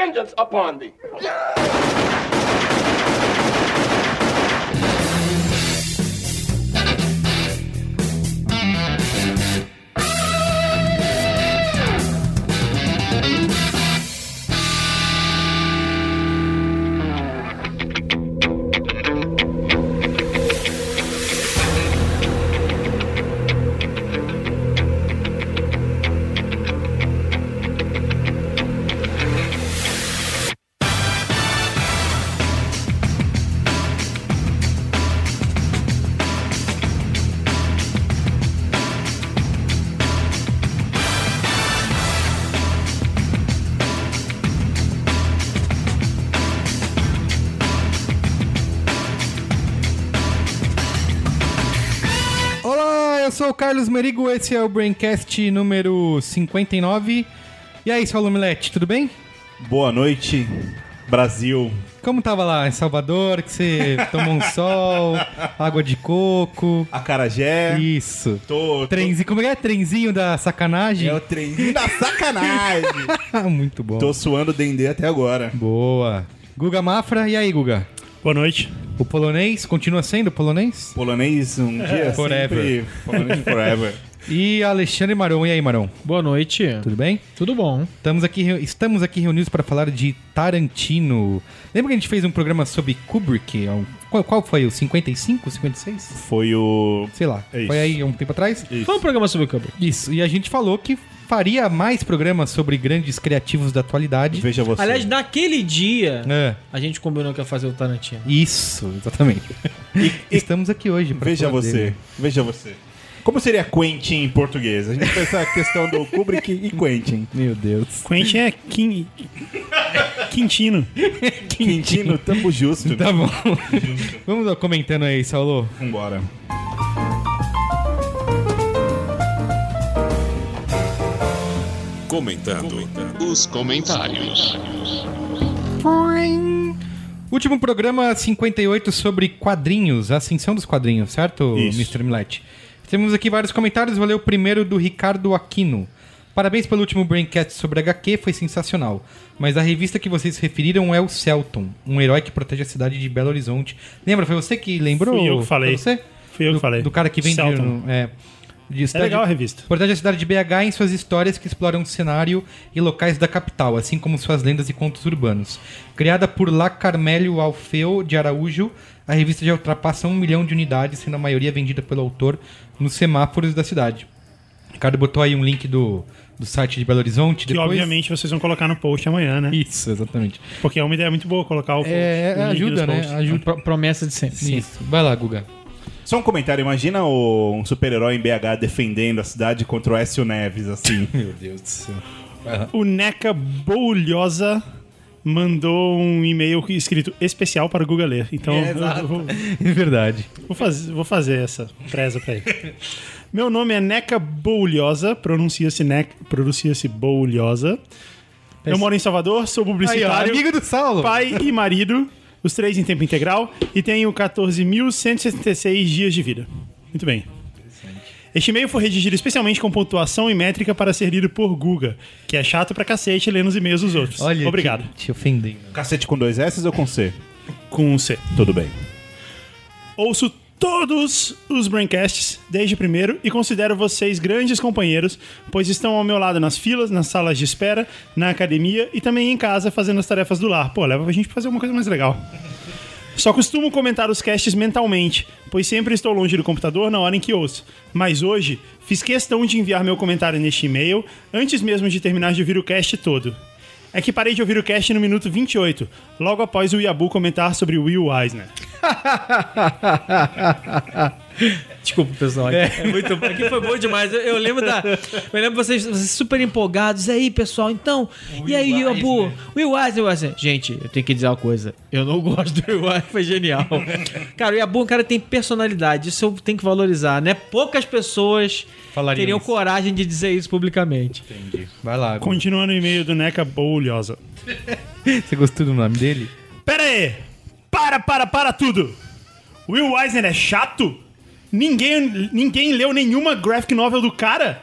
vengeance upon thee. O Carlos Merigo, esse é o Braincast número 59. E aí, Saulo Milete, tudo bem? Boa noite, Brasil. Como tava lá em Salvador, que você tomou um sol, água de coco. Acarajé. Isso. Tô, tô... Trenzinho, como é que é? Trenzinho da sacanagem? É o trenzinho da sacanagem. Muito bom. Tô suando dendê até agora. Boa. Guga Mafra, e aí, Guga? Boa noite. O polonês continua sendo polonês? Polonês um dia Forever. sempre... Polonês forever. E Alexandre Maron, e aí, Maron? Boa noite. Tudo bem? Tudo bom? Estamos aqui, estamos aqui reunidos para falar de Tarantino. Lembra que a gente fez um programa sobre Kubrick? há um- Qual, qual foi? O 55, 56? Foi o... Sei lá. É foi aí há um tempo atrás? Isso. Foi um programa sobre o Kubrick. Isso. E a gente falou que faria mais programas sobre grandes criativos da atualidade. Veja você. Aliás, naquele dia, É. a gente combinou que ia fazer o Tarantino. Isso, exatamente. Estamos aqui hoje pra Veja você. dele. Veja você. Como seria Quentin em português? A gente pensa a questão do Kubrick e Quentin. Meu Deus. Quentin é Quin... Quintino. Quintino, tamo justo. Tá bom. Vamos ó, comentando aí, Saulo. Vambora. Comentando os comentários. Último programa 58 sobre quadrinhos, a ascensão dos quadrinhos, certo, Isso. Mr. Millet? Temos aqui vários comentários, vou ler o primeiro do Ricardo Aquino. Parabéns pelo último Braincast sobre HQ, foi sensacional. Mas a revista que vocês referiram é o Celton, um herói que protege a cidade de Belo Horizonte. Lembra, foi você que lembrou? Fui eu que falei. Foi você? Fui eu que falei. Do cara que vende... Celton. no- é, de É cidade- legal a revista. Protege a cidade de BH em suas histórias que exploram o cenário e locais da capital, assim como suas lendas e contos urbanos. Criada por La Carmelio Alfeu de Araújo, a revista já ultrapassa um milhão de unidades, sendo a maioria vendida pelo autor nos semáforos da cidade. Ricardo botou aí um link do, do site de Belo Horizonte. Que depois... obviamente vocês vão colocar no post amanhã, né? Isso, exatamente. Porque é uma ideia muito boa colocar o post. É, o link ajuda, né? posts. Ajuda. Pro- promessa de sempre. Isso. Vai lá, Guga. Só um comentário. Imagina o- um super-herói em BH defendendo a cidade contra o Écio Neves, assim. Meu Deus do céu. O Neca Boulhosa mandou um e-mail escrito especial para o Google ler. Então É, eu exato. vou, É verdade. vou fazer, vou fazer essa presa para ele. Meu nome é Neca Boulhosa, pronuncia-se Neca, pronuncia-se Boulhosa. Eu moro em Salvador, sou Aí, ó, publicitário. amigo do Saulo. pai e marido, os três em tempo integral, e tenho 14.166 dias de vida. Muito bem. Este e-mail foi redigido especialmente com pontuação e métrica para ser lido por Guga, que é chato pra cacete lendo os e-mails dos outros. Olha, Obrigado. Te, te ofendendo. Cacete com dois S ou com C? Com um C. Tudo bem. Ouço todos os Braincasts desde o primeiro e considero vocês grandes companheiros, pois estão ao meu lado nas filas, nas salas de espera, na academia e também em casa fazendo as tarefas do lar. Pô, leva pra gente fazer uma coisa mais legal. Só costumo comentar os casts mentalmente, pois sempre estou longe do computador na hora em que ouço. Mas hoje, fiz questão de enviar meu comentário neste e-mail antes mesmo de terminar de ouvir o cast todo. É que parei de ouvir o cast no minuto 28, logo após o Yabu comentar sobre Will Eisner. Desculpa, pessoal. É, muito bom. Aqui foi bom demais. Eu, eu lembro da. Eu lembro vocês, vocês super empolgados. E aí, pessoal, então. e aí, Abu? Will Eisner, Will Eisner. Gente, eu tenho que dizer uma coisa. Eu não gosto do Will Eisner, foi genial. Cara, o Yabu, um cara tem personalidade. Isso eu tenho que valorizar, né? Poucas pessoas Falariam teriam isso. coragem de dizer isso publicamente. Entendi. Vai lá. Continuando o e-mail do Neca Boulhosa. Você gostou do nome dele? Pera aí! Para, para, para tudo! Will Eisner é chato? Ninguém, ninguém leu nenhuma graphic novel do cara?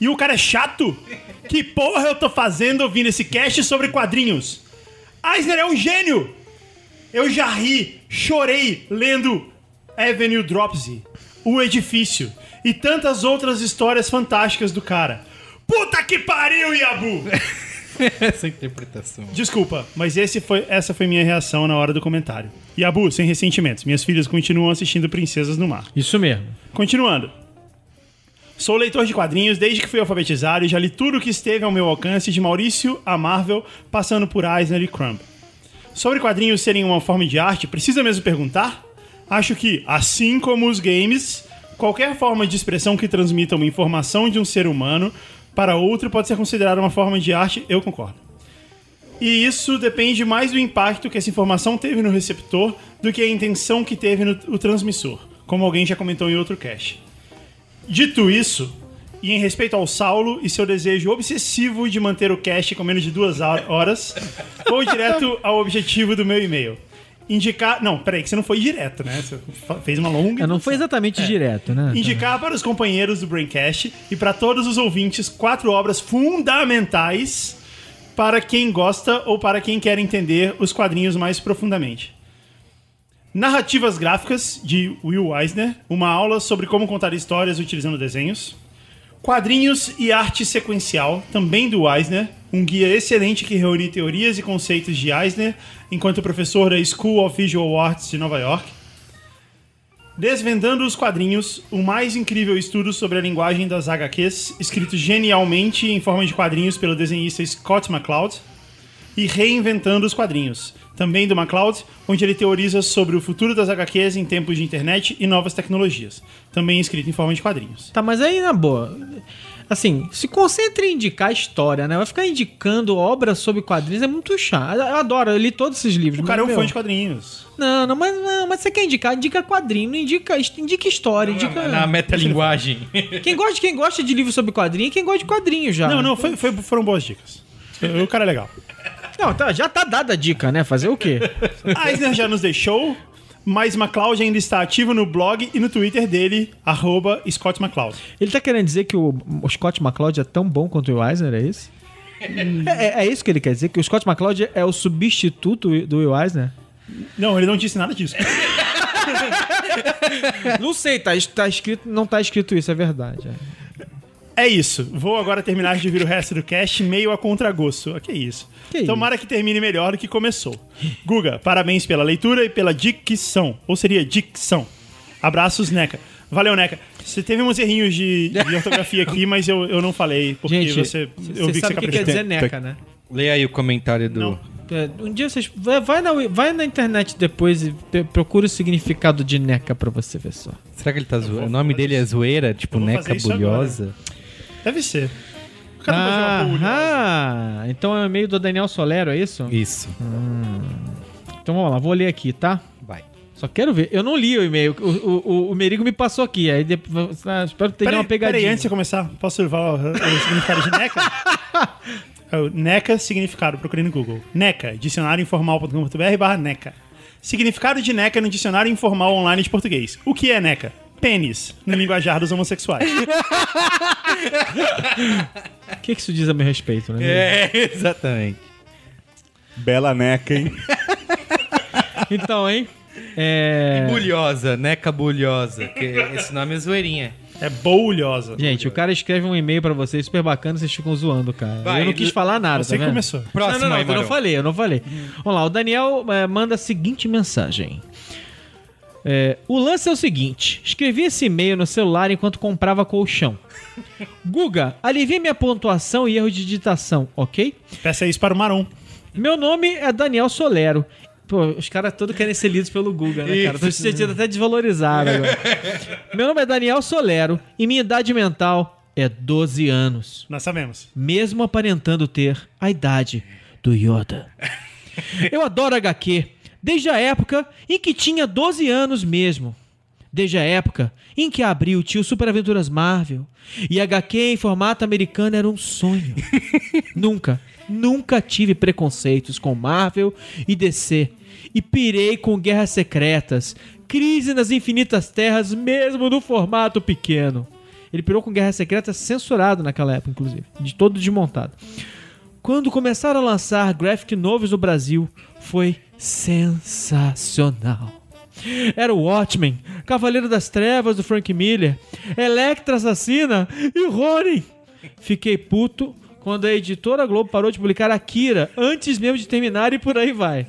E o cara é chato? Que porra eu tô fazendo ouvindo esse cast sobre quadrinhos? Eisner é um gênio! Eu já ri, chorei lendo Avenue Dropsy, O Edifício e tantas outras histórias fantásticas do cara. Puta que pariu, Yabu! Essa interpretação. Desculpa, mas esse foi, essa foi minha reação na hora do comentário. Yabu, sem ressentimentos. Minhas filhas continuam assistindo Princesas no Mar. Isso mesmo. Continuando. Sou leitor de quadrinhos desde que fui alfabetizado e já li tudo o que esteve ao meu alcance de Maurício a Marvel, passando por Eisner e Crumb. Sobre quadrinhos serem uma forma de arte, precisa mesmo perguntar? Acho que, assim como os games, qualquer forma de expressão que transmita uma informação de um ser humano para outro pode ser considerada uma forma de arte, eu concordo. E isso depende mais do impacto que essa informação teve no receptor do que a intenção que teve no o transmissor, como alguém já comentou em outro cast. Dito isso, e em respeito ao Saulo e seu desejo obsessivo de manter o cast com menos de duas hor- horas, vou direto ao objetivo do meu e-mail. Indicar. Não, peraí, que você não foi direto, né? Você fez uma longa. É, não foi exatamente direto, né? Indicar para os companheiros do Braincast e para todos os ouvintes quatro obras fundamentais para quem gosta ou para quem quer entender os quadrinhos mais profundamente. Narrativas Gráficas, de Will Eisner, uma aula sobre como contar histórias utilizando desenhos. Quadrinhos e Arte Sequencial, também do Eisner, um guia excelente que reúne teorias e conceitos de Eisner enquanto professor da School of Visual Arts de Nova York. Desvendando os quadrinhos, o mais incrível estudo sobre a linguagem das HQs, escrito genialmente em forma de quadrinhos pelo desenhista Scott McCloud. E Reinventando os Quadrinhos, também do McCloud, onde ele teoriza sobre o futuro das HQs em tempos de internet e novas tecnologias, também escrito em forma de quadrinhos. Tá, mas aí, na boa. Assim, se concentre em indicar a história, né? Vai ficar indicando obras sobre quadrinhos, é muito chato. Eu adoro, eu li todos esses livros. O cara é um mas, fã meu, de quadrinhos. Não, não, mas, não, mas você quer indicar? Indica quadrinho, não indica, indica história, indica... Na metalinguagem. Quem gosta, quem gosta de livro sobre quadrinho, é quem gosta de quadrinho já. Não, não, foi- foi- foram boas dicas. O cara é legal. Não, tá, já tá dada a dica, né? Fazer o quê? Eisner já nos deixou, mas McCloud ainda está ativo no blog e no Twitter dele, arroba Scott McCloud. Ele tá querendo dizer que o, o Scott McCloud é tão bom quanto o Eisner, é isso? É, é- é isso que ele quer dizer? Que o Scott McCloud é o substituto do Will Eisner? Não, ele não disse nada disso. Não sei, tá, tá escrito, não tá escrito isso, é verdade. é. É isso. Vou agora terminar de ouvir o resto do cast meio a contragosto. Que isso. Que Tomara que termine melhor do que começou. Guga, parabéns pela leitura e pela dicção. Ou seria dicção. Abraços, Neca. Valeu, Neca. Você teve uns errinhos de, de ortografia aqui, mas eu, eu não falei, porque Gente, você. Eu vi que sabe você o que quer dizer neca, né? Lê aí o comentário do. Não. É, Um dia vocês. Vai, na, vai na internet depois e procura o significado de neca pra você ver só. Será que ele tá zoando? O nome dele é zoeira? Tipo, Neca isso Bulhosa? Deve ser. O cara não pode chamar Paul Williams. Ah, então é o e-mail do Daniel Solero, é isso? Isso. Então vamos lá, vou ler aqui, tá? Vai. Só quero ver. Eu não li o e-mail. O, o, o, o Merigo me passou aqui. Aí depois, ah, espero que tenha Peraí, uma pegadinha. peraí, antes de começar, posso levar o, o significado de NECA? É NECA, significado, procurei no Google. NECA, dicionárioinformal.com.br barra NECA. Significado de NECA no dicionário informal online de português. O que é NECA? Pênis, no linguajar dos homossexuais. O que, que isso diz a meu respeito, né? É, exatamente. Bela neca, hein? Então, hein? É... Bulhosa, Neca Bulhosa. Que esse nome é zoeirinha. É boulhosa. Gente, o cara escreve um e-mail pra vocês super bacana, vocês ficam zoando, cara. Vai, eu não quis falar nada, Você tá vendo? começou. Próximo não, não, aí, não, eu não falei, eu não falei. Vamos lá, o Daniel é, manda a seguinte mensagem. É, o lance é o seguinte: escrevi esse e-mail no celular enquanto comprava colchão. Guga, alivie minha pontuação e erro de digitação, ok? Peça isso para o Marom. Meu nome é Daniel Solero. Pô, os caras todos querem ser lidos pelo Guga, né, cara? Tô se sentindo até desvalorizado agora. Meu nome é Daniel Solero e minha idade mental é 12 anos Nós sabemos. mesmo aparentando ter a idade do Yoda. Eu adoro HQ, desde a época em que tinha 12 anos mesmo. Desde a época em que a Abril tinha o Super Aventuras Marvel e HQ em formato americano era um sonho. nunca, nunca tive preconceitos com Marvel e DC e pirei com Guerras Secretas, Crise nas Infinitas Terras, mesmo no formato pequeno. Ele pirou com Guerra Secreta censurado naquela época, inclusive. De todo desmontado. quando começaram a lançar graphic novels no Brasil, foi sensacional. Era o Watchmen, Cavaleiro das Trevas do Frank Miller, Electra Assassina e Ronin. Fiquei puto quando a editora Globo parou de publicar Akira antes mesmo de terminar e por aí vai.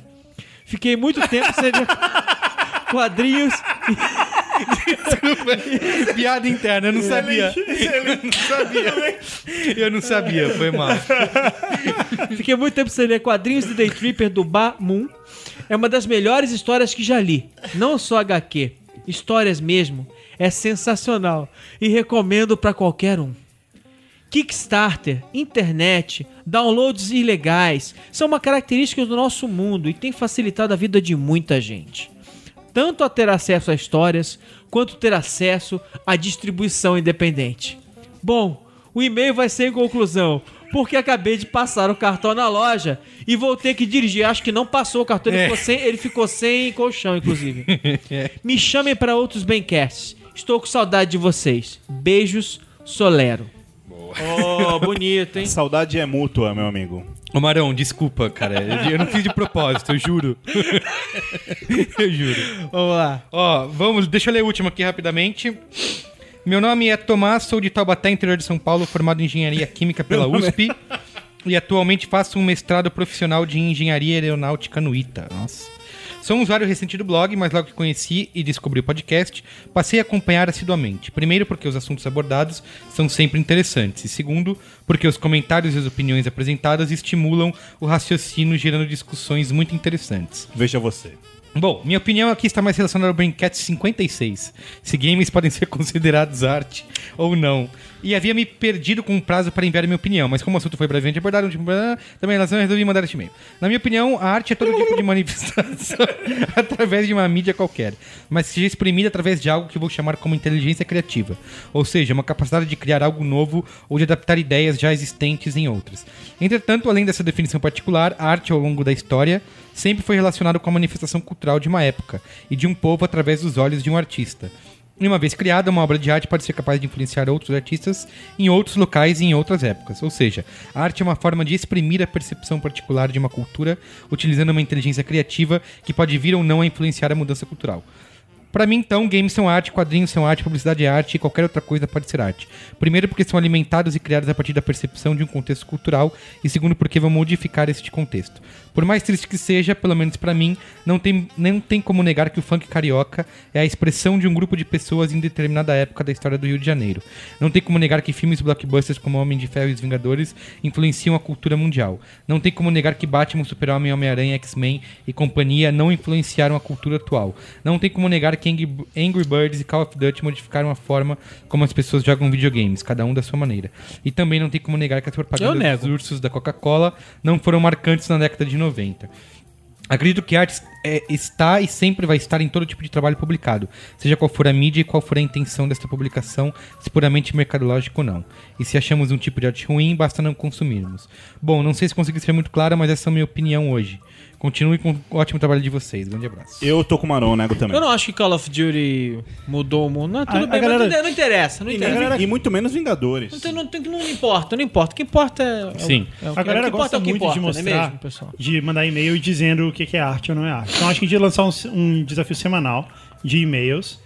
Fiquei muito tempo sem ver quadrinhos Piada interna, eu não sabia. Eu não sabia. Eu não sabia, foi mal. Fiquei muito tempo sem ler quadrinhos de Day Tripper do Ba Moon. É uma das melhores histórias que já li. Não só HQ, histórias mesmo. É sensacional e recomendo pra qualquer um. Kickstarter, internet, downloads ilegais são uma característica do nosso mundo e tem facilitado a vida de muita gente. Tanto a ter acesso a histórias, quanto ter acesso à distribuição independente. Bom, o e-mail vai ser em conclusão, porque acabei de passar o cartão na loja e vou ter que dirigir. Acho que não passou o cartão, ele, É. ficou, sem, ele ficou sem colchão, inclusive. Me chamem para outros Bencasts. Estou com saudade de vocês. Beijos, Solero. Oh, bonito, hein? Saudade é mútua, meu amigo. Ô Marão, desculpa, cara. Eu não fiz de propósito, eu juro. eu juro. Vamos lá. Ó, vamos, deixa eu ler o último aqui rapidamente. Meu nome é Tomás, sou de Taubaté, interior de São Paulo, formado em Engenharia Química pela USP. E atualmente faço um mestrado profissional de Engenharia Aeronáutica no ITA. Nossa. Sou um usuário recente do blog, mas logo que conheci e descobri o podcast, passei a acompanhar assiduamente. Primeiro, porque os assuntos abordados são sempre interessantes. E segundo, porque os comentários e as opiniões apresentadas estimulam o raciocínio, gerando discussões muito interessantes. Veja você. Bom, minha opinião aqui está mais relacionada ao Braincat 56. Se games podem ser considerados arte ou não. E havia me perdido com um prazo para enviar minha opinião, mas como o assunto foi brevemente abordado, tipo, também em relação, eu resolvi mandar este e-mail. Na minha opinião, a arte é todo tipo de manifestação através de uma mídia qualquer, mas seja exprimida através de algo que vou chamar como inteligência criativa. Ou seja, uma capacidade de criar algo novo ou de adaptar ideias já existentes em outras. Entretanto, além dessa definição particular, a arte ao longo da história sempre foi relacionado com a manifestação cultural de uma época e de um povo através dos olhos de um artista. E uma vez criada, uma obra de arte pode ser capaz de influenciar outros artistas em outros locais e em outras épocas. Ou seja, a arte é uma forma de exprimir a percepção particular de uma cultura, utilizando uma inteligência criativa que pode vir ou não a influenciar a mudança cultural. Pra mim, então, games são arte, quadrinhos são arte, publicidade é arte e qualquer outra coisa pode ser arte. Primeiro, porque são alimentados e criados a partir da percepção de um contexto cultural, e segundo, porque vão modificar este contexto. Por mais triste que seja, pelo menos pra mim, não tem, não tem como negar que o funk carioca é a expressão de um grupo de pessoas em determinada época da história do Rio de Janeiro. Não tem como negar que filmes blockbusters como Homem de Ferro e os Vingadores influenciam a cultura mundial. Não tem como negar que Batman, Super-Homem, Homem-Aranha, X-Men e companhia não influenciaram a cultura atual. Não tem como negar que Angry- Birds e Call of Duty modificaram a forma como as pessoas jogam videogames, cada um da sua maneira. E também não tem como negar que as propagandas dos ursos da Coca-Cola não foram marcantes na década de 90. Acredito que a arte é, está e sempre vai estar em todo tipo de trabalho publicado, seja qual for a mídia e qual for a intenção desta publicação, se puramente mercadológico ou não. E se achamos um tipo de arte ruim, basta não consumirmos. Bom, não sei se consegui ser muito clara, mas essa é a minha opinião hoje. Continue com o ótimo trabalho de vocês. Grande abraço. Eu tô com o Marão, nego também. Eu não acho que Call of Duty mudou o mundo. Não, tudo A- a bem, galera- mas não, não interessa. Não E, interessa. nem- e muito menos Vingadores. Não, tem- não, tem- não importa, não importa. O que importa é. é o- Sim. é o que- A galera o que importa gosta é o que muito importa, de é mostrar, mesmo, pessoal? de mandar e-mail dizendo o que que é arte ou não é arte. Então acho que a gente ia lançar um, um desafio semanal de e-mails.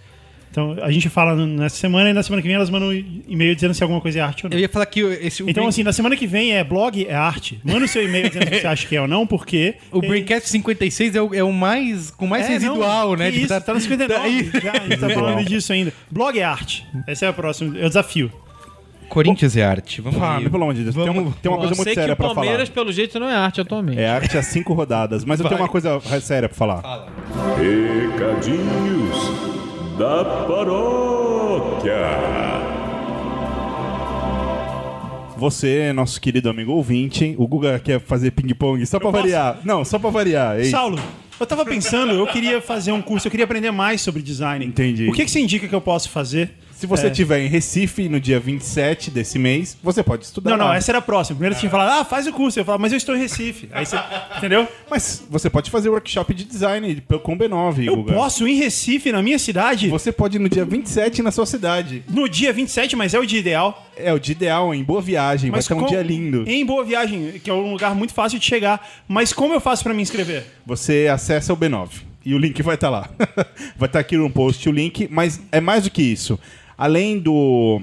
Então a gente fala nessa semana e na semana que vem elas mandam um e-mail dizendo se alguma coisa é arte ou não. Eu ia falar que esse, o, Então Brain- assim, na semana que vem é blog, é arte. Manda o seu e-mail dizendo se você acha que é ou não, porque... o Braincast 56 é o, é o mais com mais É, residual, não, né? que Tipo, isso, tá no 59 Daí- já, a gente tá falando disso ainda. Blog é arte. Esse é o próximo, é o desafio. Corinthians é arte. Vamos Ah, mas pelo amor de Deus, tem, Vamos- uma, tem uma coisa eu muito sei séria que o pra Palmeiras, falar. pelo jeito, não é arte atualmente. É arte a cinco rodadas, mas eu tenho Vai. uma coisa séria pra falar. Recadinhos da paróquia. Você, nosso querido amigo ouvinte, o Guga quer fazer ping-pong só pra posso? variar. Não, só pra variar. Ei, Saulo, eu tava pensando, eu queria fazer um curso, eu queria aprender mais sobre design. Entendi. O que, que você indica que eu posso fazer Se você É. estiver em Recife no dia 27 desse mês, você pode estudar. Não, não, lá. essa era a próxima. Primeiro você tinha falado, ah, faz o curso. Eu falava, mas eu estou em Recife. Aí você, entendeu? Mas você pode fazer workshop de design com B9, Eu Guga. posso em Recife, na minha cidade, Você pode ir no dia 27 na sua cidade. no dia 27, mas é o dia ideal. É o dia ideal, em Boa Viagem. Mas vai ser um dia lindo. Em Boa Viagem, que é um lugar muito fácil de chegar. Mas como eu faço pra me inscrever? Você acessa o B9 e o link vai estar lá. vai estar aqui no post o link, mas é mais do que isso. Além do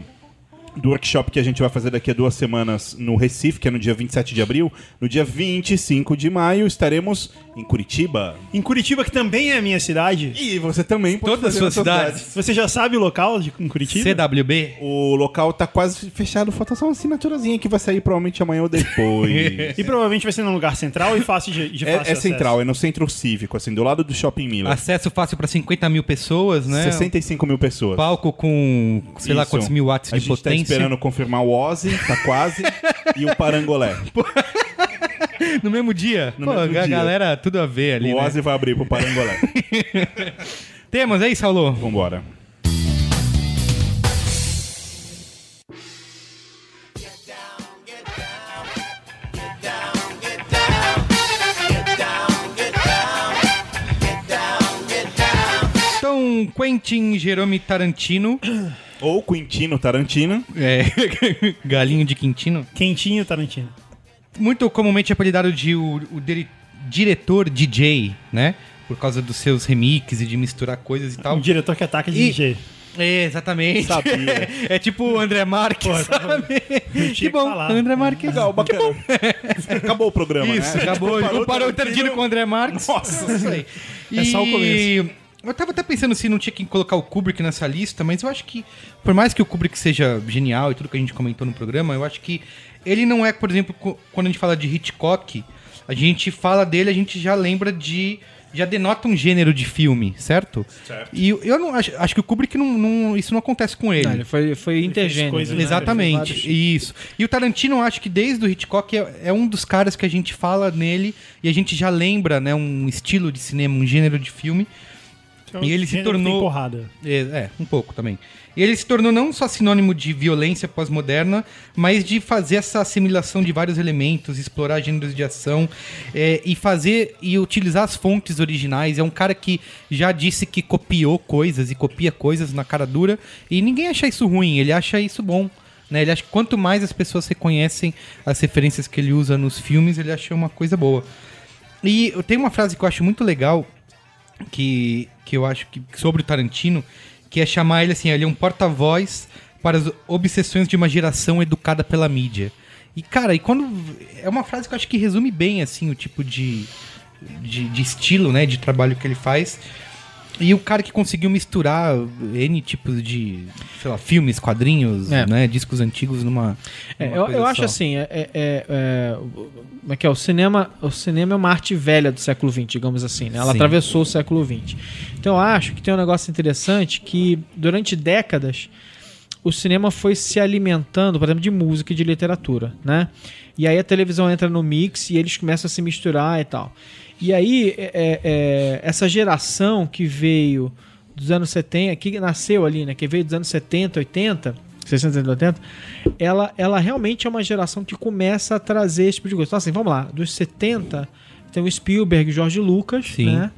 do workshop que a gente vai fazer daqui a duas semanas no Recife, que é no dia 27 de abril, no dia 25 de maio estaremos em Curitiba. Em Curitiba, que também é a minha cidade. E você também pode Todas as suas sua cidades. cidade. Você já sabe o local de, em Curitiba? CWB? O local tá quase fechado, falta só uma assinaturazinha que vai sair provavelmente amanhã ou depois. E provavelmente vai ser num lugar central e fácil de, de É, fácil é acesso. central, é no centro cívico, assim, do lado do Shopping Miller. Acesso fácil pra 50 mil pessoas, né? 65 mil pessoas. Palco com sei lá Isso. quantos mil watts a de potência. Esperando confirmar o Ozzy, tá quase, e o Parangolé. No mesmo dia? No Pô, mesmo a dia. galera tudo a ver ali, o né? Ozzy vai abrir pro Parangolé. Temos aí, Saulo? Vambora. Então, Quentin Jerome Tarantino, Ou Quintino Tarantino. é, galinho de Quintino, Quentinho, Tarantino. muito comumente apelidado de o, o diri- diretor DJ, né? Por causa dos seus remixes e de misturar coisas e tal. Um diretor que ataca de E- DJ. É, exatamente. Sabia. É tipo o André Marques, sabe? Que que bom, falar. André Marques. Legal, bacana. Acabou o programa, Isso, né? acabou. Comparou Comparou o Tarantino- Tarantino com o André Marques. Nossa. Isso aí. É só o começo. Eu tava até pensando se não tinha que colocar o Kubrick nessa lista, mas eu acho que, por mais que o Kubrick seja genial e tudo que a gente comentou no programa, eu acho que ele não é, por exemplo, quando a gente fala de Hitchcock, a gente fala dele, a gente já lembra de. Já denota um gênero de filme, certo? Certo. E eu- não acho, acho que o Kubrick não, não- isso não acontece com ele. Não, ele foi, foi intergênero. coisas, né? Exatamente, Ele fez vários- isso. E o Tarantino, eu acho que desde o Hitchcock é, é um dos caras que a gente fala nele e a gente já lembra, né, um estilo de cinema, um gênero de filme. E ele se tornou- porrada. É, é, um pouco também. E ele se tornou não só sinônimo de violência pós-moderna, mas de fazer essa assimilação de vários elementos, explorar gêneros de ação é, e fazer e utilizar as fontes originais. É um cara que já disse que copiou coisas e copia coisas na cara dura e ninguém acha isso ruim, ele acha isso bom. Né? Ele acha que quanto mais as pessoas reconhecem as referências que ele usa nos filmes, ele acha uma coisa boa. E eu tenho uma frase que eu acho muito legal, que, que eu acho que sobre o Tarantino, que é chamar ele assim, ele é um porta-voz para as obsessões de uma geração educada pela mídia. E cara, e quando é uma frase que eu acho que resume bem assim o tipo de, de, de estilo, né, de trabalho que ele faz. E o cara que conseguiu misturar N tipos de, sei lá, filmes, quadrinhos, É. né, discos antigos numa, É, numa eu, coisa eu acho assim, é, é- é- é, o- como é que é? O cinema, o cinema é uma arte velha do século XX, digamos assim, né? Ela Sim. atravessou o século XX. Então eu acho que tem um negócio interessante que durante décadas o cinema foi se alimentando, por exemplo, de música e de literatura, né? E aí a televisão entra no mix e eles começam a se misturar e tal. E aí é- é- é, essa geração que veio dos anos 70, que nasceu ali, né? Que veio dos anos 70, 80, 60, 70, 80, ela, ela realmente é uma geração que começa a trazer esse tipo de coisa. Então, assim, vamos lá, dos 70 tem o Spielberg, George Lucas, Sim. né?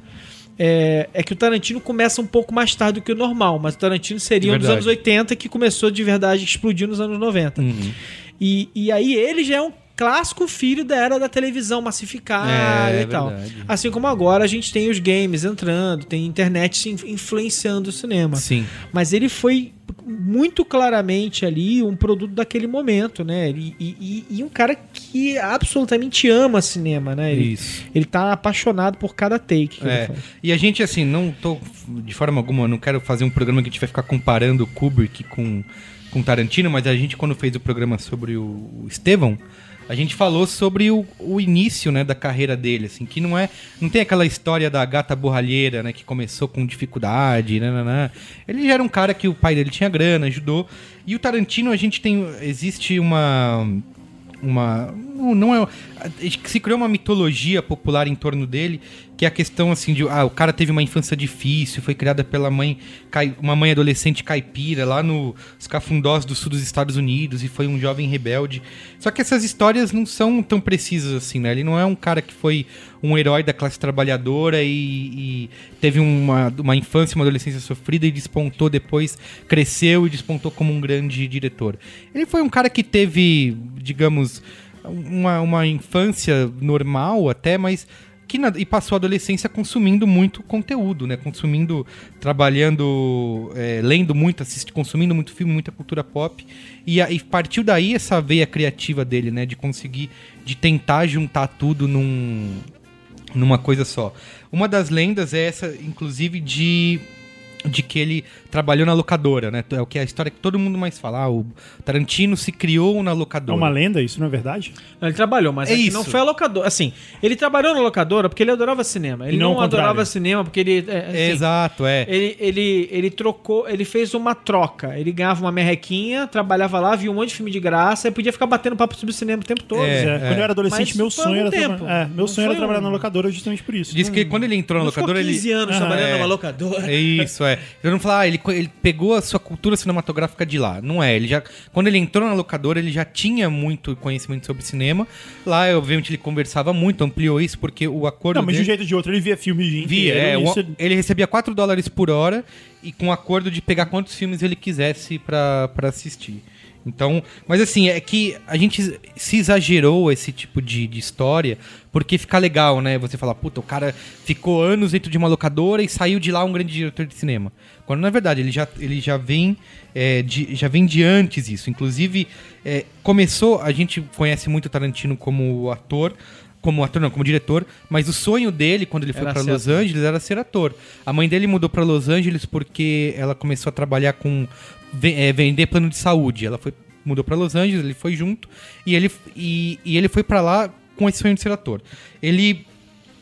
É, é que o Tarantino começa um pouco mais tarde do que o normal, mas o Tarantino seria um dos anos 80 que começou de verdade a explodir nos anos 90. Uhum. E, e aí ele já é um clássico filho da era da televisão massificada É, e tal. verdade. Assim como agora a gente tem os games entrando, tem internet influenciando o cinema. Sim. Mas ele foi muito claramente ali um produto daquele momento, né? E, e- e- um cara que absolutamente ama cinema, né? Ele, Isso. ele tá apaixonado por cada take que ele É, faz. e a gente, assim, não tô de forma alguma, não quero fazer um programa que a gente vai ficar comparando o Kubrick com, com Tarantino, mas a gente, quando fez o programa sobre o, o Estevão, a gente falou sobre o, o início, né, da carreira dele, assim, que não é, não tem aquela história da gata borralheira, né, que começou com dificuldade, né, né, né. Ele já era um cara que o pai dele tinha grana, ajudou, e o Tarantino, a gente tem, existe uma uma não é se criou uma mitologia popular em torno dele que é a questão assim de ah, o cara teve uma infância difícil foi criada pela mãe uma mãe adolescente caipira lá nos cafundós do sul dos Estados Unidos e foi um jovem rebelde. Só que essas histórias não são tão precisas assim né? Ele não é um cara que foi um herói da classe trabalhadora e, e teve uma, uma infância uma adolescência sofrida e despontou depois cresceu e despontou como um grande diretor. Ele foi um cara que teve digamos uma, uma infância normal até, mas que na- e passou a adolescência consumindo muito conteúdo, né? Consumindo, trabalhando, é, lendo muito, assisti, consumindo muito filme, muita cultura pop. E, aí partiu daí essa veia criativa dele, né? De conseguir, de tentar juntar tudo num, numa coisa só. Uma das lendas é essa, inclusive, de de que ele trabalhou na locadora, né? É o que é a história que todo mundo mais fala. Ah, o Tarantino se criou na É locadora. uma lenda, isso não é verdade? Ele trabalhou, mas É é isso. não foi a locadora. Assim, ele trabalhou na locadora porque ele adorava cinema. Ele E não não, o adorava cinema porque ele. é, assim, Exato, é. Ele, ele, ele trocou, ele fez uma troca. Ele ganhava uma merrequinha, trabalhava lá, via um monte de filme de graça e podia ficar batendo papo sobre cinema o tempo todo. É, é. Quando eu era adolescente, Mas meu sonho era, tempo. traba- é, meu Não sonho era trabalhar um- na locadora justamente por isso. Diz que quando ele entrou na ficou locadora, 15 ele. anos Ah, trabalhando é. numa locadora. É isso, é. Eu não falar, ah, ele, ele pegou a sua cultura cinematográfica de lá. Não é. Ele já, quando ele entrou na locadora, ele já tinha muito conhecimento sobre cinema. Lá, obviamente, ele conversava muito, ampliou isso, porque o acordo. Não, mas de um dele- jeito ou de outro ele via filme de Via, é, o- isso- ele recebia 4 dólares por hora e com acordo de pegar quantos filmes ele quisesse pra assistir. Então, mas assim, é que a gente se exagerou esse tipo de, de história porque fica legal, né? Você falar, puta, o cara ficou anos dentro de uma locadora e saiu de lá um grande diretor de cinema. Quando na verdade ele já, ele já vem é, de, já vem de antes isso. Inclusive, é, começou, a gente conhece muito o Tarantino como ator, como ator não, como diretor, mas o sonho dele quando ele foi para Los ator. Angeles era ser ator. A mãe dele mudou para Los Angeles porque ela começou a trabalhar com é, vender plano de saúde. Ela foi mudou para Los Angeles, ele foi junto e ele e, e ele foi para lá com esse sonho de ser ator. Ele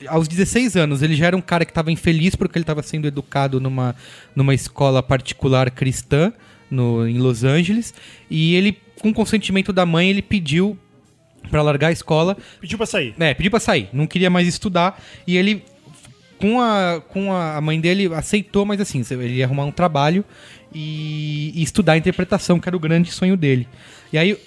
aos 16 anos, ele já era um cara que estava infeliz porque ele estava sendo educado numa, numa escola particular cristã no, em Los Angeles. E ele, com consentimento da mãe, ele pediu para largar a escola Pediu pra sair. é, pediu pra sair, não queria mais estudar e ele com a com a a mãe dele aceitou, mas assim, ele ia arrumar um trabalho e, e estudar interpretação, que era o grande sonho dele. E aí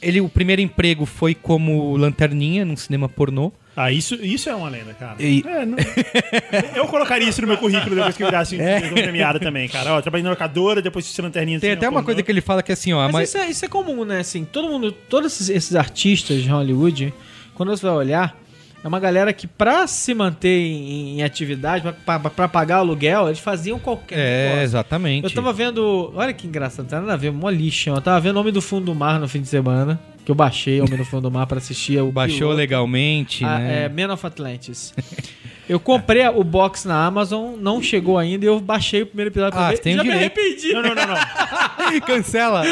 ele o primeiro emprego foi como lanterninha num cinema pornô. Ah, isso, isso é uma lenda, cara. E- É, não- Eu colocaria isso no meu currículo depois que eu virasse um premiado também, cara. Ó, trabalhei na locadora, depois fiz lanterninha. Tem até uma coisa que ele fala que assim, ó, Mas mãe- isso é, isso é comum, né? Assim, todo mundo, todos esses, esses artistas de Hollywood, quando você vai olhar, é uma galera que pra se manter em, em atividade, pra, pra, pra pagar aluguel, eles faziam qualquer é, negócio. exatamente. Eu tava vendo. Olha que engraçado, não tem nada a ver, mó lixo. Eu tava vendo Homem do Fundo do Mar no fim de semana. Que eu baixei Homem do Fundo do Mar pra assistir. O baixou piloto. legalmente, Ah, né? é, Man of Atlantis. Eu comprei o box na Amazon, não chegou ainda e eu baixei o primeiro episódio pra Ah, ver. tem Já o me direito. arrependi. Não, não, não, não. Cancela.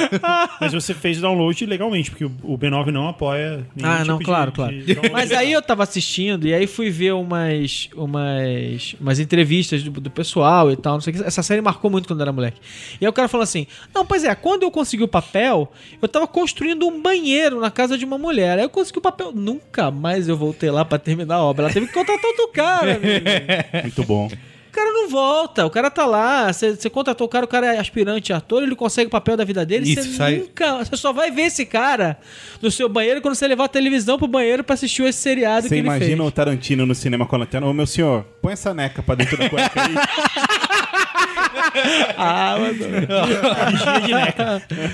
Mas você fez o download legalmente, porque o o B9 não apoia nenhum Ah, tipo não, de- claro, de claro. download Mas aí eu tava assistindo e aí fui ver umas, umas, umas entrevistas do, do pessoal e tal, não sei o que. Essa série marcou muito quando eu era moleque. E aí o cara falou assim: Não, pois é, quando eu consegui o papel, eu tava construindo um banheiro na casa de uma mulher. Aí eu consegui o papel. Nunca mais eu voltei lá pra terminar a obra. Ela teve que contratar outro cara, Muito bom. O cara não volta, o cara tá lá, você contratou o cara, o cara é aspirante ator, ele consegue o papel da vida dele, você sai- nunca, você só vai ver esse cara no seu banheiro quando você levar a televisão pro banheiro pra assistir esse seriado Você que ele imagina fez. o Tarantino no cinema com a lanterna? Ô, meu senhor, põe essa neca pra dentro da cueca aí. Ah,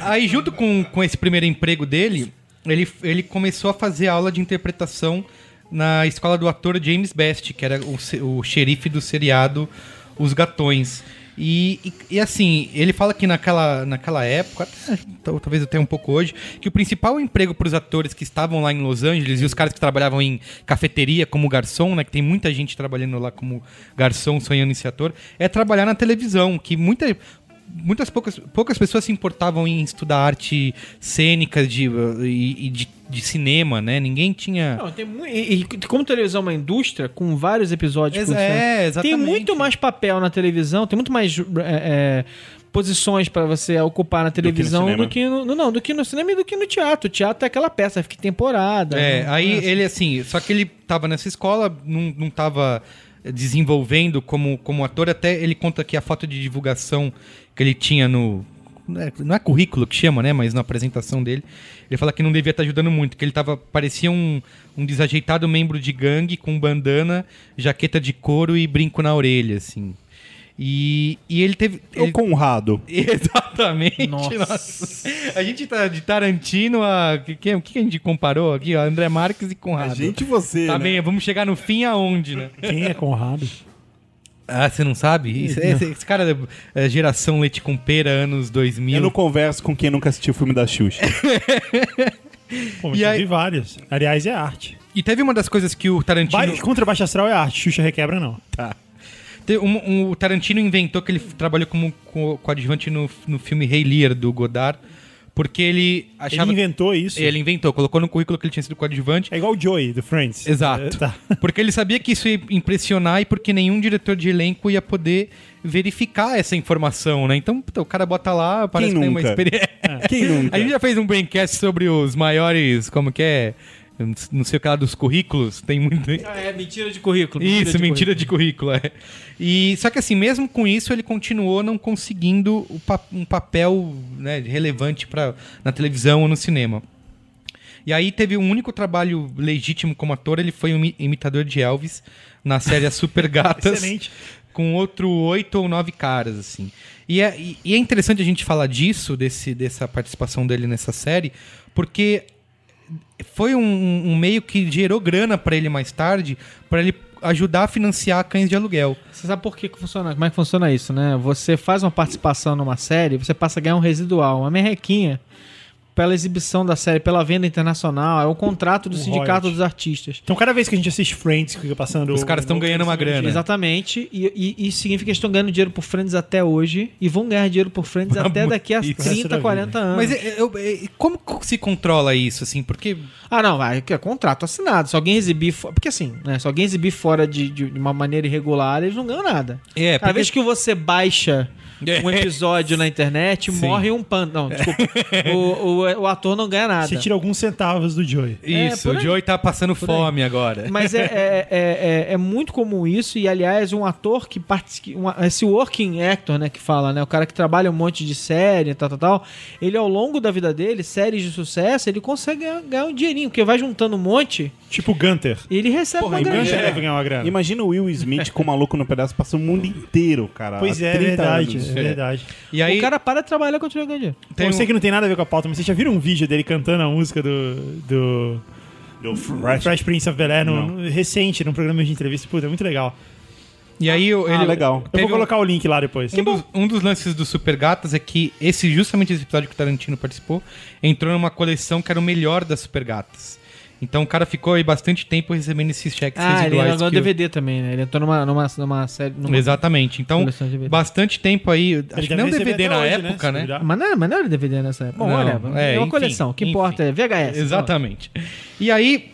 Aí, junto com, com esse primeiro emprego dele, ele, ele começou a fazer aula de interpretação na escola do ator James Best, que era o, o xerife do seriado Os Gatões. E, e- e, assim, ele fala que naquela, naquela época, até, tal- talvez até um pouco hoje, que o principal emprego para os atores que estavam lá em Los Angeles e os caras que trabalhavam em cafeteria como garçom, né, que tem muita gente trabalhando lá como garçom, sonhando em ser ator, é trabalhar na televisão, que muita, muitas poucas, poucas pessoas se importavam em estudar arte cênica de, e, e de, de cinema, né? Ninguém tinha. Não, tem mu- e, e como televisão é uma indústria, com vários episódios Ex- por é, semana, exatamente. Tem muito mais papel na televisão, tem muito mais é, é, posições pra você ocupar na televisão do que no, no- não, do que no cinema e do que no teatro. O teatro é aquela peça, fica em temporada. É, Não- aí assim. ele assim, só que ele tava nessa escola, não, não tava desenvolvendo como, como ator, até ele conta que a foto de divulgação que ele tinha no. não é- Não é currículo que chama, né? Mas na apresentação dele, ele fala que não devia estar ajudando muito, que ele tava. parecia um, um desajeitado membro de gangue com bandana, jaqueta de couro e brinco na orelha, assim. E, e ele teve. O ele- Conrado. Exatamente. Nossa. Nossa. A gente tá de Tarantino a. O que, que, que a gente comparou aqui? ó? André Marques e Conrado. A gente e você, Tá né? bem, vamos chegar no fim aonde, né? Quem é Conrado? Ah, você não sabe? Isso- esse, esse cara é é geração leite com pera, anos 2000. Eu não converso com quem nunca assistiu o filme da Xuxa. Pô, E eu aí- vi vários. Aliás, é arte. E teve uma das coisas que o Tarantino. Ba contra Baixa Astral é arte. Xuxa requebra, não. Te- um- um- o Tarantino inventou que ele trabalhou como co- coadjuvante no, no filme Rei Lear, do Godard, porque ele achava. Ele inventou isso. Ele inventou, colocou no currículo que ele tinha sido coadjuvante. É igual o Joey, do Friends. Exato. É, tá. Porque ele sabia que isso ia impressionar e porque nenhum diretor de elenco ia poder verificar essa informação, né? Então, puta, o cara bota lá, parece que tem uma nunca? experiência. Quem nunca? A gente já fez um braincast sobre os maiores, como que é? Não sei o que lá dos currículos, tem muito. Ah, é mentira de currículo. Isso, de mentira de currículo, é. E, só que assim, mesmo com isso, ele continuou não conseguindo um papel né, relevante pra, na televisão ou no cinema. E aí teve um único trabalho legítimo como ator, ele foi um imi- imitador de Elvis na série As Super Gatas. Excelente. Com outro oito ou nove caras, assim. E é, e é interessante a gente falar disso, desse, dessa participação dele nessa série, porque foi um, um meio que gerou grana pra ele mais tarde, pra ele ajudar a financiar cães de aluguel. Você sabe por que, que funciona? Como é que funciona isso, né? Você faz uma participação numa série, você passa a ganhar um residual, uma merrequinha pela exibição da série, pela venda internacional, é o contrato do Um sindicato royalty. dos artistas. Então, cada vez que a gente assiste Friends, que fica passando. Os caras estão ganhando uma grana. Exatamente. E, e, e significa que eles estão ganhando dinheiro por Friends até hoje e vão ganhar dinheiro por Friends até daqui a Isso. 30, 40 anos. Mas é- eu- é- como se controla isso, assim? Porque Ah, não, vai, que é contrato assinado. Se alguém exibir. Porque assim, né? Se alguém exibir fora de, de uma maneira irregular, eles não ganham nada. É, Cada porque- vez que você baixa um episódio na internet, Sim. morre um pano. Não, desculpa. o, o, o ator não ganha nada. Você tira alguns centavos do Joey. Isso, por o aí. Joey tá passando Por aí. fome agora. Mas é, é, é, é- é muito comum isso, e aliás, um ator que participa. Esse working actor, né, que fala, né? O cara que trabalha um monte de série, tal, tal, tal. Ele, ao longo da vida dele, séries de sucesso, ele consegue ganhar, ganhar um dinheirinho, porque vai juntando um monte Tipo Gunter. e ele recebe Porra, uma grana. Gunter é. deve ganhar uma grana. Imagina o Will Smith com o maluco no pedaço, passou o mundo inteiro, cara. Pois é, é 30 verdade. anos. É verdade. E aí, O cara para de trabalhar e continua ganhando dinheiro. Tem eu sei um- que não tem nada a ver com a pauta, mas vocês já viram um vídeo dele cantando a música do. do Do Fresh, Fresh. Prince of Bel Air, no, no- recente, num programa de entrevista. Puta, é muito legal. e aí ele, Ah, legal. Eu teve vou um- colocar o link lá depois. Um dos, um dos lances do Super Gatas é que esse justamente esse episódio que o Tarantino participou entrou numa coleção que era o melhor das Super Gatas. Então o cara ficou aí bastante tempo recebendo esses cheques Ah, ele residuais. agora que o- DVD também, né? Ele entrou numa, numa, numa série. Numa... Exatamente. Então, bastante tempo aí. Acho que não DVD até na hoje, época, né? Duvidar. Mas não, mas não era DVD nessa época. Bom, Não, whatever. é, É, uma enfim, coleção. O que enfim. importa é VHS. Exatamente. E aí,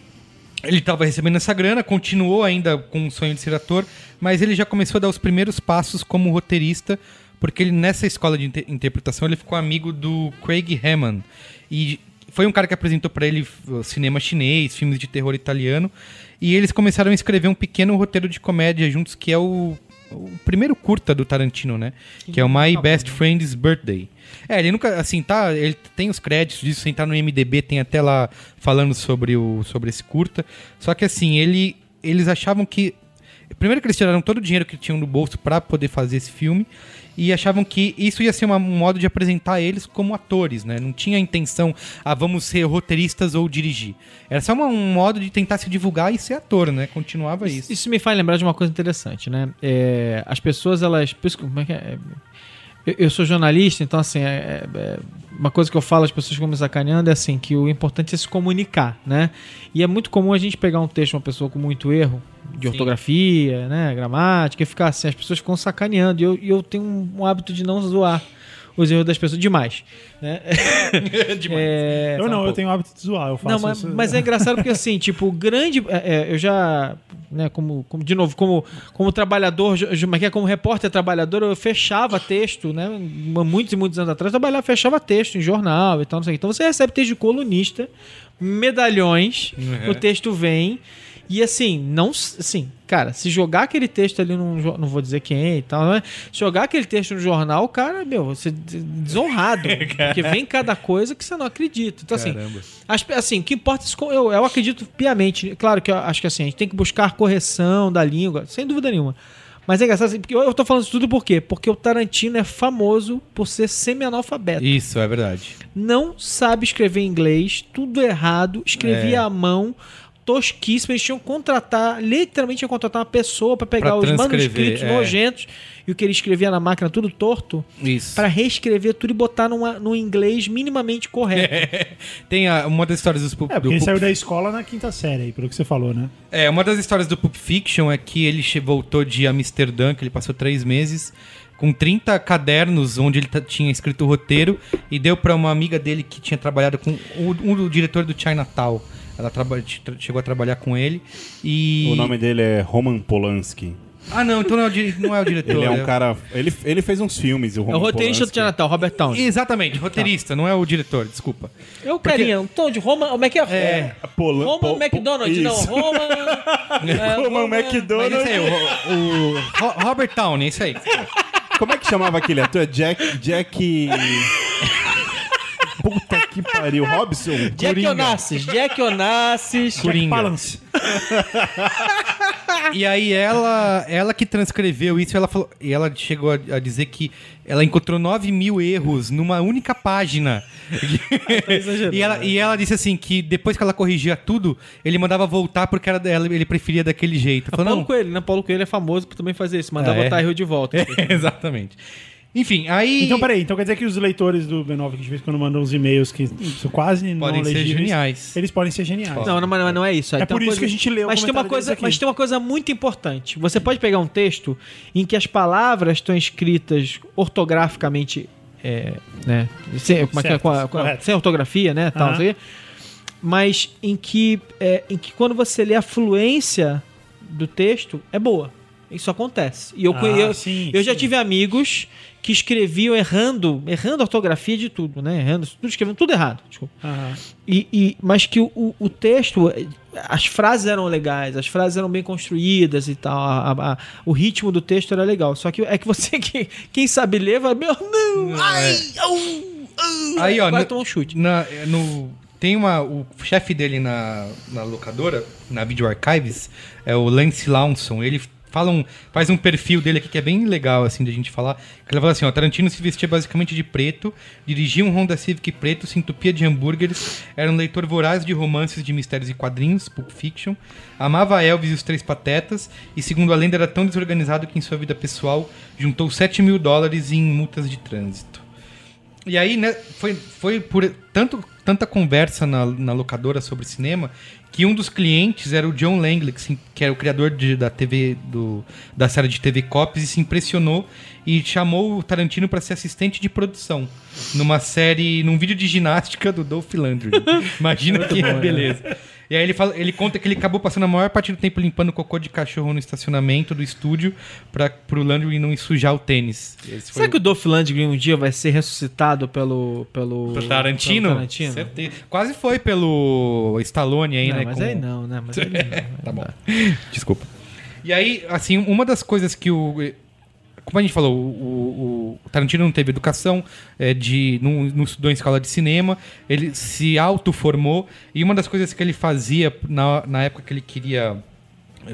ele estava recebendo essa grana, continuou ainda com o sonho de ser ator, mas ele já começou a dar os primeiros passos como roteirista, porque ele nessa escola de inter- interpretação ele ficou amigo do Craig Hammond. E foi um cara que apresentou para ele uh, cinema chinês, filmes de terror italiano, e eles começaram a escrever um pequeno roteiro de comédia juntos, que é o, o primeiro curta do Tarantino, né? Que é o My Best Friend's Birthday. É, ele nunca, assim, tá, ele tem os créditos disso, sem estar no MDB, tem até lá falando sobre, o, sobre esse curta. Só que assim, ele, eles achavam que. Primeiro que eles tiraram todo o dinheiro que tinham no bolso pra poder fazer esse filme. E achavam que isso ia ser um modo de apresentar eles como atores, né? Não tinha a intenção, ah, vamos ser roteiristas ou dirigir. Era só uma- um modo de tentar se divulgar e ser ator, né? Continuava isso. Isso me faz lembrar de uma coisa interessante, né? É, as pessoas, elas. isso Como é que é? Eu, eu sou jornalista, então, assim, é- é- é uma coisa que eu falo, as pessoas ficam me sacaneando, é assim, que o importante é se comunicar, né? E é muito comum a gente pegar um texto de uma pessoa com muito erro de ortografia, né? Gramática, e ficar assim, as pessoas ficam sacaneando. E eu, eu tenho um hábito de não zoar os erros das pessoas demais. Né? É, eu não, eu tenho o hábito de zoar. Eu faço não, mas, isso. mas é engraçado porque assim, tipo, o grande. é, é, eu já. né? Como, como de novo, como, como trabalhador, como é que é? como repórter trabalhador, eu fechava texto, né? Muitos e muitos anos atrás, eu trabalhava, fechava texto em jornal e tal, não sei. Então você recebe texto de colunista, medalhões, o texto vem. E assim, não. Assim, cara, se jogar aquele texto ali num. Não vou dizer quem e tal, né? Jogar aquele texto no jornal, cara, meu, você de- desonrado. porque vem cada coisa que você não acredita. Então, assim, as- assim, o que importa, é isso, eu, eu acredito piamente. Claro que eu acho que assim, a gente tem que buscar correção da língua, sem dúvida nenhuma. Mas é engraçado, assim, porque eu, eu tô falando isso tudo por quê? Porque o Tarantino é famoso por ser semi-analfabeto Isso, é verdade. não sabe escrever inglês, tudo errado, escrevia É. à mão, tosquíssimo. Eles tinham que contratar, literalmente tinham que contratar uma pessoa para pegar Pra os manuscritos é. nojentos e o que ele escrevia na máquina tudo torto, para reescrever tudo e botar numa, num inglês minimamente correto. Tem a- uma das histórias dos Pulp, É, porque do ele Pulp- saiu da escola na quinta série aí, pelo que você falou, né? É, uma das histórias do Pulp Fiction é que ele voltou de Amsterdã, que ele passou três meses, com 30 cadernos onde ele tinha escrito o roteiro e deu pra uma amiga dele que tinha trabalhado com o, um do diretor do Chinatown. Ela chegou a trabalhar com ele e... O nome dele é Roman Polanski. Ah, não, então não é o, di- não é o diretor. Ele é um cara. Ele, ele fez uns filmes, o É Roman o roteirista do Polanski. Natal, Robert Townshend. Exatamente, roteirista, não é o diretor, desculpa. É o carinha, um tom de Roma, como é que é? É, Polan- Roma Po- Po- McDonald, não, Isso. Roma... é, Roman Mas McDonald. esse aí, o, o Ro- Robert Downey, isso aí. Como é que chamava aquele ator? Jack. Jack. Que pariu. Robson? Jack Coringa. Onassis, Jack Onassis. Coringa. Balance. E aí ela, ela que transcreveu isso, ela falou, e ela chegou a, a dizer que ela encontrou 9 mil erros numa única página. e, ela, e ela disse assim que depois que ela corrigia tudo, ele mandava voltar porque era dela, ele preferia daquele jeito. Falou, Paulo não, Coelho, né? Paulo Coelho é famoso por também fazer isso, mandar Ah, é? botar erro de volta. Exatamente. Enfim, aí Então, peraí, então quer dizer que os leitores do B9 que de vez quando mandam uns e-mails que são quase Podem não ser legíveis, geniais. Eles podem ser geniais. Não, não, mas não é isso. Aí É tem por isso que a gente leu o mas tem uma coisa. Mas tem uma coisa muito importante. Você pode pegar um texto em que as palavras estão escritas ortograficamente, é, né? Sem, como é é? Com a- com a- sem ortografia, né? Tal, mas em que, é, em que quando você lê a fluência do texto, é boa. Isso acontece. E eu, Ah, eu, sim, eu já sim. tive amigos que escreviam errando, errando a ortografia de tudo, né? Errando, tudo escrevendo tudo errado. Desculpa. Aham. E, e- mas que o, o- texto, as frases eram legais, as frases eram bem construídas e tal, a- a- a- o ritmo do texto era legal. Só que é que você, que, quem sabe ler, vai, meu, não, ai, au", Aí, ó, vai no- tomar um chute. Na, no, tem uma. O chefe dele na, na locadora, na Video Archives, é o Lance Launson. Ele fala um, faz um perfil dele aqui que é bem legal, assim, de a gente falar. Ele fala assim: ó, Tarantino se vestia basicamente de preto, dirigia um Honda Civic preto, se entupia de hambúrgueres, era um leitor voraz de romances de mistérios e quadrinhos, Pulp Fiction, amava Elvis e os Três Patetas, e segundo a lenda era tão desorganizado que em sua vida pessoal juntou 7 mil dólares em multas de trânsito. E aí, né, foi, foi por tanto, tanta conversa na, na locadora sobre cinema que um dos clientes era o John Langley, que, se- que era o criador de- da TV do, da série de TV Cops e se impressionou e chamou o Tarantino para ser assistente de produção numa série, num vídeo de ginástica do Dolph Lundgren. Imagina que beleza. E aí ele, fala, ele conta que ele acabou passando a maior parte do tempo limpando cocô de cachorro no estacionamento do estúdio para pro Landry não sujar o tênis. Esse foi Será que o Dolph Lundgren um dia vai ser ressuscitado pelo pelo, Pro Tarantino? pelo Tarantino? Certeza. Quase foi pelo Stallone aí, Não, né? mas com- aí não, né? Mas aí não. Tá bom. Desculpa. E aí, assim, uma das coisas que o. Como a gente falou, o, o- Tarantino não teve educação, é, de, não, não estudou em escola de cinema, ele se autoformou, e uma das coisas que ele fazia na, na época que ele queria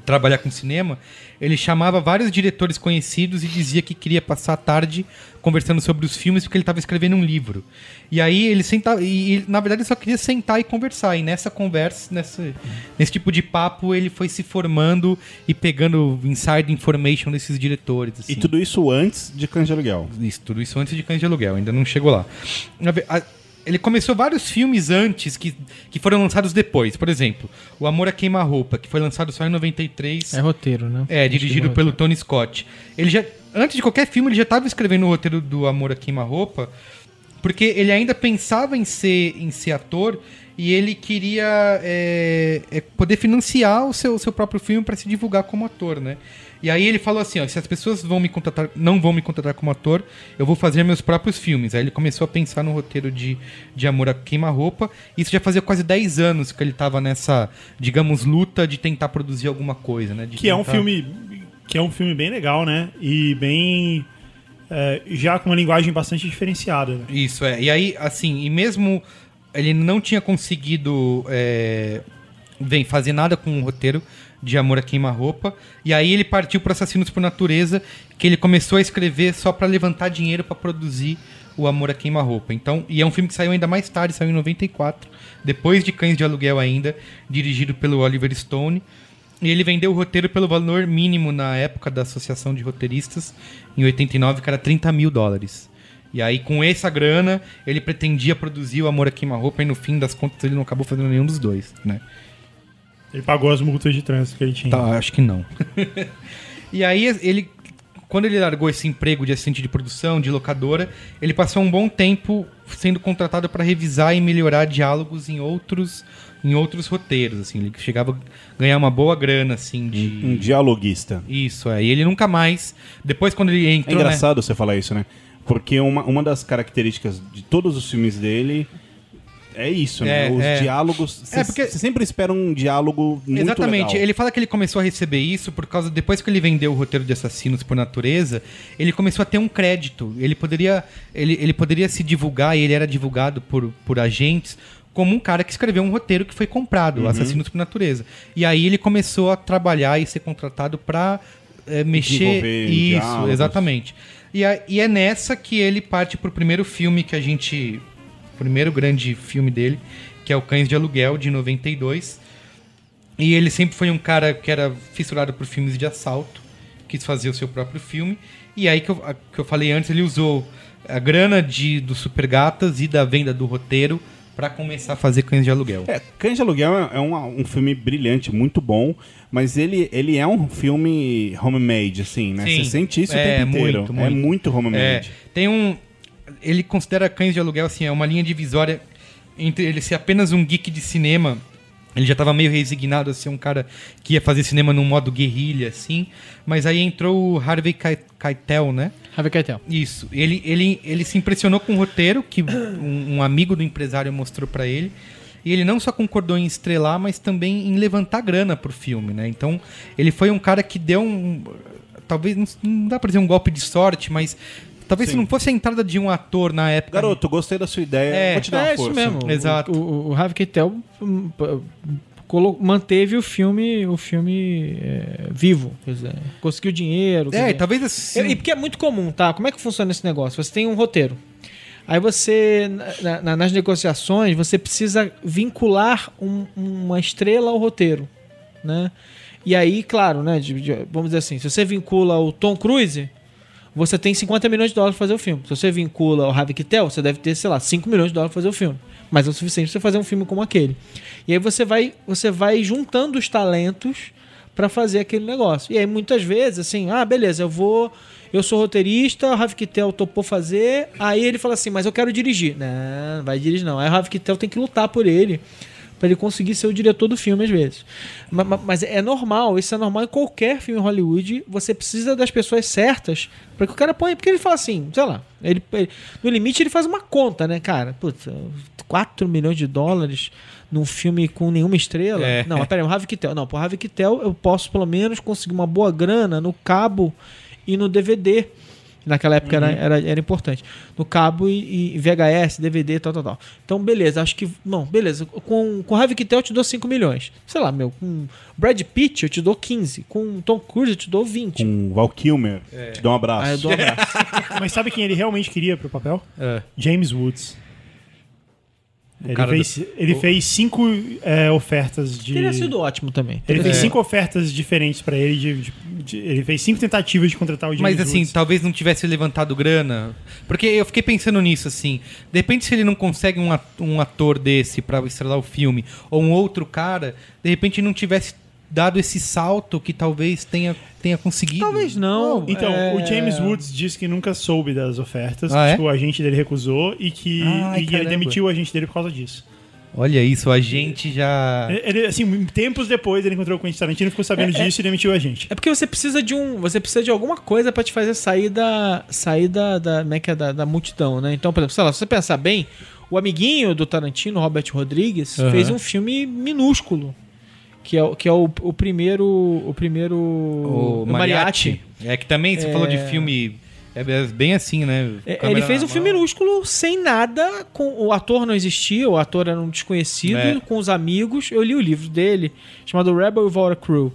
trabalhar com cinema, ele chamava vários diretores conhecidos e dizia que queria passar a tarde conversando sobre os filmes porque ele estava escrevendo um livro. E aí ele sentava e, na verdade ele só queria sentar e conversar. E nessa conversa, nessa, nesse tipo de papo, ele foi se formando e pegando inside information desses diretores. assim. E tudo isso antes de Cães de Aluguel. Isso, tudo isso antes de Cães de Aluguel, ainda não chegou lá. Ve- a- Ele começou vários filmes antes que, que foram lançados depois. Por exemplo, O Amor a Queima-Roupa, que foi lançado só em 93. É roteiro, né? É, dirigido é pelo Tony Scott. Ele já, antes de qualquer filme, ele já estava escrevendo o roteiro do Amor a Queima-Roupa, porque ele ainda pensava em ser, em ser ator e ele queria é, é, poder financiar o seu, seu próprio filme para se divulgar como ator, né? E aí ele falou assim, ó, se as pessoas vão me contratar, não vão me contratar como ator, eu vou fazer meus próprios filmes. Aí ele começou a pensar no roteiro de, de Amor a Queima-Roupa. Isso já fazia quase 10 anos que ele tava nessa, digamos, luta de tentar produzir alguma coisa, né? De Que é um tentar- filme que é um filme bem legal, né? E bem é, já com uma linguagem bastante diferenciada. né? Isso, é. E aí, assim, e mesmo ele não tinha conseguido é, bem, fazer nada com o roteiro de Amor a Queima-Roupa, e aí ele partiu para Assassinos por Natureza, que ele começou a escrever só para levantar dinheiro para produzir o Amor a Queima-Roupa. Então, e é um filme que saiu ainda mais tarde, saiu em 94, depois de Cães de Aluguel ainda, dirigido pelo Oliver Stone. E ele vendeu o roteiro pelo valor mínimo na época da Associação de Roteiristas, em 89, que era 30 mil dólares. E aí, com essa grana, ele pretendia produzir o Amor a Queima-Roupa e no fim das contas ele não acabou fazendo nenhum dos dois, né? Ele pagou as multas de trânsito que ele tinha. Tá, acho que não. e aí, ele, quando ele largou esse emprego de assistente de produção, de locadora, ele passou um bom tempo sendo contratado para revisar e melhorar diálogos em outros, em outros roteiros, assim. Ele chegava a ganhar uma boa grana, assim, de... Um dialoguista. Isso, é. E ele nunca mais... Depois, quando ele É entrou... né? engraçado você falar isso, né? Porque uma, uma das características de todos os filmes dele é isso, né? É, Os é. diálogos. Você É, porque- sempre espera um diálogo muito Exatamente. legal. Ele fala que ele começou a receber isso por causa depois que ele vendeu o roteiro de Assassinos por Natureza, ele começou a ter um crédito. Ele poderia ele, ele poderia se divulgar e ele era divulgado por, por agentes como um cara que escreveu um roteiro que foi comprado, Assassinos por Natureza. E aí ele começou a trabalhar e ser contratado para mexer Desenvolver isso, diálogos. exatamente. E, a- e é nessa que ele parte pro primeiro filme que a gente primeiro grande filme dele, que é o Cães de Aluguel de 92. E ele sempre foi um cara que era fissurado por filmes de assalto, quis fazer o seu próprio filme. E aí que eu, que eu falei antes, ele usou a grana de, do Super Gatas e da venda do roteiro para começar a fazer Cães de Aluguel. É, Cães de Aluguel é é um, um filme brilhante, muito bom, mas ele, ele é um filme homemade, assim, né? Sim. Você sente isso É, o tempo inteiro. muito, É muito. muito É, homemade. tem um. Ele considera Cães de Aluguel assim, é uma linha divisória entre ele ser apenas um geek de cinema. Ele já estava meio resignado a ser um cara que ia fazer cinema num modo guerrilha, assim. Mas aí entrou o Harvey Kei- Keitel, né? Harvey Keitel. Isso. Ele, ele, ele se impressionou com o roteiro que um, um amigo do empresário mostrou pra ele. E ele não só concordou em estrelar, mas também em levantar grana pro filme, né? Então, ele foi um cara que deu um. Talvez, não, dá pra dizer um golpe de sorte, mas. Talvez se Sim. não fosse a entrada de um ator na época. Garoto, gostei da sua ideia, É, vou te dar uma É isso força. mesmo. Exato. O, o, o Harvey Keitel hum, manteve o filme, o filme é, vivo. Quer dizer, conseguiu dinheiro. É, dizer. e talvez assim. E porque é muito comum, tá? Como é que funciona esse negócio? Você tem um roteiro. Aí você, na- na- nas negociações, você precisa vincular um- uma estrela ao roteiro, né? E aí, claro, né? de- de- vamos dizer assim, se você vincula o Tom Cruise, você tem 50 milhões de dólares para fazer o filme. Se você vincula o Harvey Keitel, você deve ter, sei lá, 5 milhões de dólares para fazer o filme. Mas é o suficiente para você fazer um filme como aquele. E aí você vai, você vai juntando os talentos para fazer aquele negócio. E aí muitas vezes, assim, ah, beleza, eu vou. Eu sou roteirista, o Harvey Keitel topou fazer. Aí ele fala assim, mas eu quero dirigir. Não, não vai dirigir não. Aí o Harvey Keitel tem que lutar por ele. Pra ele conseguir ser o diretor do filme, às vezes. Ma- ma- Mas, é normal, isso é normal em qualquer filme em Hollywood. Você precisa das pessoas certas para que o cara ponha. Porque ele fala assim, sei lá, ele, ele- no limite ele faz uma conta, né, cara? Putz, 4 milhões de dólares num filme com nenhuma estrela. É. Não, mas peraí, o Harvey Keitel. Não, pro Harvey Keitel eu posso pelo menos conseguir uma boa grana no cabo e no DVD. Naquela época era, era, era importante. No cabo e, e VHS, DVD, tal, tal, tal. Então, beleza, acho que. Não, beleza. Com, com Harvey Keitel eu te dou 5 milhões. Sei lá, meu. Com Brad Pitt eu te dou 15. Com Tom Cruise eu te dou 20. Com Val Kilmer, te dou um abraço. Aí eu dou um abraço. Mas sabe quem ele realmente queria pro papel? É. James Woods. Ele fez, ele fez cinco é, ofertas de. Teria sido ótimo também. Ele fez É. cinco ofertas diferentes pra ele. de- de- de- ele fez cinco tentativas de contratar o James Mas assim, Woods. talvez não tivesse levantado grana. Porque eu fiquei pensando nisso, assim. De repente, se ele não consegue um at- um ator desse pra estrelar o filme, ou um outro cara, de repente não tivesse dado esse salto que talvez tenha, tenha conseguido. Talvez não. Então, é... o James Woods disse que nunca soube das ofertas, Ah, é? que o agente dele recusou e que Ai, e ele demitiu o agente dele por causa disso. Olha isso, a gente já. Ele, assim, tempos depois ele encontrou o Quentin Tarantino, ficou sabendo É, é- disso e demitiu a gente. É porque você precisa de um. Você precisa de alguma coisa pra te fazer sair da. sair da. da, como é que é? da, da multidão, né? Então, por exemplo, sei lá, se você pensar bem, o amiguinho do Tarantino, Robert Rodrigues, Aham. fez um filme minúsculo. Que é, o- que é o, o primeiro. O primeiro. O mariachi. É que também você É. falou de filme. É bem assim, né? É, Câmera Ele fez um filme minúsculo sem nada, com o ator não existia, o ator era um desconhecido, É. com os amigos. Eu li o livro dele, chamado Rebel Without a Crew,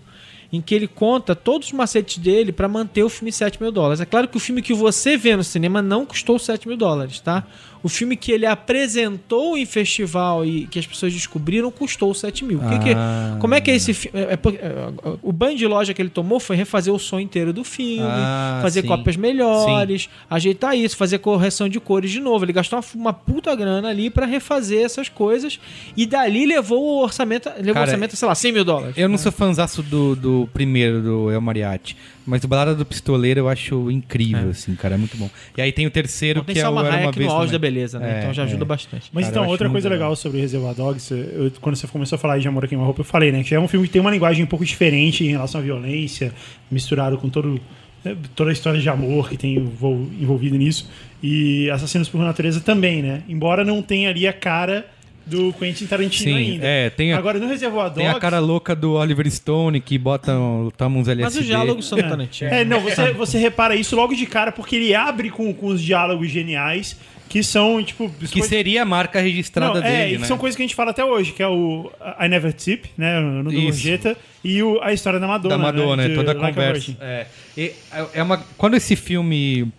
em que ele conta todos os macetes dele pra manter o filme 7 mil dólares. É claro que o filme que você vê no cinema não custou 7 mil dólares, tá? O filme que ele apresentou em festival e que as pessoas descobriram custou 7 mil. O que que- Ah. como é que é esse filme? É, é é, o banho de loja que ele tomou foi refazer o som inteiro do filme, Ah, fazer sim. cópias melhores, ajeitar isso, fazer correção de cores de novo. Ele gastou uma, uma puta grana ali pra refazer essas coisas e dali levou o orçamento, levou o Cara, orçamento, sei lá, 100 mil dólares. Eu não sou fãzaço do, do primeiro, do El Mariachi. Mas o Balada do Pistoleiro eu acho incrível, assim, cara. É muito bom. E aí tem o terceiro, que é o Era Uma Vez no auge da beleza, né? É, então já ajuda é. bastante. Mas Cara, então, outra coisa legal. legal sobre Reservoir Dogs, eu- quando você começou a falar de Amor a Queima-Roupa, eu falei, né? Que já é um filme que tem uma linguagem um pouco diferente em relação à violência, misturado com todo, né, toda a história de amor que tem envol- envolvido nisso. E Assassinos por Natureza também, né? Embora não tenha ali a cara do Quentin Tarantino Sim, ainda. é, tem a- Agora, no Reservoir Dogs... Tem a cara louca do Oliver Stone que bota, toma uns LSD. Mas os diálogos são do É. Tarantino. É, não, você, você repara isso logo de cara, porque ele abre com, com os diálogos geniais, que são, tipo... Que seria a marca registrada Não, é, dele, e né? são coisas que a gente fala até hoje, que é o I Never Tip, né, no do. Gorjeta, e o, a história da Madonna, da Madonna, né, é de toda a Like conversa. Virgin. É, E é uma, quando esse filme...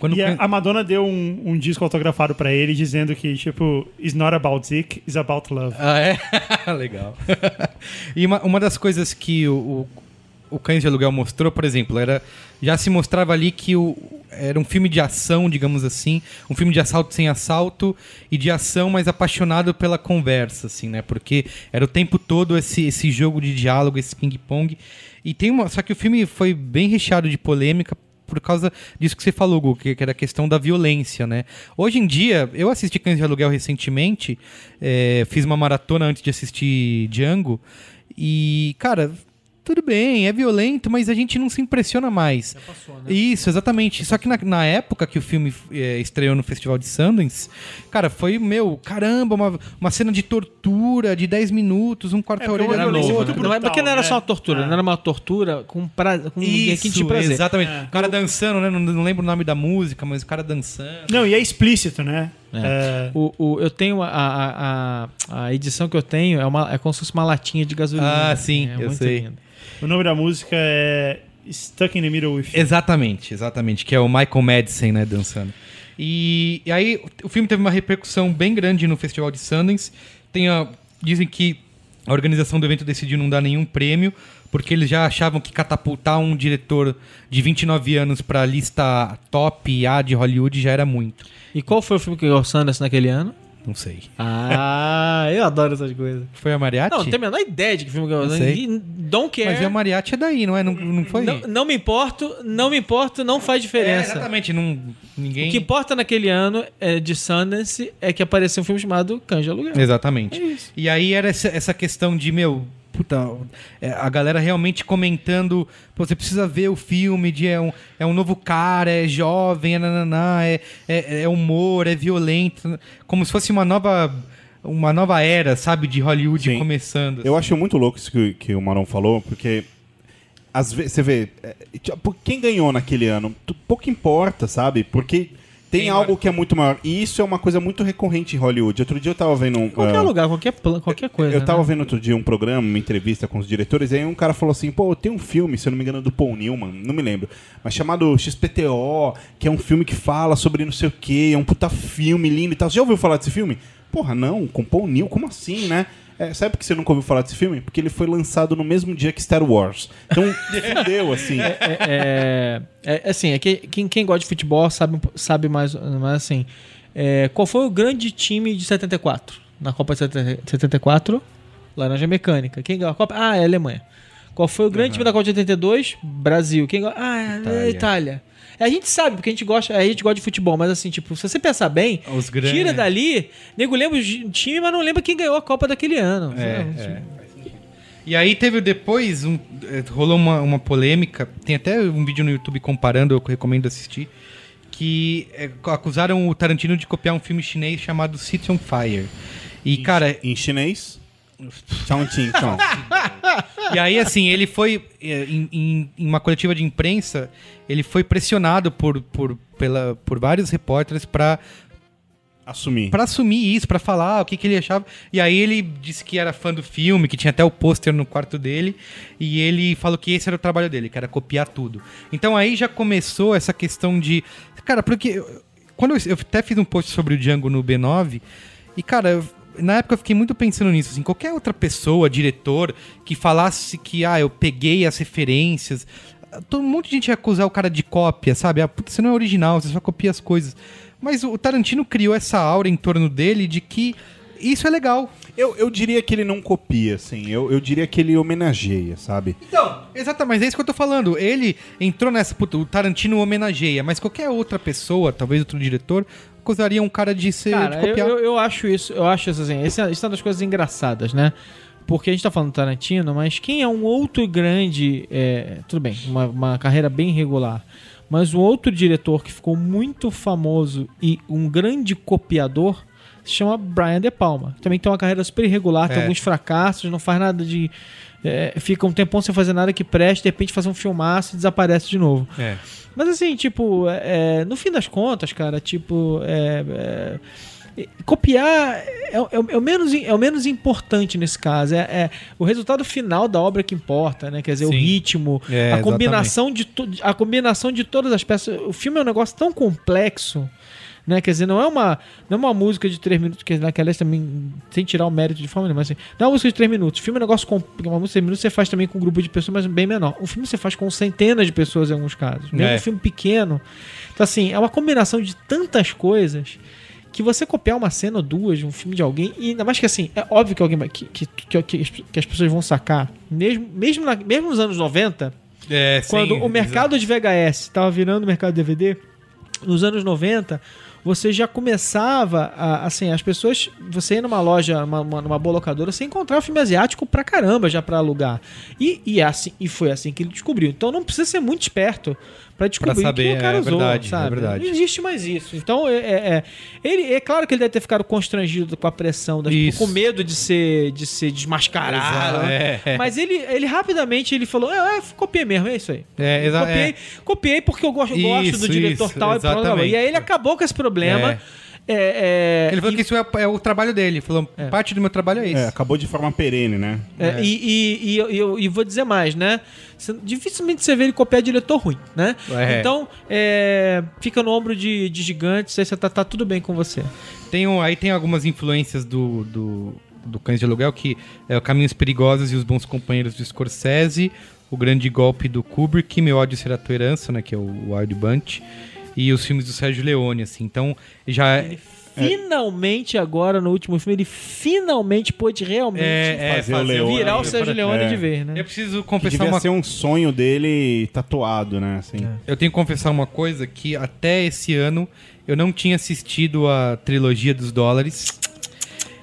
Quando E a, a Madonna deu um, um disco autografado pra ele, dizendo que, tipo, it's not about dick, it's about love. Ah, é? Legal. e uma, uma das coisas que o, o, o Cães de Aluguel mostrou, por exemplo, era já se mostrava ali que o, era um filme de ação, digamos assim, um filme de assalto sem assalto e de ação, mas apaixonado pela conversa, assim, né? Porque era o tempo todo esse, esse jogo de diálogo, esse ping-pong. E tem uma. Só que o filme foi bem recheado de polêmica por causa disso que você falou, Gu, que, era a questão da violência, né? Hoje em dia, eu assisti Cães de Aluguel recentemente, é, fiz uma maratona antes de assistir Django, e, cara, tudo bem, é violento, mas a gente não se impressiona mais. Isso, exatamente. Só que na, na época que o filme é, estreou no Festival de Sundance, cara, foi, meu, caramba, uma, uma cena de tortura de 10 minutos, um quarto É, a orelha era novo, outro. né? Não é porque não era brutal, só uma né? tortura, É. não era uma tortura com, pra, com requinte de prazer. exatamente. É. O cara dançando, né? Não, não lembro o nome da música, mas o cara dançando. Não, e é explícito, né? É. O, o- eu tenho a, a, a, edição que eu tenho é, uma, é como se fosse uma latinha de gasolina. Ah, sim, é eu sei. lindo. O nome da música é Stuck in the Middle with You. Exatamente, exatamente. Que é o Michael Madsen, né, dançando. E, e aí, o, o filme teve uma repercussão bem grande no Festival de Sundance. Tem a, dizem que a organização do evento decidiu não dar nenhum prêmio, porque eles já achavam que catapultar um diretor de 29 anos pra lista top A de Hollywood já era muito. E qual foi o filme que ganhou o Sundance naquele ano? Não sei. Ah, eu adoro essas coisas. Foi a Mariachi? Não, não tenho a menor ideia de que filme ganhou. Não sei. Don't care. Mas a Mariachi é daí, não é? Não, não foi? não, não me importo, não me importo, não faz É, diferença. exatamente, não, ninguém... o que importa naquele ano é, de Sundance é que apareceu um filme chamado de Aluguel. Exatamente. É isso. E aí era essa, essa questão de, meu, puta, é, a galera realmente comentando, você precisa ver o filme, de, é, um, é um novo cara, é jovem, é, nananá, é, é, é humor, é violento, como se fosse uma nova, uma nova era, sabe, de Hollywood Sim. começando. Eu acho muito louco isso que, que o Marão falou, porque às vezes você vê, é, tipo, quem ganhou naquele ano, pouco importa, sabe? Porque tem algo que é muito maior. E isso é uma coisa muito recorrente em Hollywood. Outro dia eu tava vendo um. Qualquer ah, lugar, qualquer, plan, qualquer coisa. eu tava né? vendo outro dia um programa, uma entrevista com os diretores, e aí um cara falou assim: pô, tem um filme, se eu não me engano, do Paul Newman, não me lembro, mas chamado XPTO, que é um filme que fala sobre não sei o que, é um puta filme lindo e tal. Você já ouviu falar desse filme? Porra, não, com Paul Newman, como assim, né? É, sabe por que você nunca ouviu falar desse filme? Porque ele foi lançado no mesmo dia que Star Wars. Então, fudeu, assim. É, é, é assim, é que quem, quem gosta de futebol sabe, sabe mais, mas assim, é, qual foi o grande time de 74? Na Copa de 70 74, Laranja Mecânica. Quem ganhou a Copa? Ah, é a Alemanha. Qual foi o grande time da Copa de 82? Brasil. Quem ganhou? Ah, é a Itália. Itália. A gente sabe, porque a gente gosta, a gente gosta de futebol, mas assim, tipo, se você pensar bem, tira dali, nego lembra o time, mas não lembra quem ganhou a Copa daquele ano. É, é. E aí teve depois, um- eh, rolou uma, uma polêmica, tem até um vídeo no YouTube comparando, eu recomendo assistir, que eh, acusaram o Tarantino de copiar um filme chinês chamado City on Fire. E, cara, Em chinês? Tchau, tchim, tchau. e aí, assim, ele foi, eh, em, em- em uma coletiva de imprensa, ele foi pressionado por, por, pela, por vários repórteres pra Assumir. Pra assumir isso, pra falar o que, que ele achava. E aí ele disse que era fã do filme, que tinha até o pôster no quarto dele. E ele falou que esse era o trabalho dele, que era copiar tudo. Então aí já começou essa questão de. Cara, porque. Quando eu, eu até fiz um post sobre o Django no B9, e cara, eu- na época eu fiquei muito pensando nisso, assim, qualquer outra pessoa, diretor, que falasse que, ah, eu peguei as referências. Todo um monte de gente ia acusar o cara de cópia, sabe? Ah, putz, você não é original, você só copia as coisas. Mas o Tarantino criou essa aura em torno dele de que isso é legal. Eu, eu diria que ele não copia, assim. Eu, eu diria que ele homenageia, sabe? Então, exatamente, mas é isso que eu tô falando. Ele entrou nessa, puta, o Tarantino homenageia, mas qualquer outra pessoa, talvez outro diretor, acusaria um cara de ser Cara, de eu, copiar. eu, eu acho isso, eu acho isso assim, esse é- é uma das coisas engraçadas, né? Porque a gente tá falando do Tarantino, mas quem é um outro grande. é, tudo bem, uma, uma carreira bem regular. Mas um outro diretor que ficou muito famoso e um grande copiador se chama Brian De Palma. Também tem uma carreira super irregular, tem É. alguns fracassos, não faz nada de. é, fica um tempão sem fazer nada que preste, de repente faz um filmaço e desaparece de novo. É. Mas assim, tipo, é, no fim das contas, cara, tipo, é, é, copiar é, é o- é o menos, é o menos importante nesse caso. É, é o resultado final da obra que importa, né? Quer dizer, o Sim. ritmo, É, a combinação de to- a combinação de todas as peças. O filme é um negócio tão complexo. Né? Quer dizer, não é uma, não é uma música de três minutos, que naquela também, sem tirar o mérito de forma nenhuma, mas assim, não é uma música de três minutos. O filme é um negócio com. Uma música de três minutos você faz também com um grupo de pessoas, mas bem menor. O filme você faz com centenas de pessoas em alguns casos. Mesmo É. um filme pequeno. Então, assim, é uma combinação de tantas coisas que você copiar uma cena ou duas de um filme de alguém, e ainda mais que assim, é óbvio que alguém que, que, que, que as- que as pessoas vão sacar, mesmo, mesmo, na- mesmo nos anos 90, É, quando sim, o mercado de VHS estava virando o mercado de DVD, nos anos 90, você já começava a, assim, as pessoas, você ia numa loja, numa, numa- numa boa locadora, você encontrava filme asiático pra caramba já pra alugar. E, e, é assim, e foi assim que ele descobriu. Então não precisa ser muito esperto pra descobrir Pra saber, que o cara é usou, verdade, é sabe? verdade. Não existe mais isso. Então é, é, é- ele, é claro que ele deve ter ficado constrangido com a pressão, Isso. com medo de ser, de ser desmascarado. Exato, né? é. Mas ele, ele rapidamente ele falou: é, é, copiei mesmo, é isso aí. É, exa- copiei, é. copiei porque eu gosto, eu gosto Isso, do diretor isso, tal e pronto. E aí ele acabou com esse problema. É, é, Ele falou e- que isso é, é o trabalho dele. Ele falou, parte do meu trabalho é isso. É, acabou de forma perene, né? É, E, e, e, eu- e eu- vou dizer mais, né? Dificilmente você vê ele copiar diretor ruim, né? É. Então, é, fica no ombro de, de gigantes, aí você tá, tá tudo bem com você. Tem um- aí tem algumas influências do, do, do Cães de Aluguel, que é o Caminhos Perigosos e os Bons Companheiros do Scorsese, o Grande Golpe do Kubrick, Meu Ódio Será Tua Herança, né, que é o Wild Bunch, e os filmes do Sérgio Leone, assim. Então, já... Finalmente, agora, no último filme, ele finalmente pôde realmente É, é, fazer o fazer Leone. virar o Sérgio Leone é. de vez, né? Eu preciso Que confessar devia uma ser um sonho dele tatuado, né? Assim. Eu tenho que confessar uma coisa, que até esse ano eu não tinha assistido a trilogia dos dólares.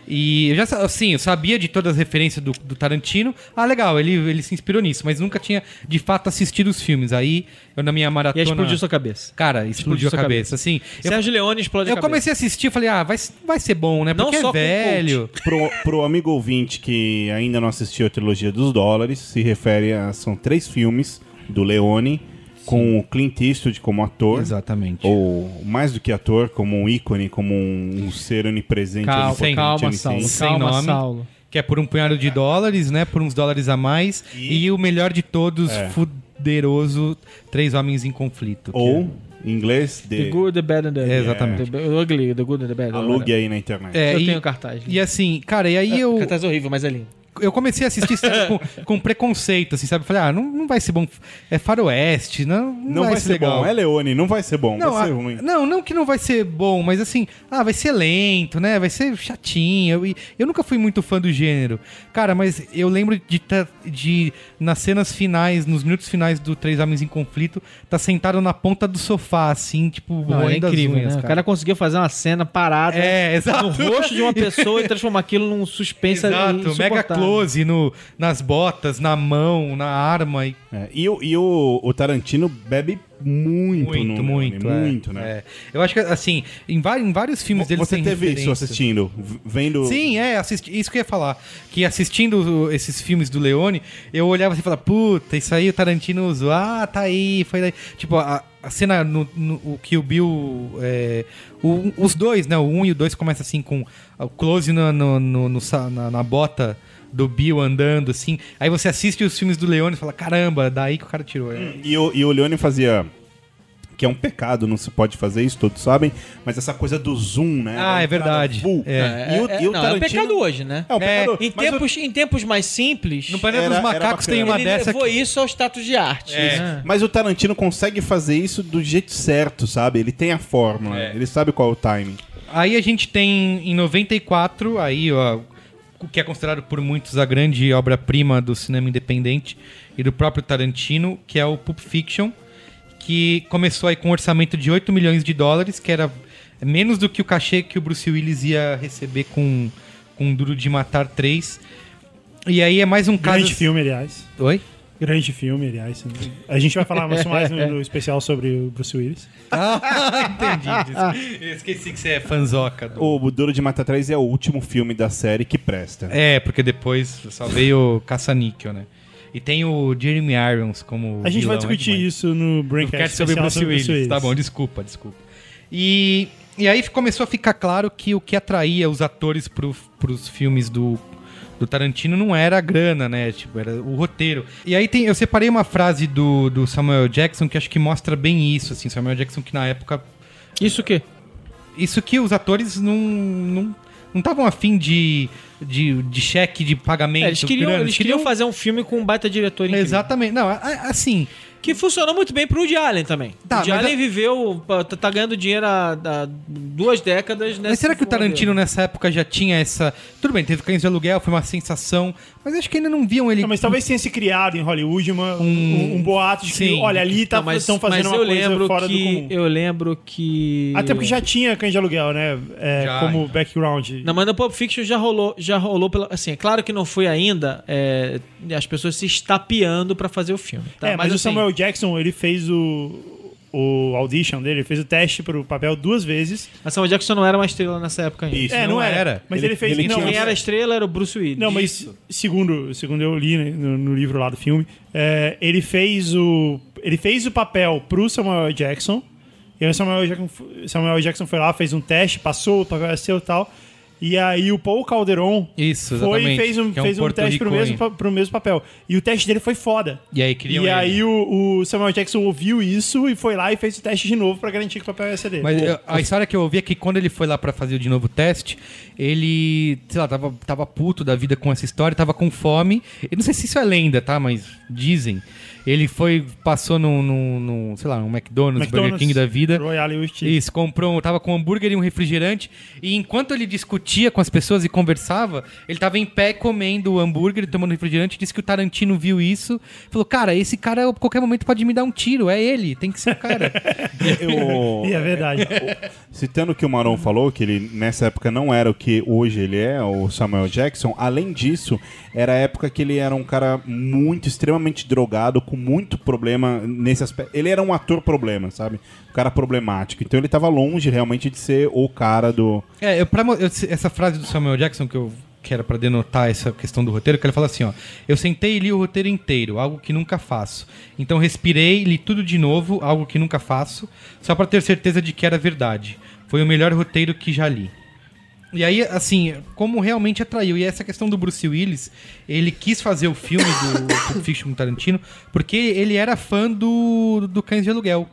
E eu já, assim, eu sabia de todas as referências do, do Tarantino. Ah, legal, ele, ele se inspirou nisso, mas nunca tinha de fato assistido os filmes. Aí eu na minha E maratona. aí explodiu sua cabeça. Cara, explodiu, explodiu sua a cabeça. Assim, eu, Sérgio Leone explode a eu cabeça. comecei a assistir, eu falei, ah, vai, vai ser bom, né? Não Porque só é com velho. Pro, pro amigo ouvinte que ainda não assistiu a trilogia dos dólares, se refere a. São três filmes do Leone, com o Clint Eastwood como ator. Exatamente. Ou mais do que ator, como um ícone, como um, um ser onipresente, Calma, onipotente, calma. Saulo. Sem Calma, nome. Saulo. Que é por um punhado de dólares, né? Por uns dólares a mais. E, o melhor de todos, É. fuderoso, Três Homens em Conflito. que Ou, em inglês, The de, Good, The Bad and The Ugly. É, exatamente. The, the Ugly, The Good and The Bad. alugue aí na internet. É, Eu e, tenho cartaz. E assim, cara, e aí eu. Cartaz horrível, mas é lindo. Eu comecei a assistir série com, com preconceito, assim, sabe? Falei, ah, não, não vai ser bom. É faroeste, não, não, Não vai, ser legal. bom. É Leone, não vai ser bom. Não, vai ser ah, ruim. não, não que não vai ser bom, mas assim, ah, vai ser lento, né? Vai ser chatinho. E eu nunca fui muito fã do gênero. Cara, mas eu lembro de, tá- de nas cenas finais, nos minutos finais do Três Homens em Conflito, tá sentado na ponta do sofá, assim, tipo, Não, é incrível, unhas, né? O cara conseguiu fazer uma cena parada É, exato. no rosto de uma pessoa e transformar aquilo num suspense Exato, mega insuportável. Close no, nas botas, na mão, na arma. E É, e o, e o, o Tarantino bebe muito, muito, no muito. Leone, é, muito, né? é. Eu acho que, assim, em, em vários filmes dele Você teve isso assistindo, vendo... Sim, é, assisti, isso que eu ia falar. Que assistindo esses filmes do Leone, eu olhava assim e falava, puta, isso aí o Tarantino usou. Ah, tá aí, foi daí. Tipo, a, a cena no, no o que o Bill. é, o- os dois, né? O 1 um e o 2 começa assim com o close no, no- no- no na, na bota do Bill andando, assim. Aí você assiste os filmes do Leone e fala, caramba, daí que o cara tirou. É. E o, e o Leone fazia... Que é um pecado, não se pode fazer isso, todos sabem. Mas essa coisa do zoom, né? Ah, é verdade. full. É. E o, É, e o não, é um Tarantino... pecado hoje, né? É um pecado. Em, mas o- tempos, em tempos mais simples, No Planeta dos Macacos tem uma ele dessa levou isso ao status de arte. É. Mas o Tarantino consegue fazer isso do jeito certo, sabe? Ele tem a fórmula, É. ele sabe qual é o timing. Aí a gente tem em 94, aí, ó, que é considerado por muitos a grande obra-prima do cinema independente e do próprio Tarantino, que é o Pulp Fiction, que começou aí com um orçamento de 8 milhões de dólares, que era menos do que o cachê que o Bruce Willis ia receber com, com Duro de Matar 3. E aí é mais um caso... Grande filme, aliás. Oi? Grande filme, aliás. A gente vai falar mais, mais no, no especial sobre o Bruce Willis. Ah, entendi. disso. Eu esqueci que você é fanzoca. do- O Duro de Matar 3 é o último filme da série que presta. É, porque depois só veio Caça-Níquel, né? E tem o Jeremy Irons como A gente vai vilão, é discutir isso no No Braincast cast sobre especial Bruce Willis. Tá bom, desculpa, desculpa. E, e aí começou a ficar claro que o que atraía os atores pro, pros filmes do, do Tarantino não era a grana, né? Tipo, era o roteiro. E aí tem, eu separei uma frase do, do Samuel Jackson que acho que mostra bem isso, assim. Samuel Jackson que na época Isso o quê? isso que os atores não não não estavam afim de, de, de cheque de pagamento. É, eles queriam, grana, eles queriam fazer um filme com um baita diretor incrível. Exatamente. Não, assim, Que funcionou muito bem pro Woody Allen também. Tá, o Woody mas Allen a- viveu, tá, tá ganhando dinheiro há, há duas décadas nessa mas será que o Tarantino dele. nessa época já tinha essa. Tudo bem, teve Cães de Aluguel, foi uma sensação, mas acho que ainda não viam ele. Não, mas talvez tenha se criado em Hollywood uma, um, um boato de que, Sim. olha, ali tá, Não, mas, estão fazendo mas uma coisa lembro fora do que comum. eu lembro que Até porque já tinha cães de aluguel, né? É, Já, como então. background. Não, mas no Pulp Fiction já rolou, já rolou pela, assim, é claro que não foi ainda é, as pessoas se estapeando pra fazer o filme. tá? é, mas, o assim, Samuel Jackson, ele fez o, o audition dele, ele fez o teste pro papel duas vezes. Mas Samuel Jackson não era uma estrela nessa época ainda. Isso. é, não, não era. era. Mas Ele- ele, fez... ele não, Quem era a estrela era o Bruce Willis. Não, mas segundo, segundo eu li né, no, no livro lá do filme, é, ele fez o ele fez o papel pro Samuel Jackson. E aí o Samuel Jackson, Samuel Jackson foi lá, fez um teste, passou, o papel era seu e tal. E aí o Paul Calderon Isso, foi e fez um, é um fez um teste pro mesmo, pro mesmo papel. E o teste dele foi foda. E aí E ele. aí o, o Samuel Jackson ouviu isso e foi lá e fez o teste de novo pra garantir que o papel ia ser dele. Mas eu- a história que eu ouvi é que quando ele foi lá pra fazer de novo o teste, ele, sei lá, tava, tava puto da vida com essa história, tava com fome. Eu não sei se isso é lenda, tá? Mas dizem. Ele foi, passou num, num, num, sei lá, um McDonald's, Burger King da vida. Cheese. Isso, comprou, um- tava com um hambúrguer e um refrigerante. E enquanto ele discutia com as pessoas e conversava, ele tava em pé comendo o hambúrguer e tomando refrigerante. Disse que o Tarantino viu isso. Falou, cara, esse cara a qualquer momento pode me dar um tiro. É ele, tem que ser o cara. Eu- E é verdade. Citando o que o Maron falou, que ele nessa época não era o que hoje ele é, o Samuel Jackson, além disso, era a época que ele era um cara muito, extremamente drogado, com muito problema nesse aspecto. Ele era um ator problema, sabe? Um cara problemático. Então ele tava longe realmente de ser o cara do. É, eu, pra eu- essa frase do Samuel Jackson que eu que era pra denotar essa questão do roteiro, que ele fala assim, ó: "Eu sentei e li o roteiro inteiro, algo que nunca faço. Então respirei, li tudo de novo, algo que nunca faço, só pra ter certeza de que era verdade. Foi o melhor roteiro que já li." E aí, assim, como realmente atraiu. E essa questão do Bruce Willis, ele quis fazer o filme do Pulp Fiction Tarantino porque ele era fã do, do Cães de Aluguel.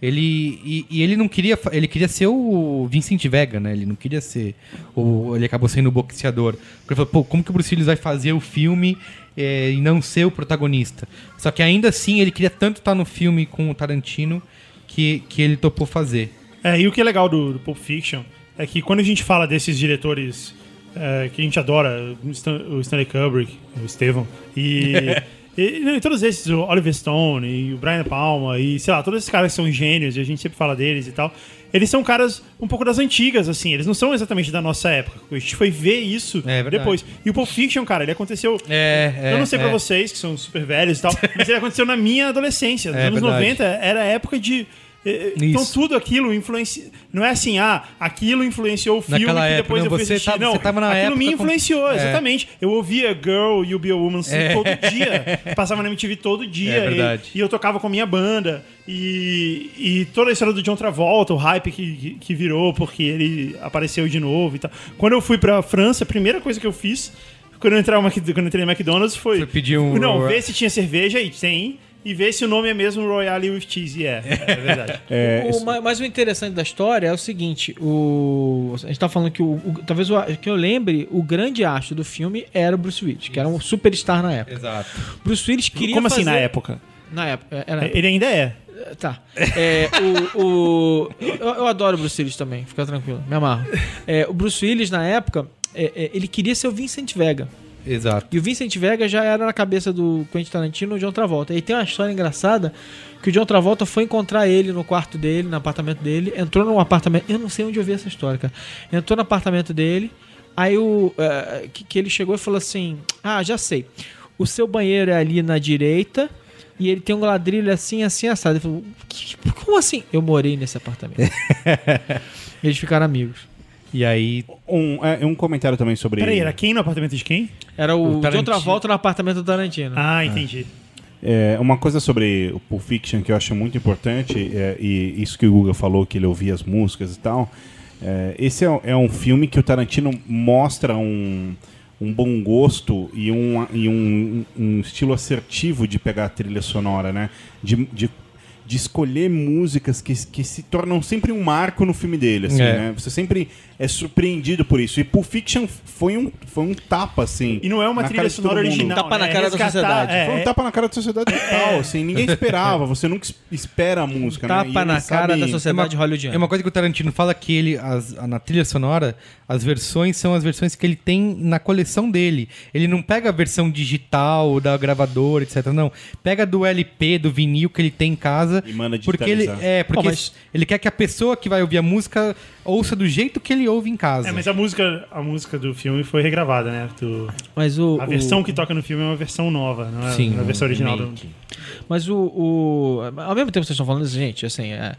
Ele, e, e ele não queria. Ele queria ser o Vincent Vega, né? Ele não queria ser. O, ele acabou sendo o boxeador. Porque ele falou, pô, como que o Bruce Willis vai fazer o filme é, e não ser o protagonista? Só que ainda assim ele queria tanto estar no filme com o Tarantino que, que ele topou fazer. É, e o que é legal do, do Pulp Fiction é que quando a gente fala desses diretores é, que a gente adora, o Stan- o Stanley Kubrick, o Estevão, e, e, e todos esses, o Oliver Stone e o Brian Palma, e sei lá, todos esses caras que são gênios e a gente sempre fala deles e tal, eles são caras um pouco das antigas, assim, eles não são exatamente da nossa época. A gente foi ver isso É depois. E o Pulp Fiction, cara, ele aconteceu É, é, eu não sei pra é. vocês, que são super velhos e tal, mas ele aconteceu na minha adolescência. Nos É anos verdade. 90 era a época de. Eh, Então Isso. tudo aquilo influencia. Não é assim, ah, aquilo influenciou o filme Naquela que época, depois não, eu fui você assistir. não, você tava na aquilo me época com- influenciou, É. exatamente. Eu ouvia Girl, You Be a Woman assim, É. todo dia. Passava na MTV todo dia. É verdade. E, e eu tocava com a minha banda. E, e toda a história do John Travolta, o hype que, que, que virou, porque ele apareceu de novo e tal. Quando eu fui pra França, a primeira coisa que eu fiz. Quando eu, entrar quando eu entrei no McDonald's foi. Foi pedir um Não, ver se tinha cerveja e tem. E ver se o nome é mesmo Royale with Cheese. E é, é verdade. É, O, ma- mas o interessante da história é o seguinte: o, a gente tá falando que o, o- talvez o, que eu lembre, o grande astro do filme era o Bruce Willis, que era um superstar na época. Exato. Bruce Willis queria Como assim fazer- na época? Na época, era na época. Ele ainda é. Tá. É, o, o- eu, eu adoro o Bruce Willis também, fica tranquilo, me amarro. É, o Bruce Willis, na época, é, é, ele queria ser o Vincent Vega. Exato. E o Vincent Vega já era na cabeça do Quentin Tarantino o John Travolta. E tem uma história engraçada que o John Travolta foi encontrar ele no quarto dele, no apartamento dele, entrou num apartamento. Eu não sei onde eu vi essa história, cara. Entrou no apartamento dele, aí o. eh, que, que ele chegou e falou assim: Ah, já sei. O seu banheiro é ali na direita. E ele tem um ladrilho assim, assim, assado. Ele falou, "Que- como assim? Eu morei nesse apartamento. Eles ficaram amigos. E aí. um, é, um comentário também sobre. Peraí, era quem no apartamento de quem? Era o, O John Tarantino. Travolta no apartamento do Tarantino. Ah, entendi. É, uma coisa sobre o Pulp Fiction que eu acho muito importante, é, e isso que o Guga falou, que ele ouvia as músicas e tal. é, esse é, é um filme que o Tarantino mostra um, um bom gosto e, um, e um, um estilo assertivo de pegar a trilha sonora, né? De, de, de escolher músicas que, que se tornam sempre um marco no filme dele, assim, É. né? Você sempre é surpreendido por isso. E Pulp Fiction foi um, foi um tapa, assim. E não é uma na trilha sonora original. Tapa na né? cara da sociedade. é, Foi um é- tapa na cara da sociedade total, assim. Ninguém esperava, você nunca es- espera a música, né? E Tapa ele na cara sabe- da sociedade hollywoodiana. É uma coisa que o Tarantino fala que ele, as- na trilha sonora, as versões são as versões que ele tem na coleção dele. Ele não pega a versão digital da gravadora, etc. Não. Pega do LP, do vinil que ele tem em casa. E manda porque ele digitalizar. É, porque Pô, mas- ele quer que a pessoa que vai ouvir a música ouça do jeito que ele ouve em casa. É, mas a música, a música do filme foi regravada, né? Do- Mas o, a versão o- que toca no filme é uma versão nova, não é Sim, a versão original. Do... Mas o, o- Ao mesmo tempo que vocês estão falando isso, gente, assim. É,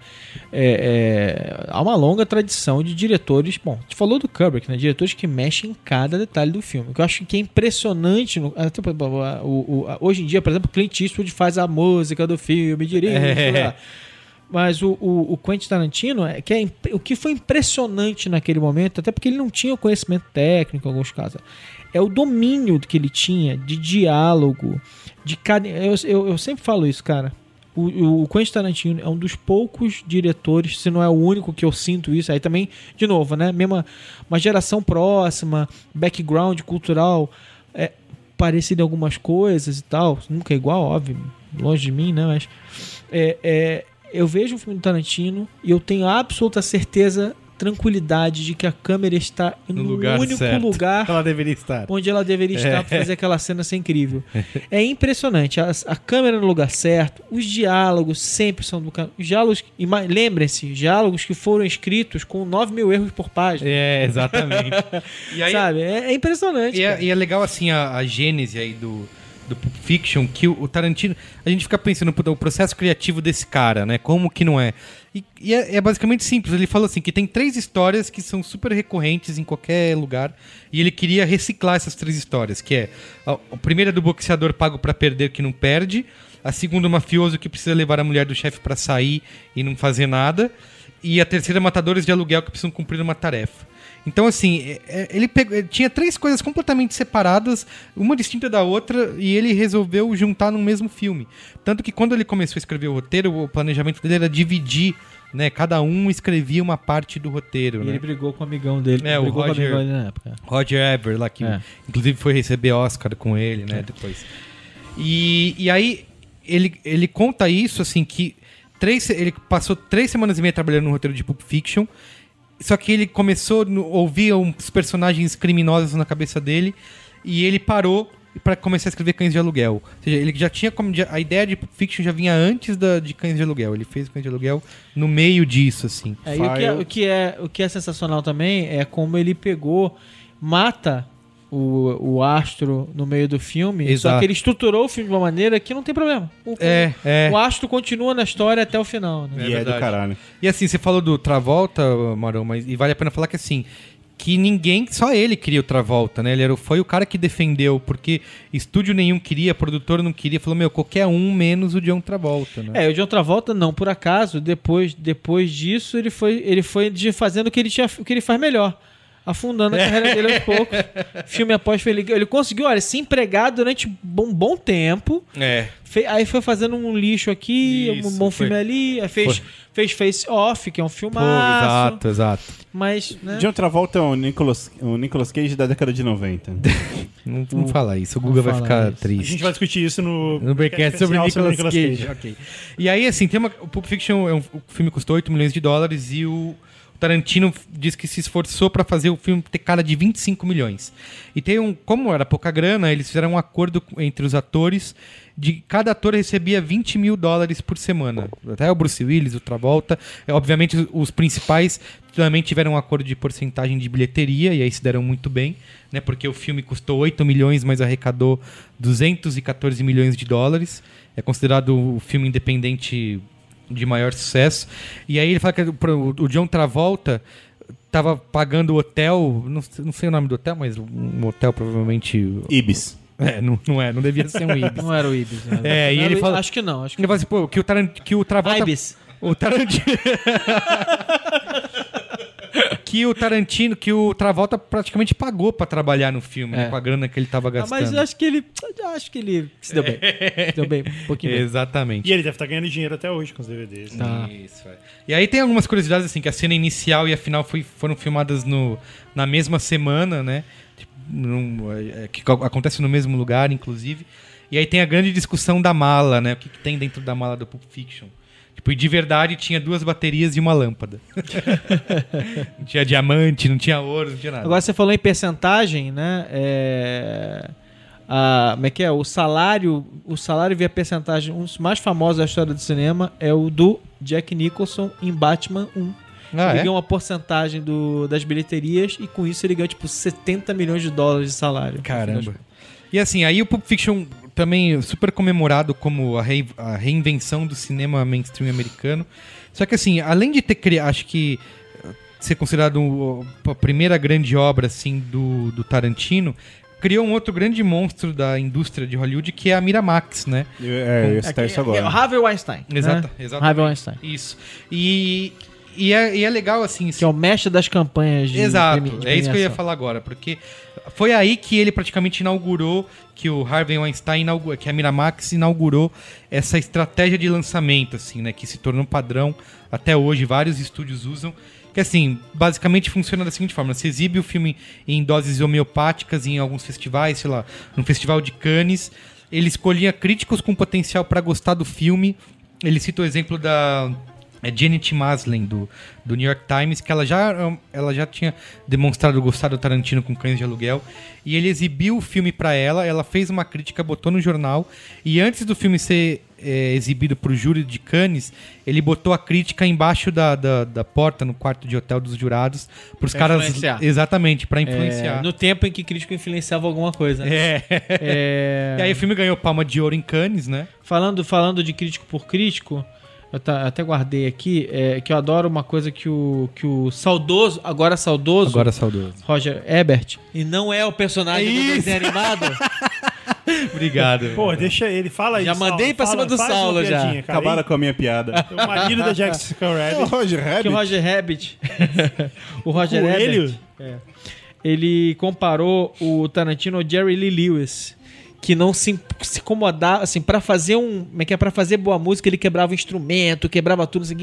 é- é- há uma longa tradição de diretores. Bom, a falou do Kubrick, né? Diretores que mexem em cada detalhe do filme. Que eu acho que é impressionante. no- até, o- o- o- hoje em dia, por exemplo, Clint Eastwood faz a música do filme, dirige. É. Mas o, o, o Quentin Tarantino, é, que é, o que foi impressionante naquele momento, até porque ele não tinha o conhecimento técnico em alguns casos, é o domínio que ele tinha de diálogo, de cada. Eu, eu, eu sempre falo isso, cara. O, o Quentin Tarantino é um dos poucos diretores, se não é o único que eu sinto isso. Aí também, de novo, né? Mesma uma geração próxima, background cultural é, parecido em algumas coisas e tal. Nunca é igual, óbvio, longe de mim, né? Mas é, é, eu vejo um filme do Tarantino e eu tenho absoluta certeza, tranquilidade de que a câmera está no, No lugar único certo. lugar Ela deveria estar. onde ela deveria estar para fazer aquela cena ser incrível. É impressionante. A, a câmera no lugar certo, os diálogos sempre são do ca- Os diálogos, lembrem-se, diálogos que foram escritos com 9 mil erros por página. É, exatamente. e aí, sabe? É, é impressionante. E é, e é legal, assim, a, a gênese aí do, do Pulp Fiction, que o, Tarantino... A gente fica pensando, o processo criativo desse cara, né? Como que não é? E, e é, é basicamente simples. Ele falou assim, que tem três histórias que são super recorrentes em qualquer lugar, e ele queria reciclar essas três histórias, que é... A, a primeira é do boxeador pago pra perder que não perde, a segunda o mafioso que precisa levar a mulher do chefe pra sair e não fazer nada, e a terceira matadores de aluguel que precisam cumprir uma tarefa. Então, assim, é- é- ele pegou- ele tinha três coisas completamente separadas, uma distinta da outra, e ele resolveu juntar num mesmo filme. Tanto que quando ele começou a escrever o roteiro, o planejamento dele era dividir, né? Cada um escrevia uma parte do roteiro, E né? ele brigou com o amigão dele. É, o Roger- na época. Roger Eber, lá que É. inclusive foi receber Oscar com ele, né, depois. E, e aí ele, ele conta isso, assim, que três, ele passou três semanas e meia trabalhando no roteiro de Pulp Fiction, só que ele começou a ouvir uns personagens criminosos na cabeça dele e ele parou para começar a escrever Cães de Aluguel. Ou seja, ele já tinha a ideia de Fiction já vinha antes da, de Cães de Aluguel. Ele fez Cães de Aluguel no meio disso, assim. É, e o que é, o, que é, o que é sensacional também é como ele pegou, mata o, o astro no meio do filme, só Exato. que ele estruturou o filme de uma maneira que não tem problema. O, É, é. o astro continua na história até o final. Né? e é, do verdade. caralho. E assim, você falou do Travolta, Marão, mas e vale a pena falar que assim, que ninguém, só ele queria o Travolta, né? Ele era, foi o cara que defendeu, porque estúdio nenhum queria, produtor não queria, falou, meu, qualquer um menos o John Travolta, né? É, o de outra volta não, por acaso, depois, depois disso ele foi, ele foi fazendo o que ele, tinha, o que ele faz melhor. Afundando a carreira dele aos poucos. Filme após filme. Ele, ele conseguiu, olha, se empregar durante um bom, bom tempo. É. Fe- aí foi fazendo um lixo aqui, Isso, um bom foi. filme ali. Aí fez, Foi. fez Face Off, que é um Pô, filmaço. exato, exato. Mas, né? John Travolta é o Nicolas, o Nicolas Cage da década de 90. Não, não fala isso, o Guga vai ficar isso. A triste. gente vai discutir isso no, No Breakcast sobre especial Nicolas Cage. Ok. E aí, assim, tem uma, o Pulp Fiction, é um, o filme custou 8 milhões de dólares e o Tarantino diz que se esforçou pra fazer o filme ter cara de 25 milhões. E tem um, como era pouca grana, eles fizeram um acordo entre os atores de cada ator recebia 20 mil dólares por semana. Até o Bruce Willis, o Travolta. É, obviamente, os principais também tiveram um acordo de porcentagem de bilheteria e aí se deram muito bem, né? Porque o filme custou 8 milhões, mas arrecadou 214 milhões de dólares. É considerado o filme independente de maior sucesso. E aí ele fala que o o John Travolta tava pagando o hotel, não, sei- não sei o nome do hotel, mas um hotel provavelmente... Ibis. É, não, não é, não devia ser um Ibis. Não era o Ibis. né? É, e ele fala- Acho que não. Acho que Ele fala assim, pô, que o, Tarant, que o Travolta... Ibis. O Tarantino. que o Tarantino, que o Travolta praticamente pagou pra trabalhar no filme, né, É. com a grana que ele tava Ah, gastando. mas eu acho que ele. eu Acho que ele se deu bem. Se deu bem, um pouquinho bem. Exatamente. E ele deve estar ganhando dinheiro até hoje com os DVDs. né? Tá. Isso, é. E aí tem algumas curiosidades, assim, que a cena inicial e a final foi, foram filmadas no, na mesma semana, né? Tipo, num- é, que co- acontece no mesmo lugar, inclusive. E aí tem a grande discussão da mala, né? O que, que tem dentro da mala do Pulp Fiction. Tipo, e de verdade tinha duas baterias e uma lâmpada. não tinha diamante, não tinha ouro, não tinha nada. Agora você falou em percentagem, né? É... A, como é que é? O salário, o salário via percentagem, um dos mais famosos da história do cinema é o do Jack Nicholson em Batman 1. Ah, ele é? ganha uma porcentagem do, das bilheterias e com isso ele ganha tipo 70 milhões de dólares de salário. Caramba. E assim, aí o Pulp Fiction também super comemorado como a, rei- a reinvenção do cinema mainstream americano. Só que assim, além de ter criado, acho que eh, ser considerado a primeira grande obra assim do, do Tarantino, criou um outro grande monstro da indústria de Hollywood que é a Miramax, né? É, eu ia citar isso É agora. o Harvey Weinstein. Exata, né? exatamente. Harvey Weinstein. Isso. E, e, é, e é legal assim, Que é o mestre das campanhas de Exato, é isso que eu ia falar agora, porque foi aí que ele praticamente inaugurou, que o Harvey Weinstein inaugurou, que a Miramax inaugurou essa estratégia de lançamento, assim, né, que se tornou padrão. Até hoje, vários estúdios usam, que assim, basicamente funciona da seguinte forma, você exibe o filme em doses homeopáticas em alguns festivais, sei lá, no Festival de Cannes, ele escolhia críticos com potencial para gostar do filme, ele cita o exemplo da é Janet Maslin, do, do New York Times, que ela já, ela já tinha demonstrado gostar do Tarantino com Cães de Aluguel. E ele exibiu o filme pra ela, ela fez uma crítica, botou no jornal. E antes do filme ser é, exibido pro júri de Cannes, ele botou a crítica embaixo da, da, da porta, no quarto de hotel dos jurados, pros Pra caras. influenciar. Exatamente, pra É, influenciar. no tempo em que crítico influenciava alguma coisa. É. É, E aí o filme ganhou palma de ouro em Cannes, né? falando, falando de crítico por crítico, eu ta- até guardei aqui, é, que eu adoro uma coisa que o, que o saudoso, agora saudoso, Agora saudoso. Roger Ebert, e não é o personagem É do desenho animado, Obrigado. Pô, deixa ele, fala aí. Já Saulo, mandei pra fala, cima do Saulo já. cara. Acabaram com a minha piada. O marido da Jessica É o Rabbit. Roger que Rabbit. o Roger Rabbit, o Roger Coelho? Ebert, Ele comparou o Tarantino ao Jerry Lee Lewis. Que não se, se incomodava, assim, pra fazer um. Como é que é? Pra fazer boa música, ele quebrava o instrumento, quebrava tudo. Assim,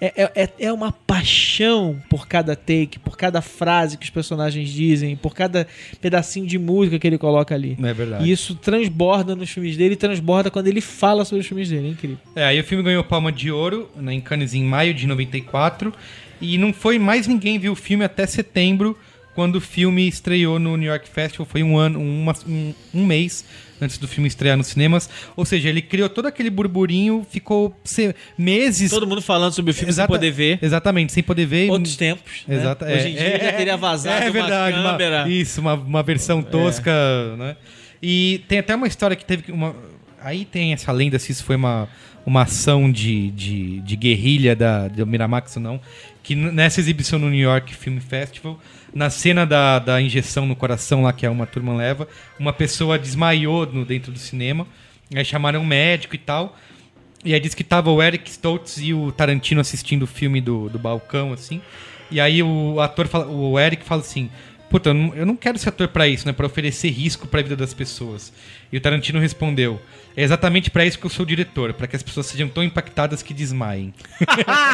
é, é, é- é uma paixão por cada take, por cada frase que os personagens dizem, por cada pedacinho de música que ele coloca ali. É verdade. E isso transborda nos filmes dele e transborda quando ele fala sobre os filmes dele. É incrível. É, aí o filme ganhou Palma de Ouro né, em Cannes em maio de 94 e não foi mais ninguém viu o filme até setembro, quando o filme estreou no New York Festival. Foi um ano, uma- um, um mês antes do filme estrear nos cinemas. Ou seja, ele criou todo aquele burburinho, ficou se- meses Todo mundo falando sobre o filme Exata- sem poder ver. Exatamente, sem poder ver. Outros tempos. né? Exato, é. Hoje em dia É, já teria vazado é uma verdade, uma- câmera. É. isso, uma, uma versão tosca, né? E tem até uma história que teve uma. Aí tem essa lenda se isso foi uma, uma ação de, de, de guerrilha da, do Miramax ou não. Que nessa exibição no New York Film Festival, na cena da, da injeção no coração lá que a uma turma leva, uma pessoa desmaiou no, dentro do cinema. Aí chamaram um médico e tal. E aí disse que tava o Eric Stoltz e o Tarantino assistindo o filme do, do balcão, assim. E aí o ator, fala, o Eric fala assim: Puta, eu não, quero ser ator pra isso, né? Pra oferecer risco pra vida das pessoas. E o Tarantino respondeu: É exatamente pra isso que eu sou diretor, pra que as pessoas sejam tão impactadas que desmaiem.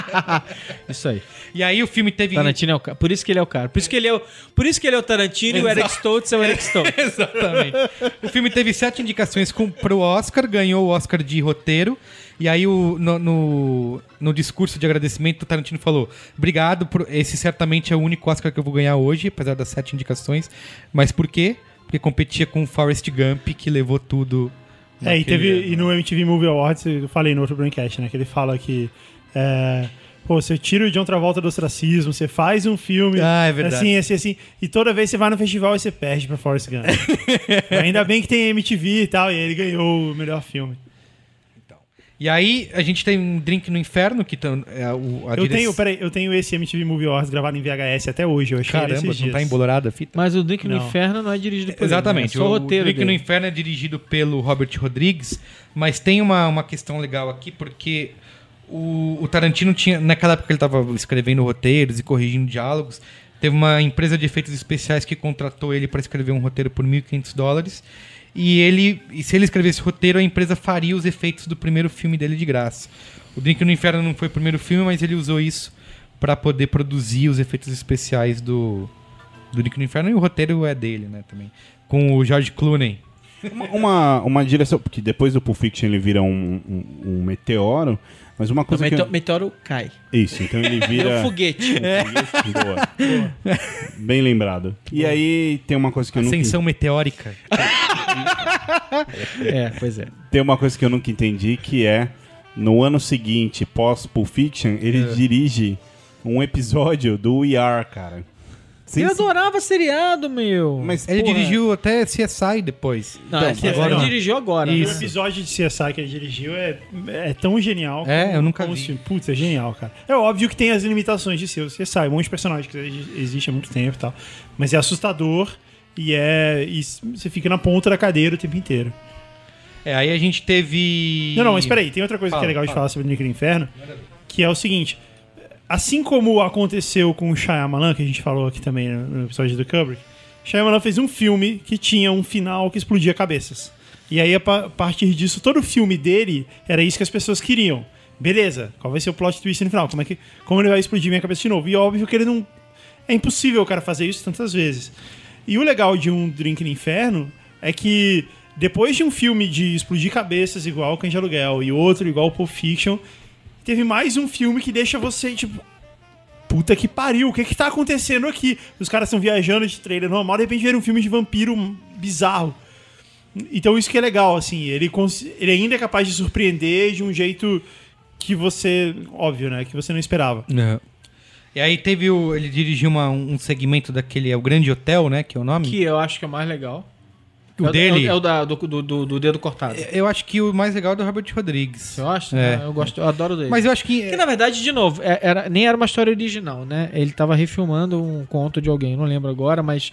Isso aí. E aí o filme teve. Tarantino é o cara. Por isso que ele é o cara. Por isso que ele é o, por isso que ele é o Tarantino e o Eric Stoltz é o Eric Stoltz. Exatamente. O filme teve sete indicações com, pro Oscar, ganhou o Oscar de roteiro. E aí, o, no, no, no discurso de agradecimento, o Tarantino falou: Obrigado, por, esse certamente é o único Oscar que eu vou ganhar hoje, apesar das sete indicações. Mas por quê? Porque competia com o Forrest Gump, que levou tudo. É, e, teve, e no MTV Movie Awards, eu falei no outro Braincast, né? Que ele fala que. É, pô, você tira o John Travolta do ostracismo, você faz um filme. Ah, é verdade. Assim, assim, assim. E toda vez você vai no festival e você perde pra Forrest Gump. Ainda bem que tem MTV e tal, e ele ganhou o melhor filme. E aí, a gente tem um Drink no Inferno, que tam- é o, a Eu tenho, peraí, eu tenho esse MTV Movie Awards gravado em VHS até hoje. Eu achei Caramba, esses não dias. tá embolorada a fita? Mas o Drink no Não. Inferno não é dirigido por Exatamente. ele. né? É só o o roteiro Drink no dele. Inferno é dirigido pelo Robert Rodrigues, mas tem uma, uma questão legal aqui, porque o, o Tarantino tinha. Naquela época que ele estava escrevendo roteiros e corrigindo diálogos, teve uma empresa de efeitos especiais que contratou ele para escrever um roteiro por 1.500 dólares. E ele, e se ele escrevesse roteiro, a empresa faria os efeitos do primeiro filme dele de graça. O Drink no Inferno não foi o primeiro filme, mas ele usou isso para poder produzir os efeitos especiais do, do Drink no Inferno. E o roteiro é dele, né, também. Com o George Clooney. Uma, uma, uma direção, porque depois do Pulp Fiction ele vira um, um, um meteoro, mas uma O coisa que... meteoro, meteoro cai. Isso, então ele É vira... um foguete. Boa. Bem lembrado. E aí tem uma coisa que eu nunca... Ascensão meteórica. É, pois é. Tem uma coisa que eu nunca entendi, que é no ano seguinte, pós Pulp Fiction, ele É. dirige um episódio do We Are, cara. Sem Eu se- adorava seriado, meu. Mas, Ele porra, dirigiu até CSI depois. Não, Então, esse agora ele dirigiu agora. O Isso. né? episódio de CSI que ele dirigiu é, é tão genial. É, eu nunca como vi. os filmes. Putz, é genial, cara. É óbvio que tem as limitações de ser o CSI, um monte de personagens que exi- existe há muito tempo e tal. Mas é assustador e é. E você fica na ponta da cadeira o tempo inteiro. É, aí a gente teve. Não, não, mas peraí, tem outra coisa Fala, que é legal de fala. falar sobre o Nick do Inferno, que é o seguinte. Assim como aconteceu com o Shyamalan, que a gente falou aqui também no episódio do Kubrick, Shyamalan fez um filme que tinha um final que explodia cabeças. E aí, a partir disso, todo o filme dele era isso que as pessoas queriam. Beleza, qual vai ser o plot twist no final? Como, é que, como ele vai explodir minha cabeça de novo? E óbvio que ele não... É impossível o cara fazer isso tantas vezes. E o legal de um Drink no Inferno é que depois de um filme de explodir cabeças igual Cães de Aluguel e outro igual o Pulp Fiction, teve mais um filme que deixa você, tipo... Puta que pariu, o que que tá acontecendo aqui? Os caras estão viajando de trailer normal, de repente vê um filme de vampiro bizarro. Então isso que é legal, assim, ele, ele ainda é capaz de surpreender de um jeito que você, óbvio, né, que você não esperava. Não. E aí teve o. Ele dirigiu uma- um segmento daquele. É o Grande Hotel, né? Que é o nome? Que eu acho que é o mais legal. o é dele. É o, da- do, do, do- do dedo cortado. Eu acho que o mais legal é do Robert Rodrigues. Eu acho? É. Eu gosto, eu adoro dele. Mas eu acho que. Que na verdade, de novo, é- era, nem era uma história original, né? Ele tava refilmando um conto de alguém, não lembro agora, mas.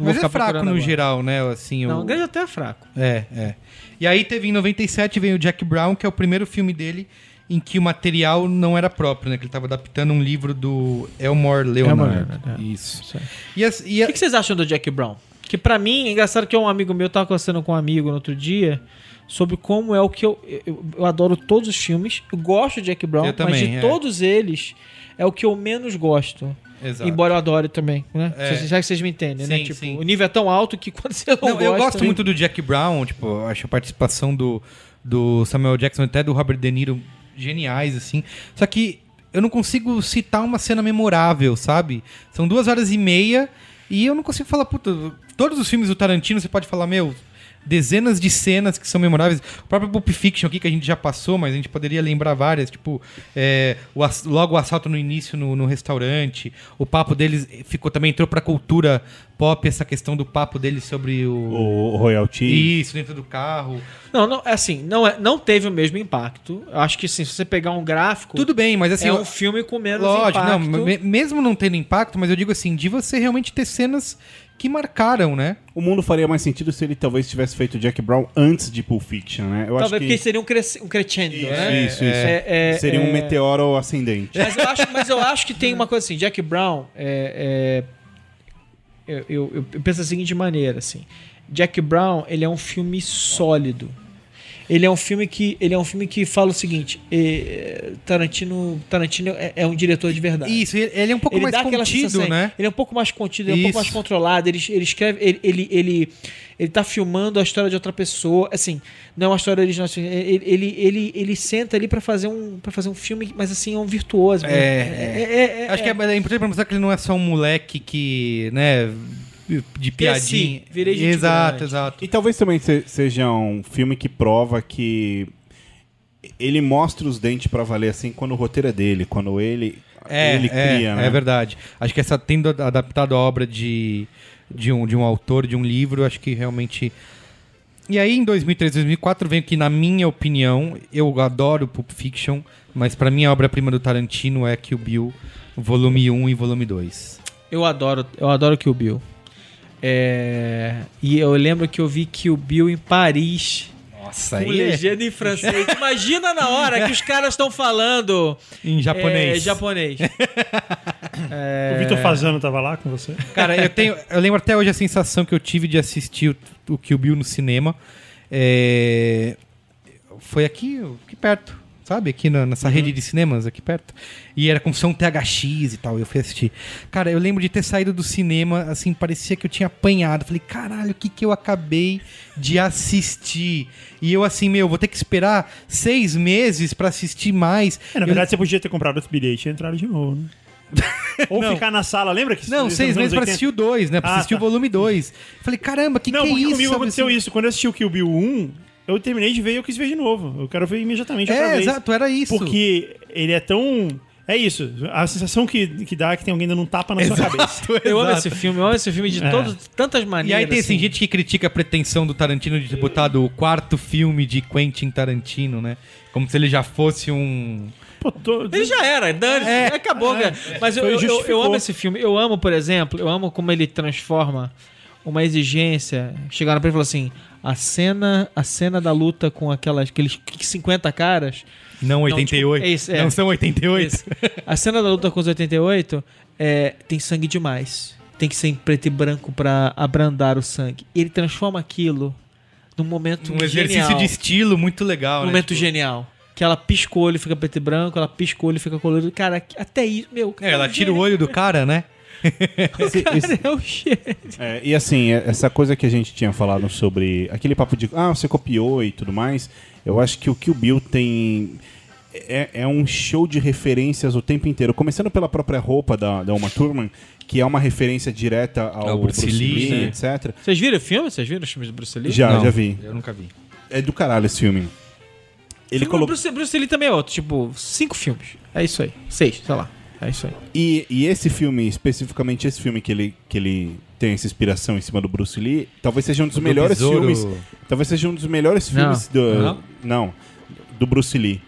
Mas é fraco no agora. geral, né? Assim, Não, o... o grande até é fraco. É, é. E aí teve em 97 veio o Jack Brown, que é o primeiro filme dele em que o material não era próprio, né? Que ele estava adaptando um livro do Elmore Leonard. Leonard, é. Isso. Isso. E, as- e O a- que, que vocês acham do Jack Brown? Que pra mim, é engraçado que um amigo meu tava conversando com um amigo no outro dia sobre como é o que eu. Eu, eu adoro todos os filmes. Eu gosto de Jack Brown, Eu mas também, de é. todos eles é o que eu menos gosto. Exato. Embora eu adore também, né? É. Vocês- Já que vocês me entendem, né? Sim, Tipo, sim. o nível é tão alto que quando você não, Não, gosta... eu gosto muito do Jack Brown, tipo, acho a participação do, do Samuel Jackson até do Robert De Niro geniais, assim. Só que eu não consigo citar uma cena memorável, sabe? São duas horas e meia e eu não consigo falar, puta, todos os filmes do Tarantino você pode falar, meu, dezenas de cenas que são memoráveis. O próprio Pulp Fiction aqui, que a gente já passou, mas a gente poderia lembrar várias. Tipo, é, o logo o assalto no início no, no restaurante. O papo deles ficou também, entrou pra cultura pop, essa questão do papo deles sobre o... O Royalty. Isso, dentro do carro. Não, não, é assim, não, é, não teve o mesmo impacto. Eu acho que assim, se você pegar um gráfico, Tudo bem, mas assim... é um filme com menos Lógico, impacto. me- mesmo não tendo impacto, mas eu digo assim, de você realmente ter cenas que marcaram, né? O mundo faria mais sentido se ele talvez tivesse feito Jack Brown antes de Pulp Fiction, né? Eu Talvez acho porque que... seria um, cresce, um crescendo, Isso, né? isso, isso. É, é, Seria é- um meteoro ascendente. Mas eu, acho, mas eu acho que tem uma coisa assim, Jack Brown, é, é- eu, eu- eu penso da seguinte maneira, assim, Jack Brown, ele é um filme sólido. Ele é um filme que ele é um filme que fala o seguinte, é, Tarantino, Tarantino é, é um diretor de verdade. Isso, ele é um pouco ele mais contido, sensação, né? Ele é um pouco mais contido, ele é um pouco mais controlado. Ele, ele escreve, ele, ele, ele, ele tá filmando a história de outra pessoa. Assim, não é uma história original. assim, ele, ele, ele, ele senta ali pra fazer um para fazer um filme, mas assim é um virtuoso. É, mesmo. é. é- Acho que é, é importante pra mostrar que ele não é só um moleque que, né, de piadinha. virei gente exato, grande. exato. E talvez também se- seja um filme que prova que ele mostra os dentes pra valer assim quando o roteiro é dele, quando ele, É, ele é, cria, né? é verdade. Acho que essa tendo adaptado a obra de, de, um, de um autor, de um livro, acho que realmente. E aí, em 2003, 2004, vem que, na minha opinião, eu adoro Pulp Fiction, mas pra mim a obra-prima do Tarantino é Kill Bill, volume 1 e volume 2. Eu adoro, eu adoro Kill Bill. É, e eu lembro que eu vi Kill Bill em Paris. Nossa, Com legenda em francês. Imagina na hora que os caras estão falando Em japonês. É, japonês. O Vitor Fazano tava lá com você? Cara, eu tenho. Eu lembro até hoje a sensação que eu tive de assistir o, o Kill Bill no cinema. É, foi aqui, aqui perto, sabe? Aqui na- nessa rede de cinemas, aqui perto. E era com som THX e tal. Eu fui assistir. Cara, eu lembro de ter saído do cinema, assim, parecia que eu tinha apanhado. Falei, caralho, o que, que eu acabei de assistir? E eu, assim, meu, vou ter que esperar seis meses pra assistir mais. É, na Eu- verdade, você podia ter comprado outro bilhete e entrado de novo, né? Ou Não. ficar na sala, lembra que Não, seis meses pra 80? assistir o 2, né? Pra Ah, assistir o tá. volume 2. Falei, caramba, que Não, que é isso? comigo sabe aconteceu assim? isso. Quando eu assisti o Kill Bill 1, eu terminei de ver e eu quis ver de novo. Eu quero ver imediatamente outra É, vez. exato, era isso. Porque ele é tão... É isso. A sensação que, que dá é que tem alguém dando um tapa na sua cabeça. Eu amo Exato. esse filme, eu amo esse filme de É. todos, tantas E maneiras. aí tem assim, assim. gente que critica a pretensão do Tarantino de ter botado o quarto filme de Quentin Tarantino, né? Como se ele já fosse um. Pô, tô... Ele já era, dane É. acabou, cara. Mas eu, eu, eu, amo esse filme. Eu amo, por exemplo, eu amo como ele transforma uma exigência. Chegaram pra ele e falaram assim: a cena, a cena da luta com aquelas, aqueles 50 caras. Não 88. tipo, é isso, é. Não são 88. Esse. A cena da luta com os 88 é, tem sangue demais. Tem que ser em preto e branco pra abrandar o sangue. E ele transforma aquilo num momento Um exercício genial. de estilo muito legal, Um né? momento Tipo, genial. Que ela pisca o olho e fica preto e branco, ela pisca o olho e fica colorido. Cara, até isso, meu. É, ela tira o olho do cara, né? Esse- esse- É o cheiro. É, e assim, é- essa coisa que a gente tinha falado sobre aquele papo de ah, você copiou e tudo mais, eu acho que o Kill Bill tem. É, é um show de referências o tempo inteiro. Começando pela própria roupa da, da Uma Thurman, que é uma referência direta ao, Ao Bruce Bruce, Lee, Lee, né? etc. Vocês viram o filme? Vocês viram os filmes do Bruce Lee? Já, Não, já vi. Eu nunca vi. É do caralho esse filme. Ele colocou. Bruce, Bruce Lee também é outro. Tipo, cinco filmes. É isso aí. Seis, sei lá. É isso aí. E, e esse filme, especificamente esse filme que ele, que ele tem essa inspiração em cima do Bruce Lee, talvez seja um dos do melhores Besouro- filmes. Talvez seja um dos melhores Não. filmes do. Não? Não, do Bruce Lee.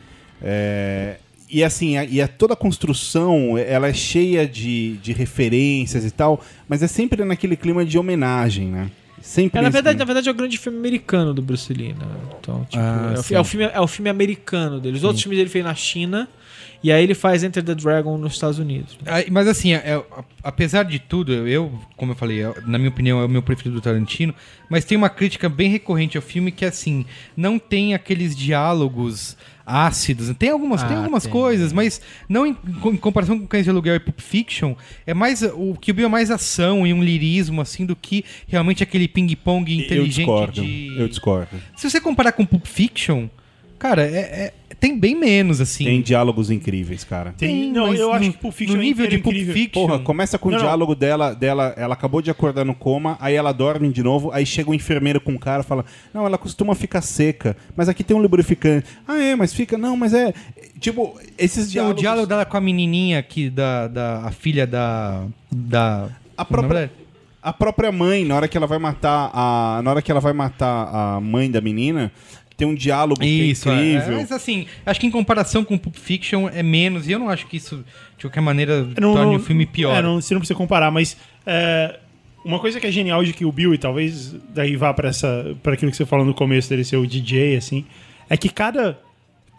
É, e assim, a, e a, toda a construção, ela é cheia de, de referências e tal, mas é sempre naquele clima de homenagem, né? Sempre É, na verdade, na verdade é o grande filme americano do Bruce Lee, né? Então, tipo, Ah, é, o, é o filme, é o filme americano dele. Os outros filmes ele fez na China e aí ele faz Enter the Dragon nos Estados Unidos. Mas assim, é- apesar de tudo, eu, como eu falei, é- na minha opinião é o meu preferido do Tarantino, mas tem uma crítica bem recorrente ao filme que é assim, não tem aqueles diálogos ácidos, tem algumas, tem Ah, algumas tem. coisas, mas não em, em comparação com Cães de Aluguel e Pulp Fiction, é mais o que é mais ação e um lirismo assim do que realmente aquele ping-pong Eu inteligente discordo. de Eu discordo. Se você comparar com Pulp Fiction, cara, é- é- tem bem menos assim. Tem diálogos incríveis, cara. Tem, não, eu acho no- que Pulp Fiction no nível é de Pulp incrível. Fiction, Porra, começa com o Não, não. diálogo dela, dela, ela acabou de acordar no coma, aí ela dorme de novo, aí chega o enfermeiro com o cara e fala: Não, ela costuma ficar seca, mas aqui tem um lubrificante. Ah, é, mas fica. Não, mas é. Tipo, esses o diálogos. diálogo dela com a menininha aqui, da, da a filha da. da A é o própria, a própria mãe, na hora que ela vai matar a. Na hora que ela vai matar a mãe da menina, tem um diálogo Isso, que é é. incrível. Mas assim, acho que em comparação com Pulp Fiction é menos, e eu não acho que isso, de qualquer maneira, Não- torne não- o filme pior. É, não, você não precisa comparar, mas é, uma coisa que é genial de Kill Bill, e talvez daí vá para aquilo que você falou no começo dele ser o DJ, assim, é que cada,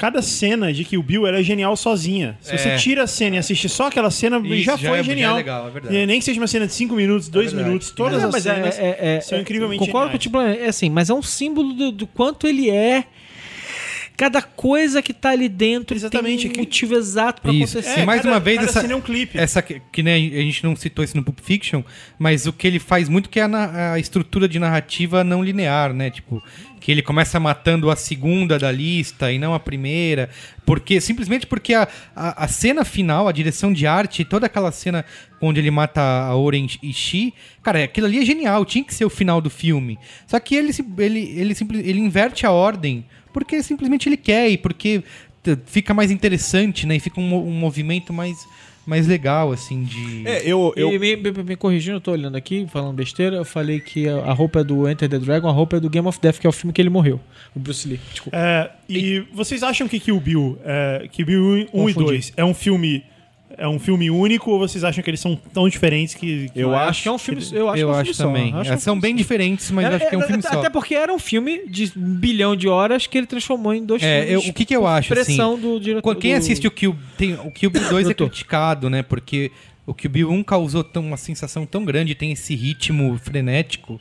cada cena de Kill Bill ela é genial sozinha. Se você É. tira a cena e assiste só aquela cena, Isso, já já foi é- já é genial. legal, é verdade. E nem que seja uma cena de 5 minutos, 2 verdade. minutos, todas as é- cenas é- é- são é- incrivelmente Concordo geniais. com o tipo, é assim, mas é um símbolo do, do quanto ele é. Cada coisa que tá ali dentro Exatamente, tem um que- motivo exato pra Isso. acontecer. E mais cada- uma vez, cada essa, cena é um clipe. essa que, que nem a gente não citou isso no Pulp Fiction, mas o que ele faz muito que é a, a estrutura de narrativa não linear, né? Tipo, que ele começa matando a segunda da lista e não a primeira, porque simplesmente porque a, a, a cena final, a direção de arte, toda aquela cena onde ele mata a Oren Ishii, cara, aquilo ali é genial, tinha que ser o final do filme. Só que ele ele ele, simple- ele inverte a ordem porque simplesmente ele quer e porque fica mais interessante, né? E fica um, um movimento mais, mais legal, assim, de... É, eu. eu E me, me- me corrigindo, eu tô olhando aqui, falando besteira, eu falei que a, a roupa é do Enter the Dragon, a roupa é do Game of Death, que é o filme que ele morreu. O Bruce Lee. Desculpa. É, e vocês acham que Kill Bill, é, Kill Bill 1 e Confundi. 2 é um filme é um filme único ou vocês acham que eles são tão diferentes que, que Eu acho que é um filme. Eu acho, eu que é um acho filme só. também. Acho é um São bem diferentes, mas Era- acho que é um filme até, só. Até porque era um filme de um bilhão de horas que ele transformou em dois É, eu- filmes. o que que eu acho, assim, Pressão do diretor. Quem do- assiste o Kill, tem, o Kill Bill 2 é criticado, né? Porque o Kill Bill 1 causou tão, uma sensação tão grande, tem esse ritmo frenético.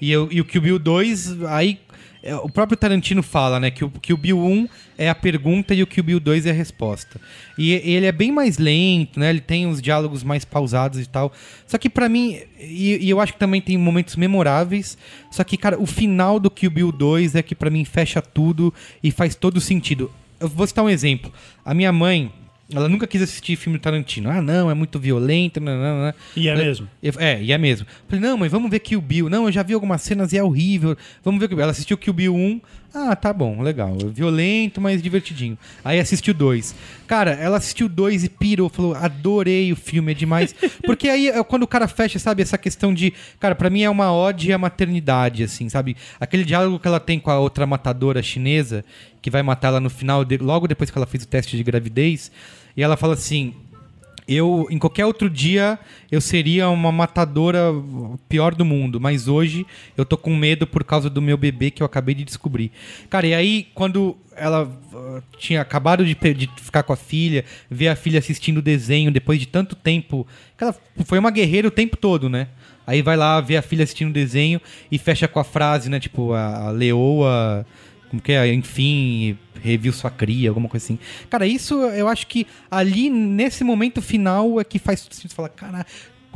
E, eu- e o Kill Bill 2, aí é, o próprio Tarantino fala, né? Que o Kill Bill 1 é a pergunta e o Kill Bill 2 é a resposta. E ele é bem mais lento, né? Ele tem os diálogos mais pausados e tal. Só que pra mim, e, e eu acho que também tem momentos memoráveis. Só que, cara, o final do Kill Bill 2 é que pra mim fecha tudo e faz todo sentido. Eu vou citar um exemplo. A minha mãe, ela nunca quis assistir filme do Tarantino. Ah, não, é muito violento. Não, não, não. E é mesmo. Eu- É, e é mesmo. Falei, não, mas vamos ver Kill Bill. Não, eu já vi algumas cenas e é horrível. Vamos ver Kill Bill. Ela assistiu Kill Bill 1. Ah, tá bom, legal. Violento, mas divertidinho. Aí assistiu 2. Cara, ela assistiu 2 e pirou. Falou, adorei o filme, é demais. Porque aí, é quando o cara fecha, sabe, essa questão de... Cara, pra mim é uma ode à maternidade, assim, sabe? Aquele diálogo que ela tem com a outra matadora chinesa, que vai matar ela no final, de- logo depois que ela fez o teste de gravidez. E ela fala assim... Eu, em qualquer outro dia, eu seria uma matadora pior do mundo, mas hoje eu tô com medo por causa do meu bebê que eu acabei de descobrir. Cara, e aí, quando ela uh, tinha acabado de, de ficar com a filha, ver a filha assistindo o desenho depois de tanto tempo, ela foi uma guerreira o tempo todo, né? Aí vai lá ver a filha assistindo o desenho e fecha com a frase, né? Tipo, a, a leoa como que é? Enfim, reviu sua cria, alguma coisa assim. Cara, isso eu acho que ali, nesse momento final, é que faz sentido falar, cara.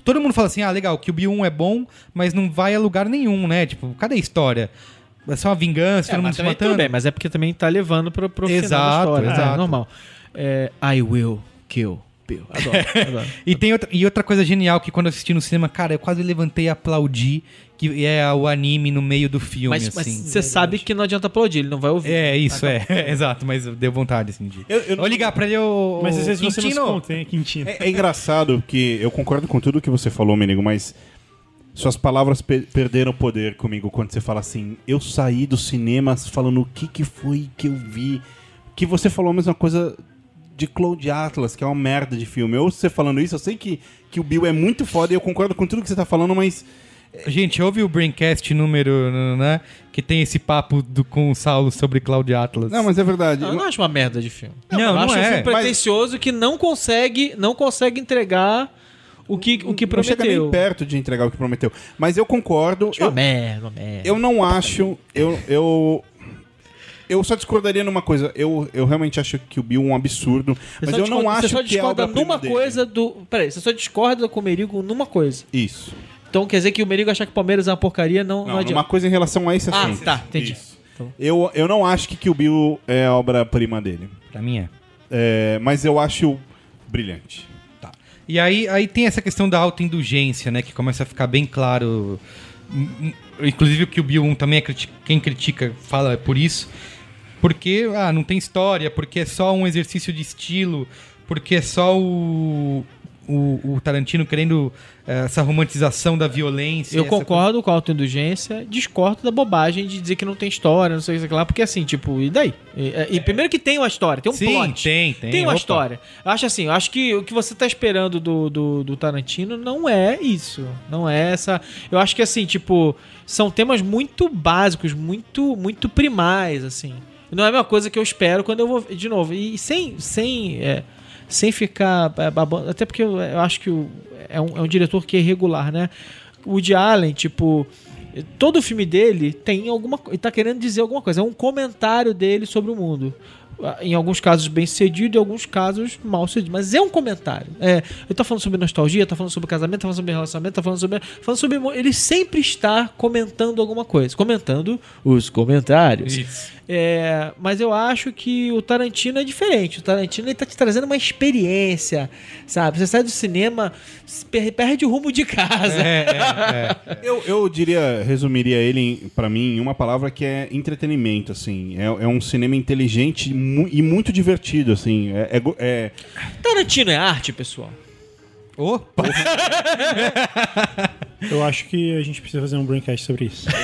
Todo mundo fala assim, ah, legal, que o Bill 1 é bom, mas não vai a lugar nenhum, né? Tipo, cadê a história? É só uma vingança, É, todo mundo se matando. tudo bem, mas é porque também tá levando pro, pro final da Exato, história. exato. É normal. É, I will kill Bill. Adoro, adoro. E tem outra, e outra coisa genial que quando eu assisti no cinema, cara, eu quase levantei e aplaudi, que é o anime no meio do filme, Mas mas assim. você sabe que não adianta aplaudir, ele não vai ouvir. É, isso, é. Exato, mas deu vontade, assim, de... Eu- eu não- Vou ligar pra ele, ô... Mas às vezes você não se Quintino. contém, Quintino. É, é engraçado que eu concordo com tudo que você falou, Menigo, mas suas palavras pe- perderam poder comigo quando você fala assim, eu saí do cinema falando o que, que foi que eu vi. Que você falou a mesma coisa de Cloud Atlas, que é uma merda de filme. Eu você falando isso, eu sei que, que o Bill é muito foda e eu concordo com tudo que você tá falando, mas Gente, ouve o Braincast número, né? Que tem esse papo do, com o Saulo sobre Cloud Atlas. Não, mas é verdade. Não, eu não acho uma merda de filme. Não, eu não acho um é, filme mas- pretencioso que não consegue, não consegue entregar o que, o que não chega prometeu. nem perto de entregar o que prometeu. Mas eu concordo. Acho uma Eu, merda, uma merda. eu não acho. Eu, eu, eu só discordaria numa coisa. Eu, eu realmente acho que o Bill é um absurdo. Você Mas só eu não discorda- acho Você só que é discorda obra numa coisa do. Peraí, você só discorda com o Merigo numa coisa. Isso. Então quer dizer que o Merigo achar que o Palmeiras é uma porcaria não, não, Não, adianta. numa coisa em relação a esse Ah, assunto. tá, entendi. Isso. Eu, eu não acho que Kill Bill é a obra-prima dele. Pra mim é. É, mas eu acho brilhante. Tá. E aí, aí tem essa questão da autoindulgência, né? Que começa a ficar bem claro. Hum, hum, Inclusive o que o Bill 1 também é criti- quem critica fala por isso. Porque ah, não tem história, porque é só um exercício de estilo, porque é só o, o, o Tarantino querendo eh, essa romantização da violência. Eu concordo com a autoindulgência, discordo da bobagem de dizer que não tem história, não sei o que lá, porque assim, tipo, e daí? E, e primeiro que tem uma história, tem um Sim, plot. tem, tem, Tem uma opa. história. Eu acho assim, eu acho que o que você tá esperando do, do, do Tarantino não é isso. Não é essa. Eu acho que assim, tipo, são temas muito básicos, muito, muito primais, assim. Não é a mesma coisa que eu espero quando eu vou. De novo, e sem. sem é, sem ficar é, babando. Até porque eu, eu acho que o- é, um, é um diretor que é irregular, né? O Woody Allen, tipo. Todo filme dele tem alguma coisa. Tá querendo dizer alguma coisa. É um comentário dele sobre o mundo. Em alguns casos bem sucedido, em alguns casos mal sucedido. Mas é um comentário. É, ele tá falando sobre nostalgia, tá falando sobre casamento, tá falando sobre relacionamento, tá falando sobre. Falando sobre ele sempre está comentando alguma coisa. Comentando os comentários. Isso. É, mas eu acho que o Tarantino é diferente. O Tarantino ele tá te trazendo uma experiência, sabe? Você sai do cinema, perde o rumo de casa. É, é, é. Eu, eu diria, resumiria ele pra mim em uma palavra que é entretenimento, assim. É, é um cinema inteligente mu- e muito divertido, assim. É, é é- Tarantino é arte, pessoal. Opa! Eu acho que a gente precisa fazer um braincast sobre isso.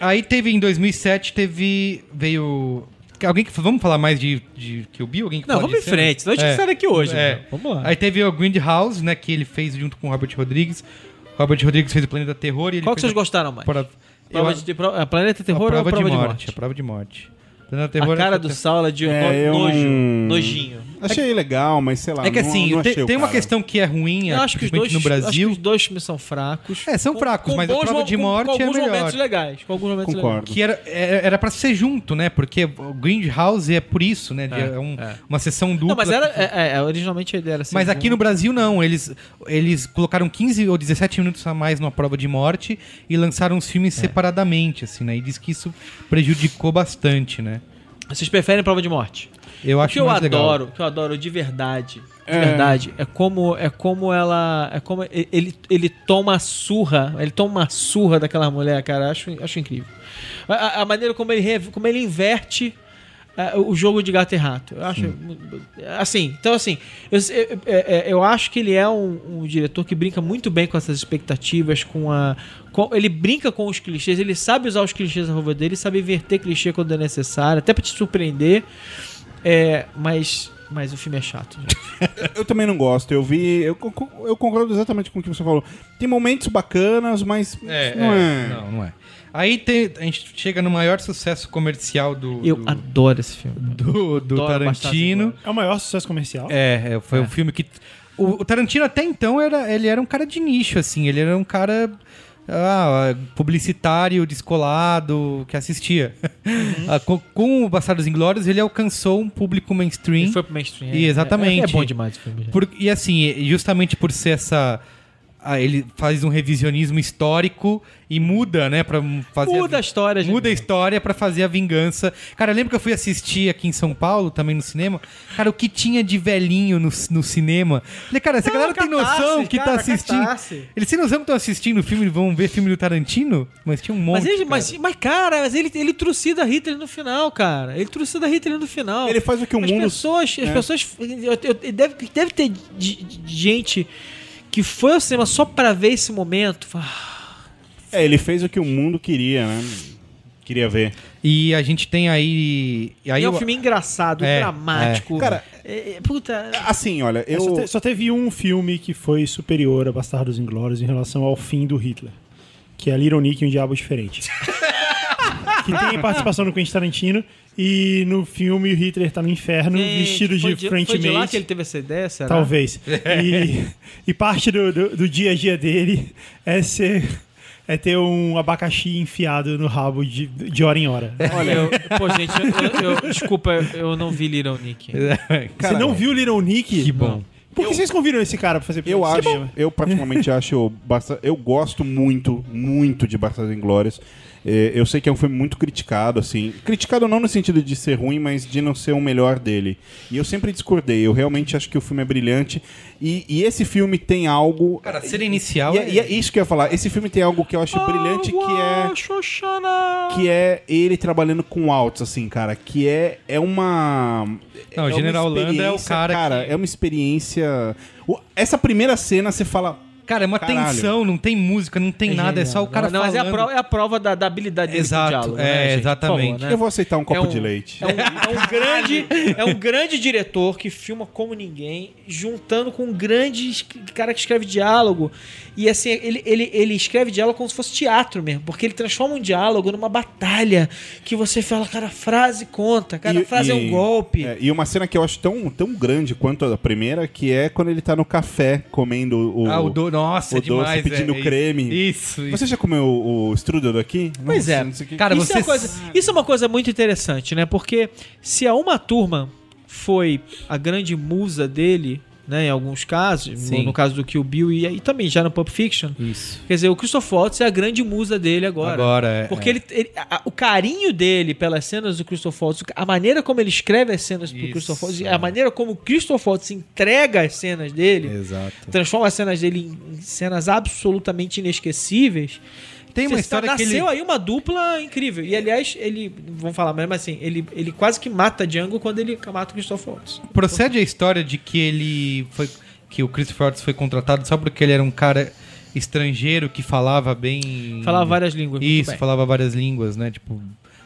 Aí teve em 2007, teve. Veio. Alguém que. Vamos falar mais de, de Kill Bill? Alguém que Não, vamos em cena? frente, senão a gente É. sai daqui hoje. É. né? Vamos lá. Aí teve o Grindhouse, né? Que ele fez junto com o Robert Rodrigues. Robert Rodrigues fez o Planeta Terror e ele Qual que vocês gostaram mais? Prova, Prova eu- de, pro- a Planeta a Terror prova, ou a prova de, de, morte, morte? A prova de morte. Planeta Terror A cara é- do Saul é de É, no- eu nojo, nojinho. Achei legal, mas sei lá. É que não- assim, não tem, achei o tem uma questão que é ruim, Eu acho que os principalmente dois, no acho que Brasil. os dois filmes são fracos. É, são fracos, mas a bons prova mo- de com- morte com é alguns melhor. momentos legais. Com alguns momentos Concordo. legais. Que era, era, era pra ser junto, né? Porque o Grindhouse é por isso, né? de- É, é um- é. uma sessão dupla. Não, mas era, é, é, originalmente a ideia era assim. Mas aqui no Brasil não, eles, eles colocaram 15 ou 17 minutos a mais numa prova de morte e lançaram os É. filmes separadamente, assim, né? E diz que isso prejudicou bastante, né? Vocês preferem prova de morte? Eu O acho que eu mais legal. adoro, o que eu adoro de verdade, de verdade, é como é como ela, é como ele, ele, toma a surra, ele toma uma surra daquela mulher, cara, acho, acho incrível. A- A, maneira como ele como ele inverte ah, o jogo de gato e rato, eu acho assim. Então assim, eu, eu, é- é- eu acho que ele é um, um diretor que brinca muito bem com essas expectativas, com a com- ele brinca com os clichês, ele sabe usar os clichês a favor dele, sabe inverter clichê quando é necessário, até pra te surpreender. É, mas, mas o filme é chato. gente. Eu também não gosto. Eu vi. Eu, eu concordo exatamente com o que você falou. Tem momentos bacanas, mas. É, não é, é. Não, não é. Aí tem- a gente chega no maior sucesso comercial do, Eu do, adoro esse filme. do, do Tarantino. É o maior sucesso comercial? É, é, foi um filme que. O, o Tarantino até então era, ele era um cara de nicho, assim. Ele era um cara ah, publicitário, descolado, que assistia. Ah, com, com o Bastardos Inglórios, ele alcançou um público mainstream. Ele foi pro mainstream. E é- exatamente. É, é bom demais esse filme. Por- e assim, justamente por ser essa. Ah, ele faz um revisionismo histórico e muda, né, Pra fazer Muda a história, gente. Muda a história pra fazer a vingança. Cara, eu lembro que eu fui assistir aqui em São Paulo, também no cinema. Cara, o que tinha de velhinho no, no cinema? Falei, cara, essa Não, galera tem catarse, noção que cara, tá assistindo. catarse. Eles têm noção que estão assistindo o filme vão ver filme do Tarantino? Mas tinha um monte. Mas, ele, cara. mas, mas, cara, mas ele, ele trucida Hitler no final, cara. Ele trucida Hitler no final. Ele faz o que o as mundo- Pessoas, As É. pessoas. eu- eu- deve, deve ter gente que foi ao cinema só pra ver esse momento. Fala, É, ele fez o que o mundo queria, né? Queria ver. E a gente tem aí. E aí E é um eu- filme engraçado, É, dramático. Cara, É, é, puta. Assim, olha, eu. Só, te- só teve um filme que foi superior a Bastardos Inglórios em relação ao fim do Hitler, que é Little Nick e um Diabo Diferente. que tem participação do Quentin Tarantino e no filme o Hitler tá no inferno Gente, vestido foi de French Foi de lá que ele teve essa ideia, será? Talvez. E, e parte do, do, do dia a dia dele é ser. É ter um abacaxi enfiado no rabo de, de hora em hora. Olha, eu, pô, gente, eu, eu- desculpa, eu não vi Little Nick. Você não viu Little Nick? Que bom. Por que vocês convidam esse cara pra fazer Eu de acho, eu particularmente acho, eu gosto muito, muito de Bastardos Inglórios. É, eu sei que é um filme muito criticado, assim. Criticado não no sentido de ser ruim, mas de não ser o melhor dele. E eu sempre discordei. Eu realmente acho que o filme é brilhante. E, e esse filme tem algo. Cara, cena inicial E, é- e é isso que eu ia falar. Esse filme tem algo que eu acho brilhante, que é que é ele trabalhando com altos, assim, cara, que é, é uma. Não, o é uma General Landa é o cara Cara, que- é uma experiência. o- Essa primeira cena você fala. Cara, é uma Caralho. tensão, não tem música, não tem nada, é só o cara não, mas é a, falando. prova, é a prova da, da habilidade dele com Exato, diálogo, é, né, exatamente. Favor, né? Eu vou aceitar um copo É um- de leite. É um, é um grande, é um grande diretor que filma como ninguém, juntando com um grande cara que escreve diálogo. E assim, ele, ele, ele escreve diálogo como se fosse teatro mesmo, porque ele transforma um diálogo numa batalha que você fala, cara, a frase conta, cada E- frase é e- um golpe. é, e uma cena que eu acho tão, tão grande quanto a primeira, que é quando ele tá no café comendo o. Ah, o do... Nossa, o é demais. doce pedindo é, creme. Isso, isso. Você já comeu o, o strudel daqui? Pois é. não que. Cara, isso, é você- uma coisa, isso é uma coisa muito interessante, né? Porque se a uma turma foi a grande musa dele, né? Em alguns casos, no, no caso do Kill Bill e, e também já no Pulp Fiction, Isso. quer dizer, o Christoph Waltz é a grande musa dele agora. Agora, é. Porque Ele, ele- a- o carinho dele pelas cenas do Christoph Waltz, a maneira como ele escreve as cenas do Isso. Christoph Waltz, a maneira como o Christoph Waltz entrega as cenas dele, Exato. transforma as cenas dele em, em cenas absolutamente inesquecíveis. Tem uma história nasceu que ele... aí uma dupla incrível. E aliás, ele. Vamos falar mesmo assim, ele, ele quase que mata Django quando ele mata o Christoph Waltz. Procede a história de que ele foi que o Christopher Waltz foi contratado só porque ele era um cara estrangeiro que falava bem Falava várias línguas. Isso, falava várias línguas, né? Tipo,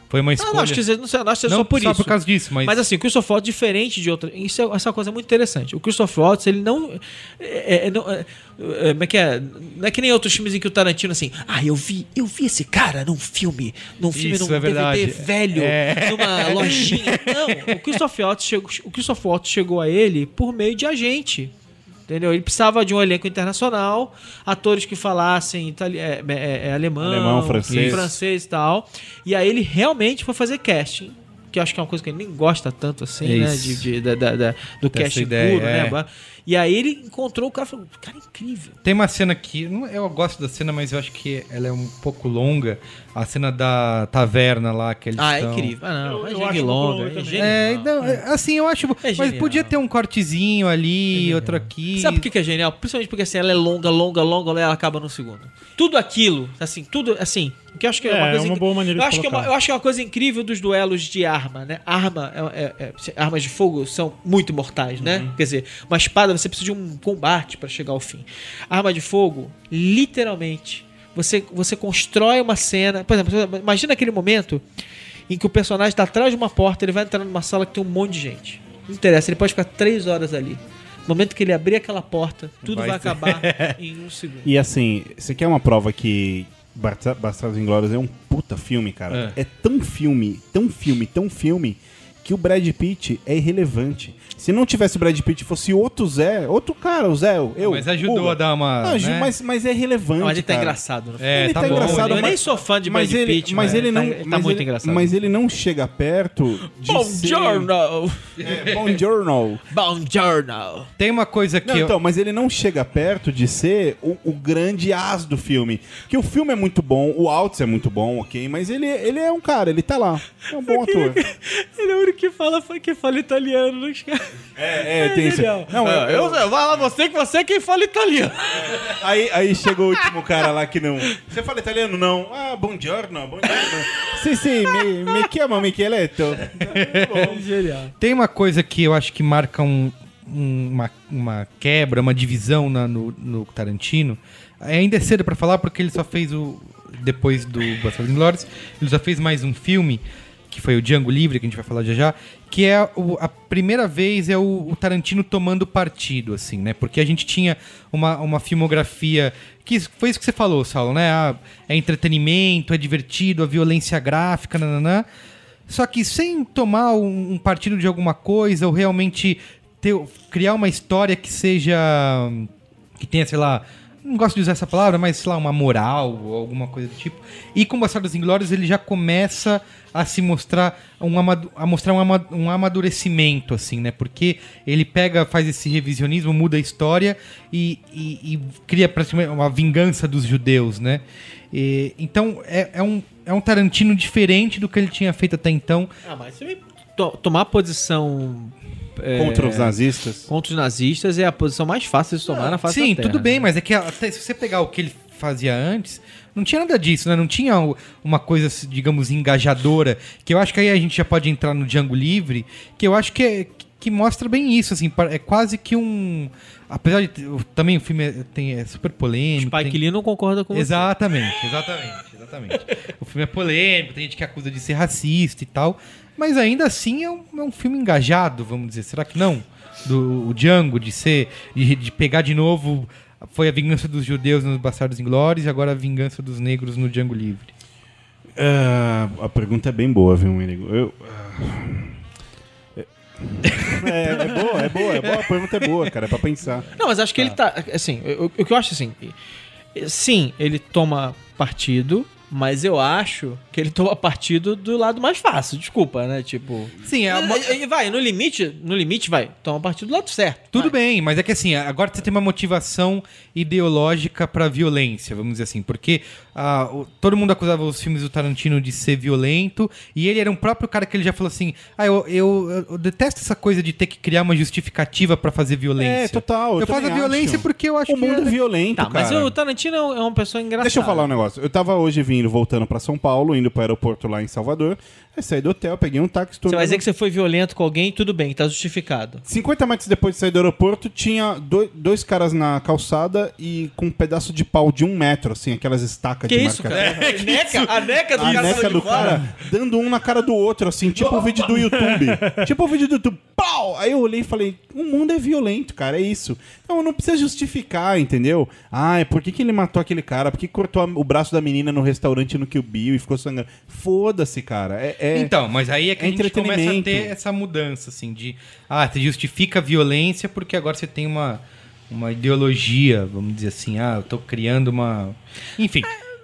foi uma escolha. não, acho que não sei, não acho que é Não só por só isso. por causa disso, mas, Mas assim, o Christoph Waltz, diferente de outra. Isso é, essa é uma coisa muito interessante. O Christoph Waltz, ele não. É, é, não é, é, como é que é? Não é que nem outros filmes em que o Tarantino, assim. Ah, eu vi, eu vi esse cara num filme. Num filme, Isso, num é. DVD velho, É. numa lojinha. Não, o Christoph Waltz chegou, o Christoph Waltz chegou a ele por meio de agente. Entendeu? Ele precisava de um elenco internacional, atores que falassem itali- é, é, é, alemão, Alemão, francês. francês e tal. E aí ele realmente foi fazer casting. Que eu acho que é uma coisa que ele nem gosta tanto assim, É né? isso. De, de- da, da- da- do Dessa casting ideia, puro, é. né? E aí ele encontrou o cara e falou: cara, incrível. Tem uma cena que. não- Eu gosto da cena, mas eu acho que ela é um pouco longa. A cena da taverna lá que eles Ah, é estão- incrível. Ah, não, Eu- é eu pouco longa. É genial. É, então, é, assim, eu acho. mas genial. podia ter um cortezinho ali, outro aqui. Sabe por que, que é genial? Principalmente porque assim, ela é longa, longa, longa, ela acaba no segundo. Tudo aquilo, assim, tudo, assim, o que eu acho que é, É, uma é coisa uma inc- boa maneira eu de acho que é uma. Eu acho que é uma coisa incrível dos duelos de arma, né? Arma, é- é- é- armas de fogo são muito mortais, né? Uhum. Quer dizer, uma espada você precisa de um combate para chegar ao fim. Arma de fogo, literalmente, você, você constrói uma cena. Por exemplo, imagina aquele momento em que o personagem está atrás de uma porta, ele vai entrar numa sala que tem um monte de gente. Não interessa, ele pode ficar três horas ali. No momento que ele abrir aquela porta, tudo vai, Vai acabar em um segundo. E assim, você quer uma prova que Bastar- Bastardos Inglórios é um puta filme, cara? É. tão filme, tão filme, tão filme, que o Brad Pitt é irrelevante. Se não tivesse o Brad Pitt, fosse outro Zé, outro cara, o Zé, eu. Mas ajudou a dar uma. Não, né? mas, mas é relevante. Não, mas ele tá cara. engraçado. No filme. É, Ele tá, tá bom. engraçado, eu mas- nem sou fã de Mas Brad ele, Pitt, mas ele não, tá, tá mas muito ele- engraçado. Mas ele não chega perto de Buongiorno! ser... É, Buongiorno. Buongiorno! Tem uma coisa que. Não, eu- então, mas ele não chega perto de ser o, o grande as do filme. Que o filme é muito bom, o Alts é muito bom, ok, mas ele, ele é um cara, ele tá lá. É um bom ator. Ele é o único que fala, que fala italiano nos caras. É, é, tem isso. Não, eu, eu, eu, vai lá você que você é quem fala italiano. Aí, aí chegou o último cara lá que não. Você fala italiano? Não. Ah, buongiorno, buongiorno. sim, sim, me, me chiama Micheletto. Genial. Tem uma coisa que eu acho que marca um- um- uma, uma quebra, uma divisão na- no, no Tarantino. Ainda é cedo pra falar porque ele só fez o. Depois do Bastardos Inglórios, ele só fez mais um filme que foi o Django Livre, que a gente vai falar já já, que é o- a primeira vez é o, o Tarantino tomando partido, assim, né? Porque a gente tinha uma, uma filmografia que foi isso que você falou, Saulo, né? Ah, é entretenimento, é divertido, a violência gráfica, nananã. Só que sem tomar um, um partido de alguma coisa ou realmente ter, criar uma história que seja. que tenha, sei lá. Não gosto de usar essa palavra, mas sei lá, uma moral ou alguma coisa do tipo. E com Bastardos Inglórios ele já começa a se mostrar um, a mostrar um, ama- amadurecimento, assim, né? Porque ele pega, faz esse revisionismo, muda a história e, e- e cria praticamente uma vingança dos judeus, né? E- então é, é um, é um Tarantino diferente do que ele tinha feito até então. Ah, mas você to- tomar posição Contra os nazistas. contra os nazistas é a posição mais fácil de se tomar na face Sim, da terra, tudo bem, né? mas é que até se você pegar o que ele fazia antes, não tinha nada disso, né? Não tinha uma coisa, digamos, engajadora, que eu acho que aí a gente já pode entrar no Django Livre, que eu acho que, é- que mostra bem isso, assim, é quase que um... Apesar de... Também o filme é, tem, é super polêmico. Spike tem- Lee não concorda com você. Exatamente, exatamente, exatamente. o filme é polêmico, tem gente que acusa de ser racista e tal, mas ainda assim é um, é um filme engajado, vamos dizer. Será que não? Do o Django, de ser. De, de pegar de novo. Foi a vingança dos judeus nos Bastardos Inglórios e agora a vingança dos negros no Django Livre. Ah, a pergunta é bem boa, viu, Merigo? Eu. ah, É, é boa, é boa, é boa. A pergunta é boa, cara. É pra pensar. Não, mas acho que ele tá. Assim, o o que eu acho assim. Sim, ele toma partido, mas eu acho que ele toma partido do lado mais fácil. Desculpa, né? Tipo. Sim, é uma- vai, no limite, no limite, vai, toma partido do lado certo. Tudo vai. bem, mas é que assim, agora você tem uma motivação ideológica pra violência, vamos dizer assim, porque ah, o- todo mundo acusava os filmes do Tarantino de ser violento, e ele era um próprio cara que ele já falou assim: ah, eu, eu, eu detesto essa coisa de ter que criar uma justificativa pra fazer violência. É, total. Eu, Eu, faço a violência acho. porque eu acho O que. mundo é violento, Tá, mas cara. o Tarantino é é uma pessoa engraçada. Deixa eu falar um negócio. Eu tava hoje vindo, voltando pra São Paulo, indo pro aeroporto lá em Salvador. Aí saí do hotel, peguei um táxi. Você vai dizer que você foi violento com alguém, tudo bem, tá justificado. 50 metros depois de sair do aeroporto, tinha dois, dois caras na calçada e com um pedaço de pau de um metro, assim, aquelas estacas Que de isso, marcação. cara? a neca, a neca do A cara neca saiu do cara dando um na cara do outro, assim, tipo o vídeo do YouTube. tipo o vídeo do YouTube. Pau! Aí eu olhei e falei, o mundo é violento, cara, é isso. Então não precisa justificar, entendeu? Ah, por que, que ele matou aquele cara? Por que cortou o braço da menina no restaurante no Kill Bill e ficou sangrando? Foda-se, cara. É, é- Então, mas aí é que é a gente começa a ter essa mudança, assim, de. Ah, você justifica a violência porque agora você tem uma, uma ideologia, vamos dizer assim. Ah, eu tô criando uma. Enfim.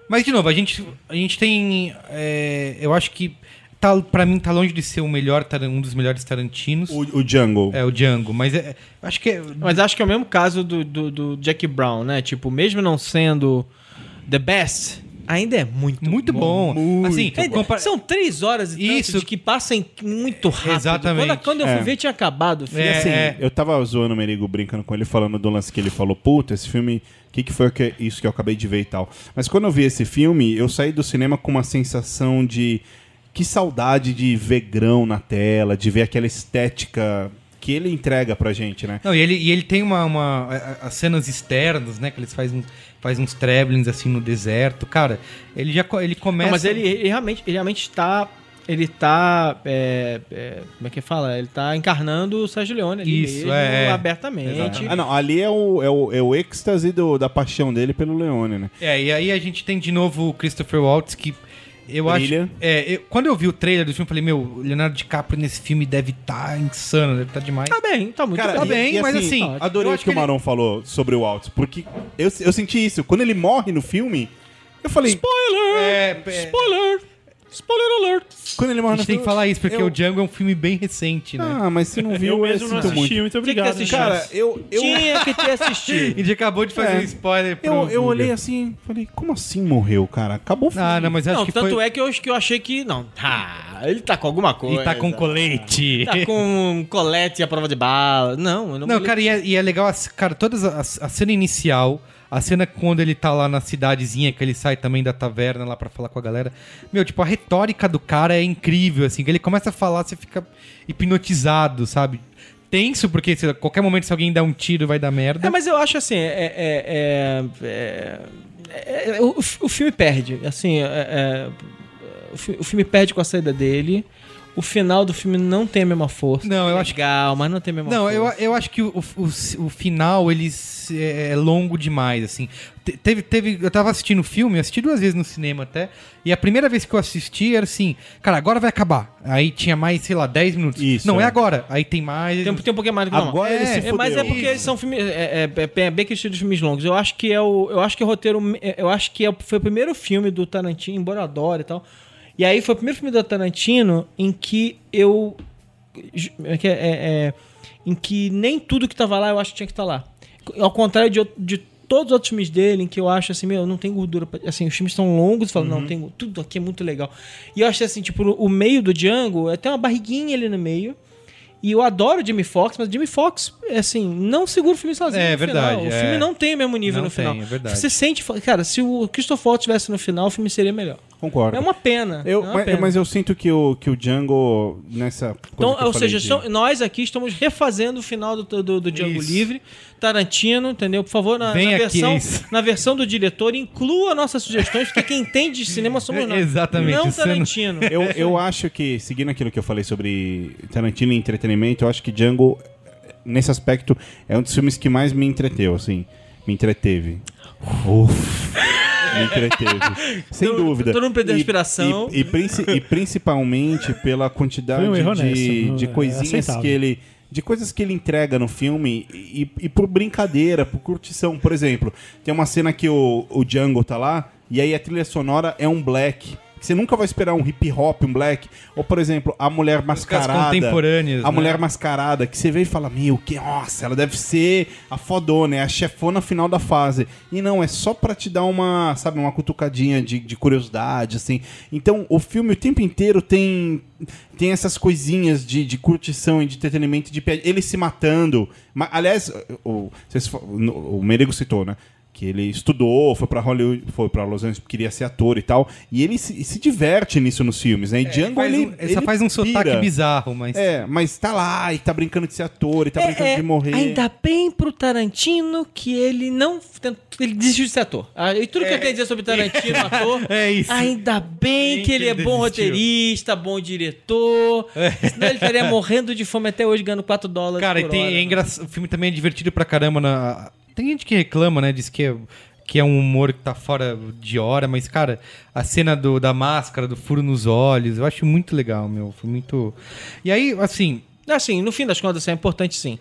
Mas, de novo, a gente, a gente tem. é, eu acho que. Tá, pra mim, tá longe de ser o melhor, um dos melhores Tarantinos. o, o Jungle. É o Django, mas é, acho que é, Mas acho que é o mesmo caso do, do, do Jack Brown, né? Tipo, mesmo não sendo the best, ainda é muito muito bom. Muito assim, compa- São três horas e Isso. de que passam muito rápido. Exatamente. Quando, quando eu fui É. ver, tinha acabado o filme. É, assim, é. eu tava zoando o Merigo brincando com ele, falando do lance que ele falou, puta, esse filme, o que, que foi que, isso que eu acabei de ver e tal. Mas quando eu vi esse filme, eu saí do cinema com uma sensação de que saudade de ver grão na tela, de ver aquela estética que ele entrega pra gente, né? Não, e ele, e ele tem uma, uma- a- as cenas externas, né? Que eles fazem uns, faz uns travelings assim no deserto. Cara, ele já ele começa. Não, mas ele, ele realmente, ele realmente tá. Ele tá. é, é, como é que fala? Ele tá encarnando o Sérgio Leone ali Isso, mesmo, é, é. abertamente. Ah, não, ali é o, é o, é o êxtase do- da paixão dele pelo Leone, né? É, e aí a gente tem de novo o Christopher Waltz, que eu Brilha. acho. É, eu- quando eu vi o trailer do filme, eu falei, meu, o Leonardo DiCaprio nesse filme deve estar insano, deve estar demais. Tá bem, tá muito Cara, tá e- bem, e mas assim, eu Adorei o que o que ele- Marão falou sobre o Waltz, porque eu, eu senti isso. Quando ele morre no filme, eu falei. Spoiler! É, é, Spoiler! Spoiler alert! Quando ele a morre no gente tem que falar isso, porque eu- o Django é um filme bem recente, né? Ah, mas se não viu, Eu eu, mesmo não sinto assisti, muito. muito obrigado. assistido. Cara, eu, eu, Tinha que ter assistido. A gente acabou de fazer É. um spoiler pro eu, eu Guga. olhei assim, falei, como assim morreu, cara? Acabou o filme. Ah, não, mas acho Não, que tanto foi... é que eu, que eu achei que. Não, ah, ele tá com alguma coisa. Ele tá com colete. Tá com colete à prova de bala. Não, eu não Não, cara, e é, e é legal, as- cara, todas as, a cena inicial, a cena quando ele tá lá na cidadezinha, que ele sai também da taverna lá pra falar com a galera. Meu, tipo, a retórica do cara é incrível, assim, que ele começa a falar, você fica hipnotizado, sabe? Tenso, porque se, a qualquer momento se alguém dá um tiro vai dar merda. É, mas eu acho assim, é, é- é- é- é- o, o filme perde, assim, é- o o filme perde com a saída dele. O final do filme não tem a mesma força. Não, eu acho Legal, mas não tem a mesma Não, eu, força. eu acho que o, o, o final, eles é, é longo demais, assim. Te- Teve, teve, eu tava assistindo o filme, eu assisti duas vezes no cinema até, e a primeira vez que eu assisti era assim, cara, agora vai acabar. Aí tinha mais, sei lá, 10 minutos. Isso, Não, é, é. agora. Aí tem mais. Tem, tem um pouquinho mais do que. Agora ele É, se É, mas é porque eles são filmes. É, é, é, é bem que estilo de filmes longos. Eu acho que é o. Eu acho que o roteiro. Eu acho que é, foi o primeiro filme do Tarantino, embora eu adore e tal. E aí foi o primeiro filme do Tarantino em que eu. é é- é- é, em que nem tudo que tava lá eu acho que tinha que estar lá. Ao contrário de, de todos os outros filmes dele, em que eu acho assim, meu, não tem gordura. Pra, assim, os filmes estão longos, falam, não, tem, tudo aqui é muito legal. E eu acho assim, tipo, o meio do Django é, tem uma barriguinha ali no meio. E eu adoro Jimmy Fox, mas Jimmy Fox, assim, não segura o filme sozinho. É verdade, Final. O é. filme não tem o mesmo nível Não no final. tem, é verdade. Você sente. Cara, se o Christopher Waltz estivesse no final, o filme seria melhor. Concordo. É uma pena. Eu, é uma mas, pena. mas eu sinto que o, que o Django, nessa. coisa Então, que eu ou falei seja, de- são- nós aqui estamos refazendo o final do, do, do Django Isso. Livre. Tarantino, entendeu? Por favor, na, na aqui, versão, na versão do diretor, inclua nossas sugestões, porque quem entende de cinema somos nós. Exatamente, Não você não- Tarantino. Eu, eu acho que, seguindo aquilo que eu falei sobre Tarantino e entretenimento, eu acho que Django, nesse aspecto, é um dos filmes que mais me entreteu, assim. Me entreteve. Uf, me entreteve. Sem Todo- dúvida. todo mundo perdeu a E- inspiração. E, e princi- e principalmente pela quantidade um de, de é coisinhas aceitável. que ele. De coisas que ele entrega no filme e, e por brincadeira, por curtição. Por exemplo, tem uma cena que o, o Django tá lá e aí a trilha sonora é um black. Você nunca vai esperar um hip hop, um black. Ou, por exemplo, a mulher mascarada. contemporâneas, A né? mulher mascarada, que você vê e fala, meu, que nossa, ela deve ser a fodona, é a chefona final da fase. E não, é só pra te dar uma, sabe, uma cutucadinha de, de curiosidade, assim. Então, o filme o tempo inteiro tem tem essas coisinhas de, de curtição e de entretenimento, de ele se matando. Ma- aliás, o, no- o Merigo citou, né? Que ele estudou, foi pra Hollywood, foi pra Los Angeles, queria ser ator e tal. E ele se, se diverte nisso nos filmes, né? E Django, faz ele, um, ele só faz um sotaque pira. bizarro, mas. É, mas tá lá e tá brincando de ser ator e tá brincando É, de morrer. Ainda bem pro Tarantino que ele não. Ele desistiu de ser ator. Ah, E tudo que eu tenho a dizer sobre Tarantino, ator. É isso. Ainda bem que ele é ele bom desistiu. roteirista, bom diretor. Senão ele estaria morrendo de fome até hoje, ganhando 4 dólares. Cara, e tem, hora, é né? o filme também é divertido pra caramba. Na... Tem gente que reclama, né? Diz que é, que é um humor que tá fora de hora, mas, cara, a cena do, da máscara, do furo nos olhos, eu acho muito legal, meu. Foi muito. E aí, assim. Assim, no fim das contas, é importante sim.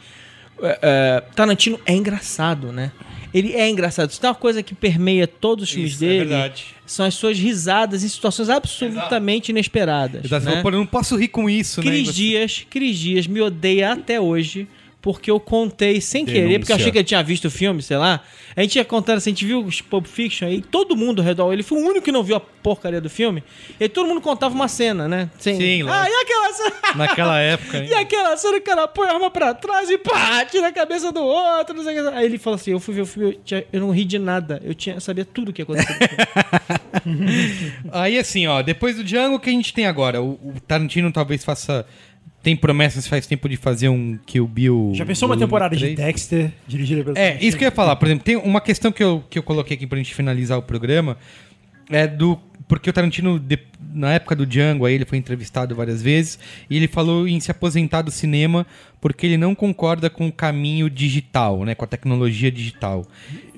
É, é, Tarantino é engraçado, né? Ele é engraçado. Se tem uma coisa que permeia todos os filmes Isso, é dele, verdade. são as suas risadas em situações absolutamente inesperadas. Exato, né? Eu não posso rir com isso, né? Cris E você- Dias, Cris Dias me odeia até hoje porque eu contei sem querer, porque eu achei que ele tinha visto o filme, sei lá. A gente ia contando assim, a gente viu os Pulp Fiction e todo mundo ao redor, ele foi o único que não viu a porcaria do filme. E todo mundo contava uma cena, né? Sem- Sim, Ah, lógico. e aquela cena? Naquela época. hein? E aquela cena que o cara põe a arma pra trás e pá, tira a cabeça do outro, não sei o que. Aí ele falou assim: eu fui ver o filme, eu, tinha- eu não ri de nada. Eu tinha, eu sabia tudo o que ia acontecer. no filme. Aí assim, ó, depois do Django, o que a gente tem agora? O, o Tarantino talvez faça. Tem promessas faz tempo de fazer um Kill Bill. Já pensou uma temporada de três? Dexter dirigida pelo É, isso que eu ia falar. Por exemplo, tem uma questão que eu, que eu coloquei aqui pra gente finalizar o programa. É do. Porque o Tarantino, de- na época do Django, aí ele foi entrevistado várias vezes, e ele falou em se aposentar do cinema porque ele não concorda com o caminho digital, né? Com a tecnologia digital.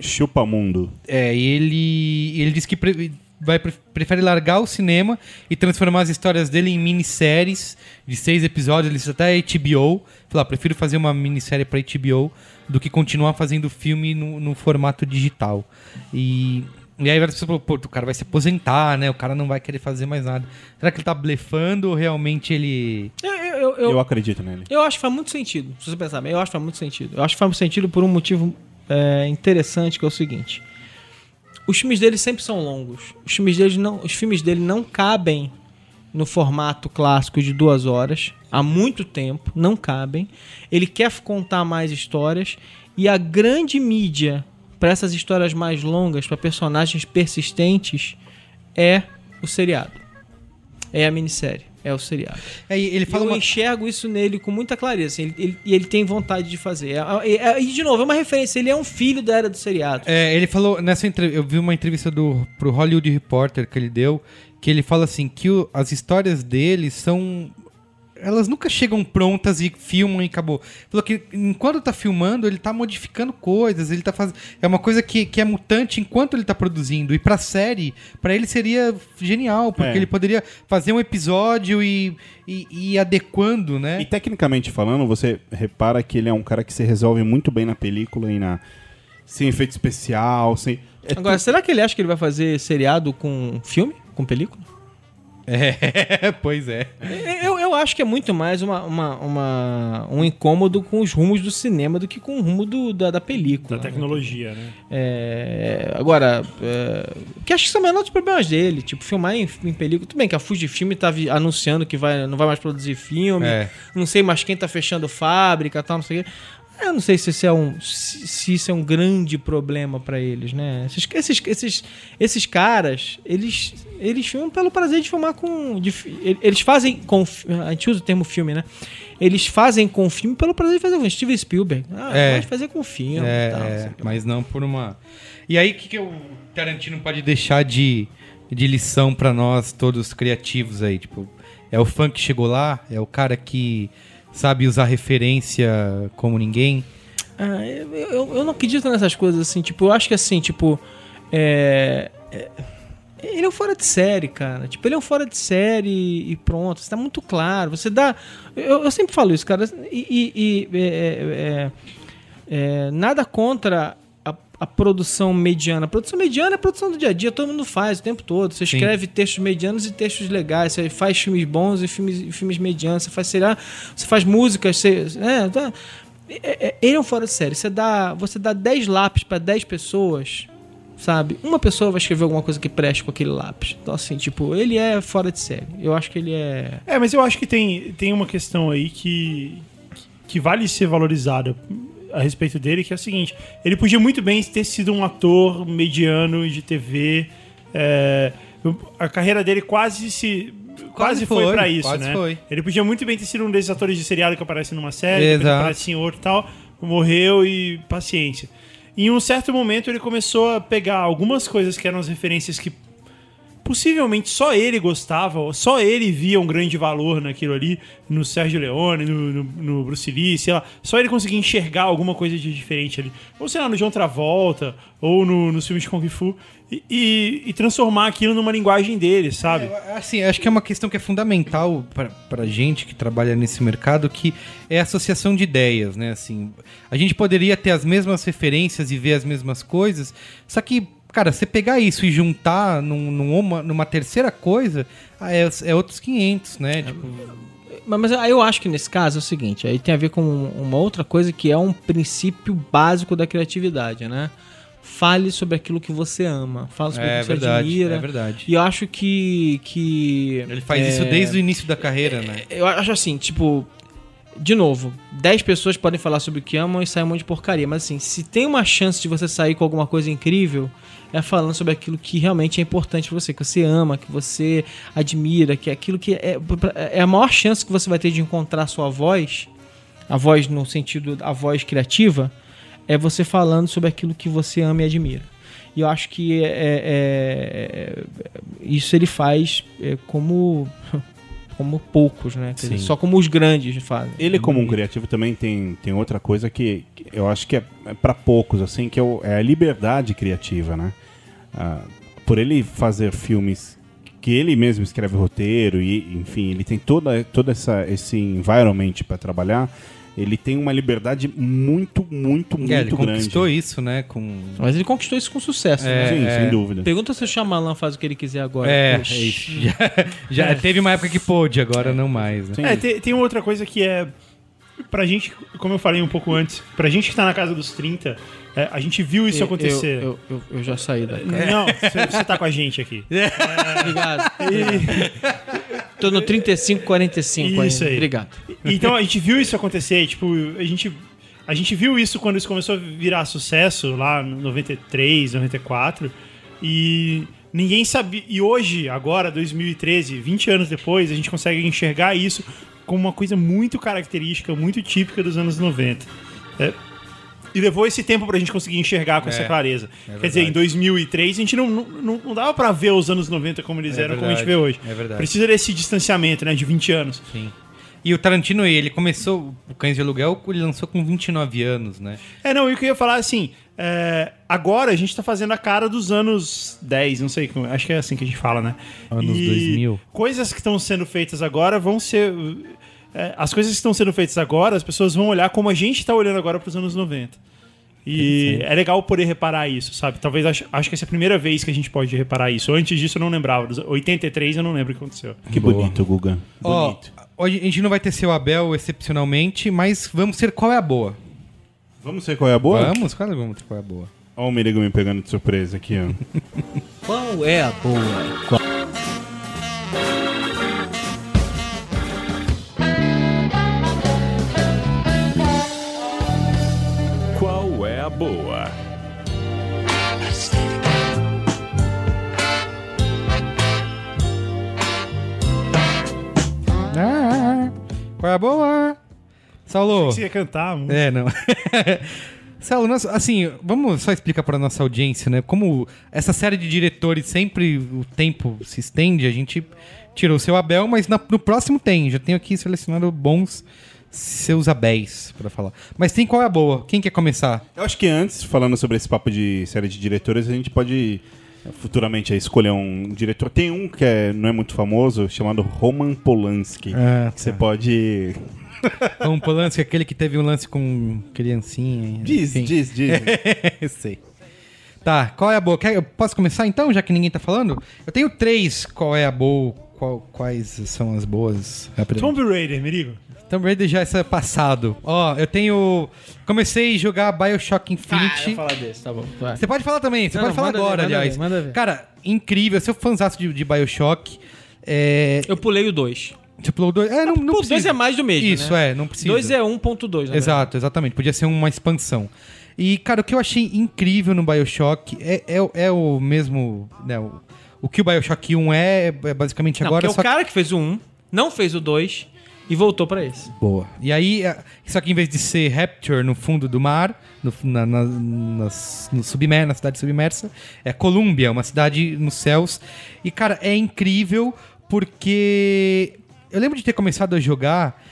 Chupa mundo. É, e ele, ele disse que pre- vai, pre- prefere largar o cinema e transformar as histórias dele em minisséries de seis episódios. Ele disse até a HBO. Falou, ah, prefiro fazer uma minissérie pra HBO do que continuar fazendo filme no, no formato digital. E, e aí várias pessoas falaram, pô, o cara vai se aposentar, né? O cara não vai querer fazer mais nada. Será que ele tá blefando ou realmente ele... eu, eu, eu, Eu, acredito nele. eu acho que faz muito sentido. Se você pensar bem, eu acho que faz muito sentido. Eu acho que faz sentido por um motivo é, interessante, que é o seguinte. Os filmes dele sempre são longos. Os filmes dele não, os filmes dele não cabem no formato clássico de duas horas há muito tempo, não cabem. Ele quer contar mais histórias e a grande mídia para essas histórias mais longas, para personagens persistentes, é o seriado, é a minissérie, é o seriado. É, e ele E fala eu uma... enxergo isso nele com muita clareza. assim, ele, ele- e ele tem vontade de fazer. É- é- é- E, de novo, é uma referência. Ele é um filho da era do seriado. É, ele falou nessa entrevista, eu vi uma entrevista do pro Hollywood Reporter que ele deu, que ele fala assim que o- as histórias dele são elas nunca chegam prontas e filmam e acabou. Falou que enquanto tá filmando, ele tá modificando coisas, ele tá fazendo. É uma coisa que, que é mutante enquanto ele tá produzindo. E pra série, pra ele seria genial, porque É. ele poderia fazer um episódio e, e, e ir adequando, né? E tecnicamente falando, você repara que ele é um cara que se resolve muito bem na película e na. Sem efeito especial, sem. é Agora, será que ele acha que ele vai fazer seriado com filme? Com película? É, pois é. Eu, eu acho que é muito mais uma, uma, uma- um incômodo com os rumos do cinema do que com o rumo do- da, da película. Da tecnologia, né? É, agora, é, que acho que são menores problemas dele, tipo, filmar em, em película. Tudo bem que a Fujifilm tá vi- anunciando que vai, não vai mais produzir filme, É. não sei mais quem tá fechando fábrica e tal, não sei o quê. Eu não sei se isso é um, se, isso é um grande problema pra eles, né? Esses, esses, esses, esses caras, eles, eles filmam pelo prazer de filmar com. de eles fazem com. A gente usa o termo filme, né? Eles fazem com filme pelo prazer de fazer com Steven Spielberg. Ah, É. pode fazer com filme É, tal. é, mas não por uma. E aí, o que, que o Tarantino pode deixar de, de lição pra nós, todos criativos aí? Tipo, é o fã que chegou lá? É o cara que sabe usar referência como ninguém? Ah, eu, eu, eu não acredito nessas coisas assim. Tipo, eu acho que assim, tipo. É, é- ele é um fora de série, cara. Tipo, ele é um fora de série e pronto. Isso tá muito claro. Você dá. Eu, eu sempre falo isso, cara. E. e- e, é, é, é, nada contra. A, produção mediana. A produção mediana é a produção do dia a dia, todo mundo faz o tempo todo. Você Sim. escreve textos medianos e textos legais, você faz filmes bons e filmes, filmes medianos, você faz, sei lá, você faz músicas, você, é, tá- é, é, ele é um fora de série. Você dá, você dá 10 lápis pra 10 pessoas, sabe? Uma pessoa vai escrever alguma coisa que preste com aquele lápis. Então, assim, tipo, ele é fora de série. Eu acho que ele é. É, mas eu acho que tem, tem uma questão aí que, que vale ser valorizada a respeito dele, que é o seguinte: ele podia muito bem ter sido um ator mediano de TV. é, a carreira dele quase se. Quase, Quase foi, foi, pra isso, quase né? foi. Ele podia muito bem ter sido um desses atores de seriado que aparece numa série, Exato. aparece em outro e tal, morreu e paciência. Em um certo momento ele começou a pegar algumas coisas que eram as referências que possivelmente só ele gostava, só ele via um grande valor naquilo ali, no Sérgio Leone, no, no, no Bruce Lee, sei lá, só ele conseguia enxergar alguma coisa de diferente ali. Ou sei lá, no John Travolta, ou no, nos filmes de Kung Fu, e, e- e transformar aquilo numa linguagem dele, sabe? Assim, acho que é uma questão que é fundamental pra gente que trabalha nesse mercado, que é a associação de ideias, né? Assim, a gente poderia ter as mesmas referências e ver as mesmas coisas, só que, cara, você pegar isso e juntar num, numa, numa terceira coisa, ah, é, é outros 500, né? Tipo, Mas, eu acho que nesse caso é o seguinte, aí tem a ver com uma outra coisa que é um princípio básico da criatividade, né? Fale sobre aquilo que você ama, fale sobre é aquilo que você verdade, admira. é verdade. E eu acho que. que Ele faz é, isso desde o início da carreira, né? Eu acho assim, tipo. De novo, 10 pessoas podem falar sobre o que amam e sair um monte de porcaria. Mas assim, se tem uma chance de você sair com alguma coisa incrível, é falando sobre aquilo que realmente é importante pra você, que você ama, que você admira, que é aquilo que é, é a maior chance que você vai ter de encontrar a sua voz, a voz no sentido, a voz criativa, é você falando sobre aquilo que você ama e admira. E eu acho que é, é- é- isso ele faz é, como como poucos, né? Quer dizer, Sim. só como os grandes fazem. Ele, como um criativo, também tem, tem outra coisa que, que eu acho que é, é para poucos, assim, que é, o- é a liberdade criativa, né? Ah, por ele fazer filmes que ele mesmo escreve roteiro e, enfim, ele tem toda, toda essa, esse environment para trabalhar, ele tem uma liberdade muito, muito, muito É, ele grande. conquistou isso, né? Com... Mas ele conquistou isso com sucesso, É, né? Sim, é. sem dúvida. Pergunta se o Shyamalan faz o que ele quiser agora. É, é. Já, já teve uma época que pôde, agora não mais, né? É, tem, outra coisa que é. Pra gente, como eu falei um pouco antes, pra gente que tá na casa dos 30, é, a gente viu isso Eu- acontecer. Eu, eu, eu já saí da Não, você tá com a gente aqui. Obrigado. Tô no 35, 45 Isso aí. Obrigado. Então a gente viu isso acontecer, e, tipo, a gente, a gente viu isso quando isso começou a virar sucesso lá no 93, 94, e ninguém sabia. E hoje, agora, 2013, 20 anos depois, a gente consegue enxergar isso como uma coisa muito característica, muito típica dos anos 90. É, E levou esse tempo pra gente conseguir enxergar É, com essa clareza. Quer dizer, em 2003 a gente não, não, não dava pra ver os anos 90 como eles É eram, como a gente verdade, vê hoje. é verdade. Precisa desse distanciamento, né, de 20 anos. Sim. E o Tarantino, ele começou o Cães de Aluguel, ele lançou com 29 anos, né? É, não, e o que eu ia falar assim, é, agora a gente tá fazendo a cara dos anos 10, não sei, acho que é assim que a gente fala, né? Anos 2000. Coisas que estão sendo feitas agora vão ser. É, as coisas que estão sendo feitas agora, as pessoas vão olhar como a gente tá olhando agora pros anos 90. E é legal poder reparar isso, sabe? Talvez acho, acho que essa é a primeira vez que a gente pode reparar isso. Antes disso eu não lembrava. Dos 83 eu não lembro o que aconteceu. Que bonito, Guga. Ó, Bonito. hoje a gente não vai ter seu Abel excepcionalmente, mas vamos ser qual é a boa. Vamos ver qual é a boa? Vamos? Claro que vamos ter qual é a boa. Olha o Merigo me pegando de surpresa aqui, ó. Qual é a boa? Qual- Qual qual é a boa? Saulo. Você ia cantar, mano. É, não. Saulo, nós- assim, vamos só explicar para nossa audiência, né? Como essa série de diretores sempre o tempo se estende, a gente tirou o seu Abel, mas na- no próximo tem. Já tenho aqui selecionado bons seus Abéis para falar. Mas tem qual é a boa? Quem quer começar? Eu acho que antes, falando sobre esse papo de série de diretores, a gente pode futuramente aí, escolher um diretor. Tem um que é- não é muito famoso, chamado Roman Polanski. Ah, Você tá. pode. Um Polanski, aquele que teve um lance com criancinha. Diz, enfim. diz, diz. Sei. Tá, qual é a boa? Eu posso começar então, já que ninguém tá falando? Eu tenho três qual é a boa, qual- quais são as boas. Tomb Raider, Merigo. Tomb Raider já é passado. Ó, eu tenho. Comecei a jogar Bioshock Ah, Infinity. eu vou falar desse, tá bom. vai. Você pode falar também, você Não, pode falar manda ver, agora, manda aliás. ver, manda ver. Cara, incrível. Seu fãzaço de, de Bioshock. É. Eu pulei o 2. Você pulou dois. É, não, não O 2 precisa. é mais do mesmo, Isso, né? é, não precisa. 2 é 1.2, né? Exato, exatamente. Podia ser uma expansão. E, cara, o que eu achei incrível no Bioshock é, é, é o mesmo. Né, o, o que o Bioshock 1 é, é basicamente Não, agora. porque só o cara que fez o 1 não fez o 2 e voltou pra esse. Boa. E aí, só que em vez de ser Rapture no fundo do mar, no, na, na, nas- no submer, na cidade submersa, é Columbia, uma cidade nos céus. E, cara, é incrível porque eu lembro de ter começado a jogar.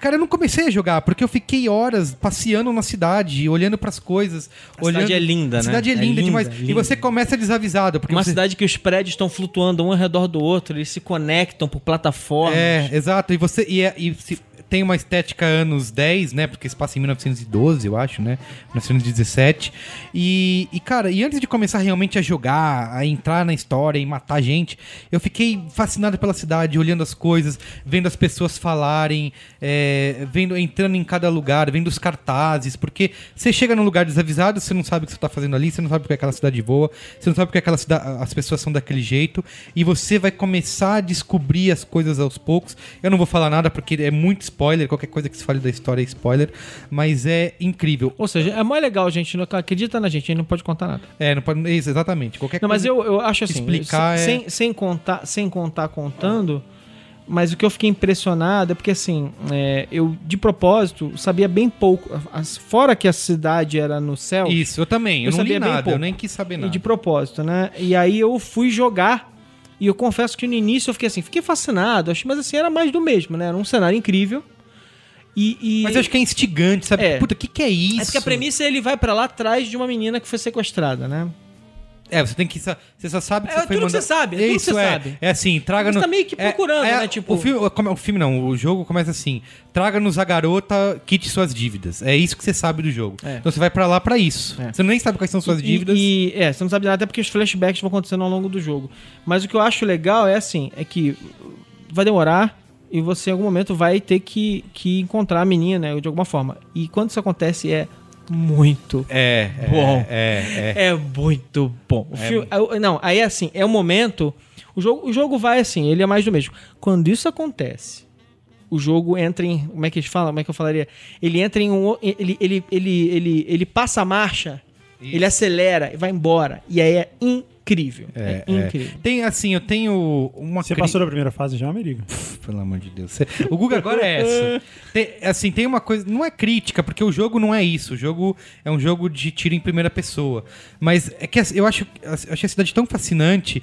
Cara, eu não comecei a jogar porque eu fiquei horas passeando na cidade, olhando pras coisas. A olhando... cidade é linda, A né? cidade é É linda, linda, demais. E linda. você começa desavisado. Porque Uma você... cidade que os prédios estão flutuando um ao redor do outro, eles se conectam por plataformas. É, exato. E você e, é- e se- tem uma estética anos 10, né? Porque se passa em 1912, eu acho, né? 1917. E, e, cara, e antes de começar realmente a jogar, a entrar na história e matar gente, eu fiquei fascinado pela cidade, olhando as coisas, vendo as pessoas falarem, é, vendo, entrando em cada lugar, vendo os cartazes, porque você chega num lugar desavisado, você não sabe o que você tá fazendo ali, você não sabe porque aquela cidade voa, você não sabe porque aquela cidade, as pessoas são daquele jeito, e você vai começar a descobrir as coisas aos poucos. Eu não vou falar nada porque é muito spoiler, qualquer coisa que se fale da história é spoiler, mas é incrível. Ou seja, é mais legal, gente. Não, acredita na gente, a gente não pode contar nada. É, não pode, isso, exatamente. Qualquer Não, mas coisa- eu, eu acho assim, explicar sem, é- sem, contar, sem contar contando, mas o que eu fiquei impressionado é porque assim, é, eu de propósito sabia bem pouco, fora que a cidade era no céu, Isso, eu também. Eu, Eu não sabia nada, eu nem quis saber e nada. de propósito, né? E aí eu fui jogar e eu confesso que no início eu fiquei assim, fiquei fascinado, mas assim era mais do mesmo, né? Era um cenário incrível. E, e- Mas eu acho que é instigante, sabe? É. Puta, o que, que é isso? é porque a premissa é ele vai pra lá atrás de uma menina que foi sequestrada, né? É, você tem que. Você só sabe que É você foi tudo que mandado- você sabe, é tudo que Isso você é. sabe. É assim, traga Você no. tá meio que é- procurando, é- né, tipo- O filme, como- o filme não, o jogo começa assim: traga-nos a garota, quite suas dívidas. É isso que você sabe do jogo. É. Então você vai pra lá pra isso. É. Você nem sabe quais são suas E- dívidas. E, é, você não sabe nada até porque os flashbacks vão acontecendo ao longo do jogo. Mas o que eu acho legal é assim, é que vai demorar e você em algum momento vai ter que, que encontrar a menina, né, de alguma forma. E quando isso acontece é muito É, é, Bom. É, é. é muito bom. O filme- é, não, aí é assim, é o momento. O jogo, o jogo vai assim, ele é mais do mesmo. Quando isso acontece, o jogo entra em. Como é que a gente fala? Como é que eu falaria? Ele entra em um. Ele, ele, ele, ele, ele passa a marcha, ele acelera e vai embora. E aí é incrível. Incrível. É, incrível. Tem, assim, eu tenho uma Você cri- passou da primeira fase já, Merigo? Pelo amor de Deus. O Google agora é essa. Tem, assim, tem uma coisa. Não é crítica, porque o jogo não é isso. O jogo é um jogo de tiro em primeira pessoa. Mas é que assim, eu acho, eu achei a cidade tão fascinante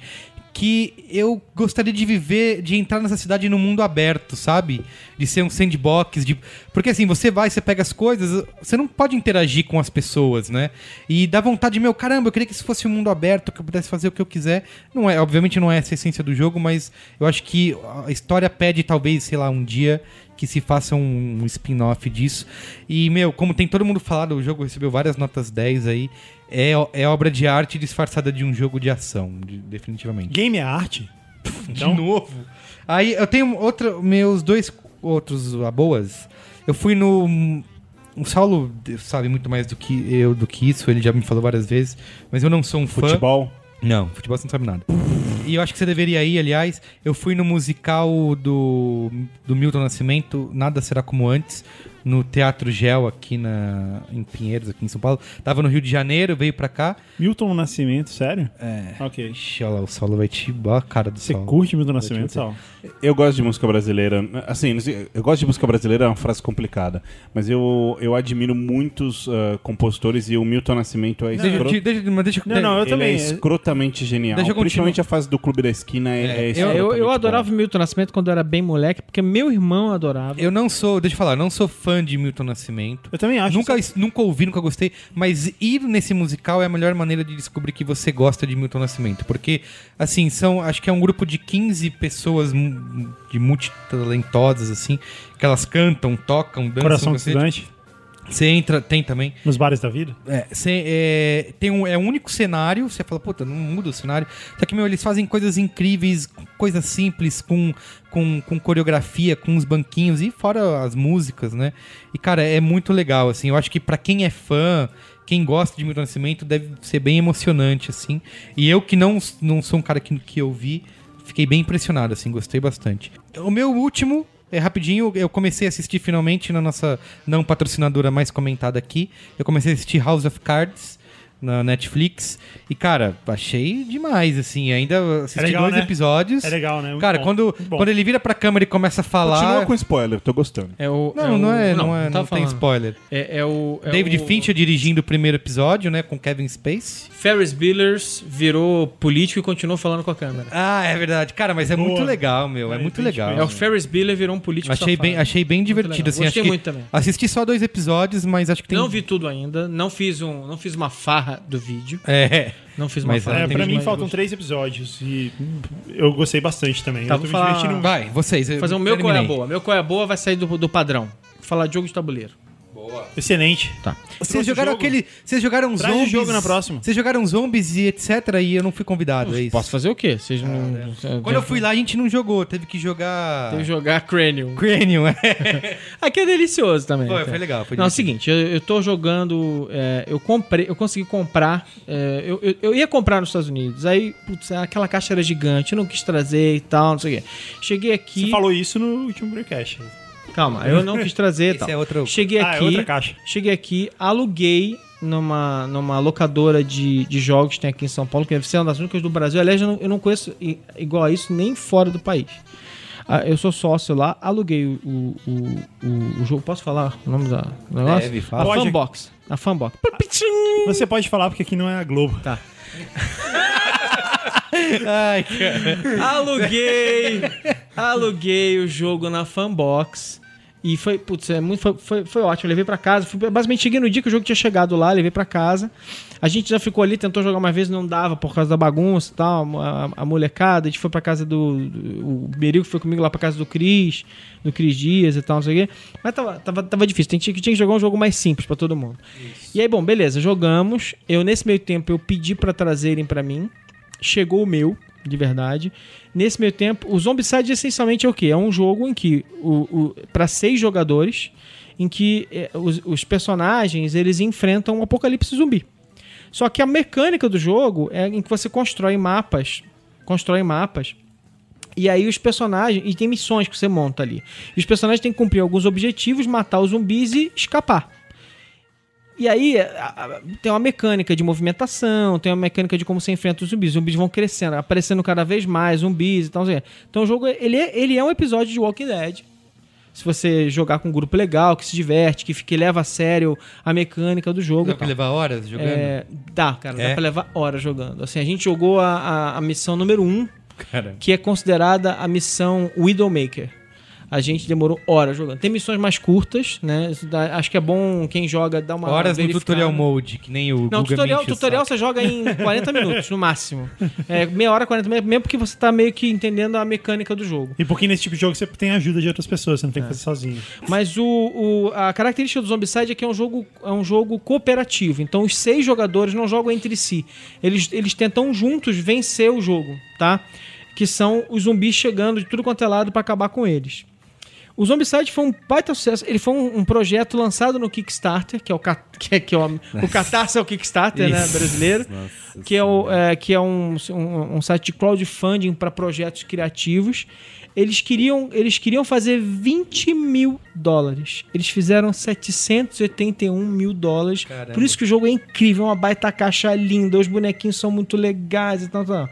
que eu gostaria de viver, de entrar nessa cidade no mundo aberto, sabe? De ser um sandbox, de... porque assim, você vai, você pega as coisas, você não pode interagir com as pessoas, né? E dá vontade, meu, caramba, eu queria que isso fosse um mundo aberto, que eu pudesse fazer o que eu quiser. Não é, obviamente não é essa a essência do jogo, mas eu acho que a história pede talvez, sei lá, um dia que se faça um, um spin-off disso. E, meu, como tem todo mundo falado, o jogo recebeu várias notas 10 aí. É, é obra de arte disfarçada de um jogo de ação, de- definitivamente. Game é arte? De novo. Aí eu tenho outro, meus dois outros aboas. Eu fui no. O Saulo sabe muito mais do que eu do que isso, ele já me falou várias vezes, mas eu não sou um fã. Futebol. Não, futebol você não sabe nada. E eu acho que você deveria ir, aliás. Eu fui no musical do, do Milton Nascimento, Nada Será Como Antes, no Teatro Gel, aqui na, em Pinheiros, aqui em São Paulo. Tava no Rio de Janeiro, veio pra cá. Milton Nascimento, sério? É. Ok. Ixi, olha lá, o Saulo vai te... Olha a cara do Você Saulo. curte Milton Nascimento, Sal? Eu gosto de música brasileira. Assim, eu gosto de música brasileira, é uma frase complicada. Mas eu, eu admiro muitos ah, compositores e o Milton Nascimento é Deixa, escroto. deixa, mas deixa Não, não, eu ele também. é escrotamente genial. Deixa eu Principalmente a fase do Clube da Esquina é, é É, Eu, eu, eu adorava o Milton Nascimento quando eu era bem moleque, porque meu irmão adorava. Eu não sou, deixa eu falar, não sou fã de Milton Nascimento. Eu também acho. Nunca, nunca ouvi, nunca gostei, mas ir nesse musical é a melhor maneira de descobrir que você gosta de Milton Nascimento. Porque, assim, são. Acho que é um grupo de 15 pessoas de multitalentosas, assim, que elas cantam, tocam, dançam. Coração você, Gigante, você entra, tem também. nos bares da vida. É, cê- é, tem um, é um único cenário, você fala, puta, não muda o cenário. Só que, meu, eles fazem coisas incríveis, coisas simples, com, com, com coreografia, com os banquinhos, e fora as músicas, né? E, cara, é muito legal, assim. Eu acho que pra quem é fã, quem gosta de Milton Nascimento, deve ser bem emocionante, assim. E eu que não, não sou um cara que, que eu vi, fiquei bem impressionado, assim, gostei bastante. O meu último é rapidinho, eu comecei a assistir finalmente na nossa não patrocinadora mais comentada aqui. Eu comecei a assistir House of Cards na Netflix. E, cara, achei demais, assim. Ainda assisti É legal, dois né? episódios. É legal, né? Muito Cara, bom, quando, quando ele vira pra câmera e começa a falar. Continua com spoiler, tô gostando. É o, Não, o- não é, não, é, não, tava tem spoiler. É, é o. é David o- Fincher dirigindo o primeiro episódio, né, com Kevin Space. Ferris Buellers virou político e continuou falando com a câmera. Ah, é verdade. Cara, mas é Boa. muito legal, meu. É É, muito legal. É o Ferris Bueller virou um político Achei safado. bem, achei bem divertido, assim. Gostei acho que muito também. Assisti só dois episódios, mas acho que tem. Não vi tudo ainda, não fiz um, não fiz uma farra do vídeo, É. não fiz uma Mas, farra. É, pra mim faltam três episódios e eu gostei bastante também. Tá, eu tô me falar- divertindo. Vai, vocês. Vou fazer o meu qual é a boa. Meu qual é a boa vai sair do, do padrão. Falar de jogo de tabuleiro. Excelente. Tá. Vocês jogaram jogo? aquele. Vocês jogaram Traz o zombies. jogo na próxima. Vocês jogaram zombies e etc. E eu não fui convidado, é isso. Posso fazer o quê? Vocês não. Quando eu fui lá, a gente não jogou, teve que jogar. Teve que jogar Cranium. Cranium, é. Aqui é delicioso também. Foi, foi legal. Foi Não, é o seguinte, eu, eu tô jogando. é, eu comprei, eu consegui comprar. é, eu, eu, eu ia comprar nos Estados Unidos. Aí, putz, aquela caixa era gigante, eu não quis trazer e tal, não sei o quê. Cheguei aqui. Você falou isso no último breakcast. Calma, eu não quis trazer e Esse tal. é outro- Cheguei Ah, é aqui. outra caixa. Cheguei aqui, aluguei numa, numa locadora de, de jogos que tem aqui em São Paulo, que deve ser uma das únicas do Brasil. Aliás, eu não, eu não conheço igual a isso nem fora do país. Ah, eu sou sócio lá, aluguei o, o, o, o- jogo. Posso falar o nome da do negócio? Deve, a fala. Pode. Fanbox. A Fanbox. Você pode falar porque aqui não é a Globo. Tá. Ai, cara. Aluguei! aluguei o jogo na Fanbox. E foi, putz, é muito, foi, foi, foi ótimo. Levei pra casa. Fui- basicamente, cheguei no dia que o jogo tinha chegado lá, levei pra casa. A gente já ficou ali, tentou jogar uma vez, não dava por causa da bagunça e tal. A, a molecada, a gente foi pra casa do. do o Berico foi comigo lá pra casa do Cris, do Cris Dias e tal, não sei o quê. Mas tava, tava, tava difícil. Tinha, que- tinha que jogar um jogo mais simples pra todo mundo. E aí, bom, beleza, jogamos. Eu, nesse meio tempo, eu pedi pra trazerem pra mim. Chegou o meu, de verdade. Nesse meio tempo, o Zombicide essencialmente é o quê? É um jogo em que, o, o, para seis jogadores, em que eh, os, os personagens eles enfrentam um apocalipse zumbi. Só que a mecânica do jogo é em que você constrói mapas, constrói mapas. E aí os personagens. E tem missões que você monta ali. E os personagens têm que cumprir alguns objetivos, matar os zumbis e escapar. E aí a- a- tem uma mecânica de movimentação, tem uma mecânica de como você enfrenta os zumbis. Os zumbis vão crescendo, aparecendo cada vez mais zumbis e tal. assim. Então o jogo ele é, ele é um episódio de Walking Dead. Se você jogar com um grupo legal, que se diverte, que, que leva a sério a mecânica do jogo. Dá pra levar horas jogando? É, dá, cara, É? dá pra levar horas jogando. Assim, a gente jogou a, a, a missão número 1, um, que é considerada a missão Widowmaker. A gente demorou horas jogando. Tem missões mais curtas, né? Dá- acho que é bom quem joga dar uma Horas no tutorial mode, que nem o Não, tutorial, tutorial você joga em 40 minutos, no máximo. É, meia hora, 40 minutos, mesmo porque você tá meio que entendendo a mecânica do jogo. E porque nesse tipo de jogo você tem ajuda de outras pessoas, você não tem É. que fazer sozinho. Mas o, o- a característica do Zombicide é que é um jogo, é um jogo cooperativo. Então os seis jogadores não jogam entre si. Eles, eles tentam juntos vencer o jogo, tá? Que são os zumbis chegando de tudo quanto é lado pra acabar com eles. O Zombicide foi um baita sucesso. Ele foi um, um projeto lançado no Kickstarter, que é o, que é, que é o, o Catarse é o Kickstarter né, brasileiro, que é, o, é, que é um, um, um site de crowdfunding para projetos criativos. Eles queriam, eles queriam fazer 20 mil dólares. Eles fizeram 781 mil dólares. Caramba. Por isso que o jogo é incrível, é uma baita caixa linda, os bonequinhos são muito legais e tal, tal.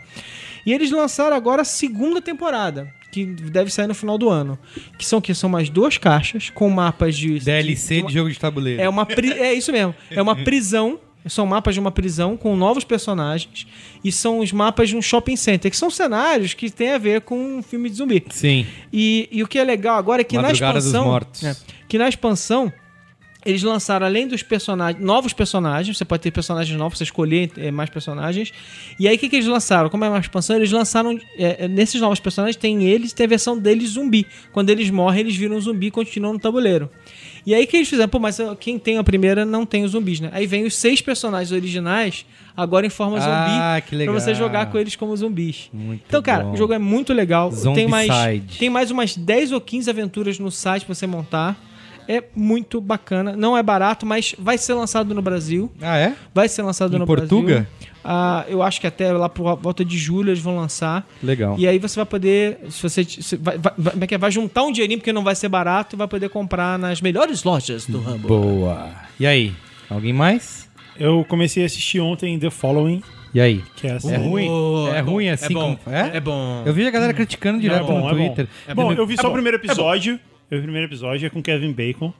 E eles lançaram agora a segunda temporada, que deve sair no final do ano. Que são que são mais duas caixas com mapas de DLC de- de jogo de tabuleiro. é uma é isso mesmo. É uma prisão. São mapas de uma prisão com novos personagens. E são os mapas de um shopping center, que são cenários que tem a ver com um filme de zumbi. Sim. E, e o que é legal agora é que Madrugada na dos expansão. Mortos. é, que na expansão. Eles lançaram, além dos personagens, novos personagens. Você pode ter personagens novos, você escolher é, mais personagens. E aí, o que, que eles lançaram? Como é uma expansão, eles lançaram. é, é, nesses novos personagens, tem eles tem a versão deles zumbi. Quando eles morrem, eles viram um zumbi e continuam no tabuleiro. E aí, o que eles fizeram? Pô, mas quem tem a primeira não tem os zumbis, né? Aí vem os seis personagens originais, agora em forma zumbi. Ah, que legal. Pra você jogar com eles como zumbis. Muito então, cara, bom. o jogo é muito legal. Tem mais, Zombicide. tem mais umas 10 ou 15 aventuras no site pra você montar. É muito bacana. Não é barato, mas vai ser lançado no Brasil. Ah, é? Vai ser lançado Em no Portuga? Brasil. Ah, eu acho que até lá por volta de julho eles vão lançar. Legal. E aí você vai poder. Se você se vai, vai, vai, como é que é? vai juntar um dinheirinho, porque não vai ser barato, e vai poder comprar nas melhores lojas do Rambo. Boa. E aí? Alguém mais? Eu comecei a assistir ontem The Following, E aí? que é a É ruim? Oh, é é bom, ruim é assim bom. como... É? É bom. Eu vi a galera criticando direto é bom, no é bom. Twitter. bom, eu vi É só bom, o primeiro é bom. O primeiro episódio, é com Kevin Bacon.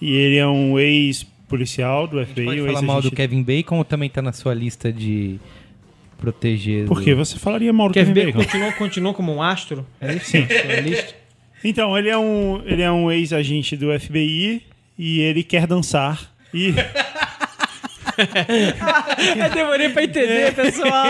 E ele é um ex-policial do FBI. Pode falar mal do Kevin Bacon ou também tá na sua lista de proteger... Por que você falaria mal do Kevin Kevin, Bacon Bacon? continua, continua como um astro? É isso? Sim. lista? Então, ele é um, ele é um ex-agente do FBI e ele quer dançar. E Eu demorei pra entender, pessoal.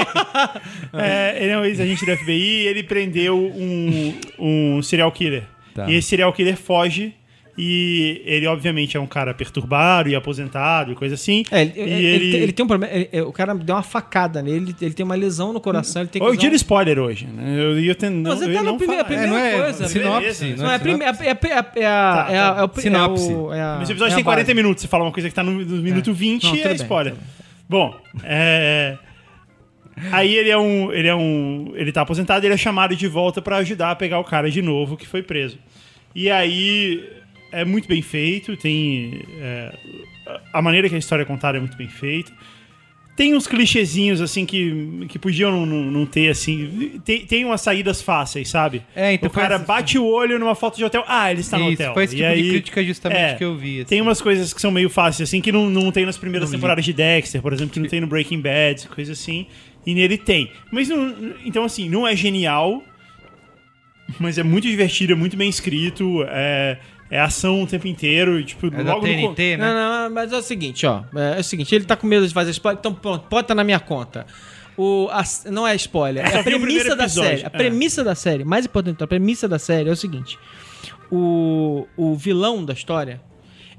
é, ele é um ex-agente do FBI e ele prendeu um, um serial killer. Tá. E esse serial killer foge. E ele, obviamente, é um cara perturbado e aposentado e coisa assim. É, ele, e ele- ele tem- ele tem um problema. ele- o cara deu uma facada nele, ele tem uma lesão no coração, ele tem que. Eu tiro um- spoiler hoje. né? Eu não, Mas eu ia tá não no primeiro, a falar. É, não primeira é coisa. sinopse? beleza. Não Não, é, é sinopse? é, é, é, é, a- é, é o- Sinopse. é o- é Mas esse é episódio a tem 40 base. minutos. Você fala uma coisa que tá no, no minuto 20 Não, é bem, spoiler. Bom, é... Aí ele é um. Ele é um. Ele tá aposentado e ele é chamado de volta pra ajudar a pegar o cara de novo que foi preso. E aí é muito bem feito, tem. é, a maneira que a história é contada é muito bem feita. Tem uns clichêzinhos, assim, que, que podiam não, não, não ter, assim. Tem, tem umas saídas fáceis, sabe? É, então o cara bate o olho numa foto de hotel. Ah, ele está no Isso, hotel. foi esse E tipo de aí- crítica justamente é, que eu vi. assim. tem umas coisas que são meio fáceis, assim, que não, não tem nas primeiras Não temporadas de Dexter, por exemplo, que não tem no Breaking Bad, coisa assim. E nele tem. Mas não. Então, assim, não é genial. Mas é muito divertido, é muito bem escrito. É, é ação o tempo inteiro. Tipo, É da logo no. TNT, né? Não, não, mas é o seguinte, ó. É, é o seguinte, ele tá com medo de fazer spoiler, então pronto, pode estar na minha conta. O, a- não é spoiler, é a o premissa da série. A é. premissa da série, mais importante, a premissa da série é o seguinte: o, o vilão da história.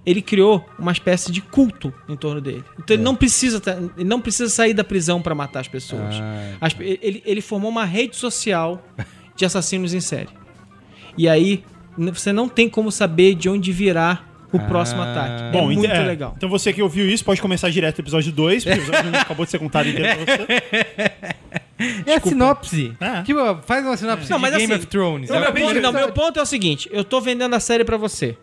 Ele criou uma espécie de culto em torno dele. Então É. ele não precisa tá- ele não precisa sair da prisão pra matar as pessoas. Ah, As- ele, ele formou uma rede social de assassinos em série. E aí você não tem como saber de onde virá o próximo Ah. ataque. Bom, é muito é, legal. Então você que ouviu isso pode começar direto o episódio 2, porque o episódio acabou de ser contado inteiro pra você. É a sinopse. É. Tipo, faz uma sinopse Não, de mas Game assim, of Thrones. Não, É meu ponto, não, meu ponto é o seguinte: eu tô vendendo a série pra você.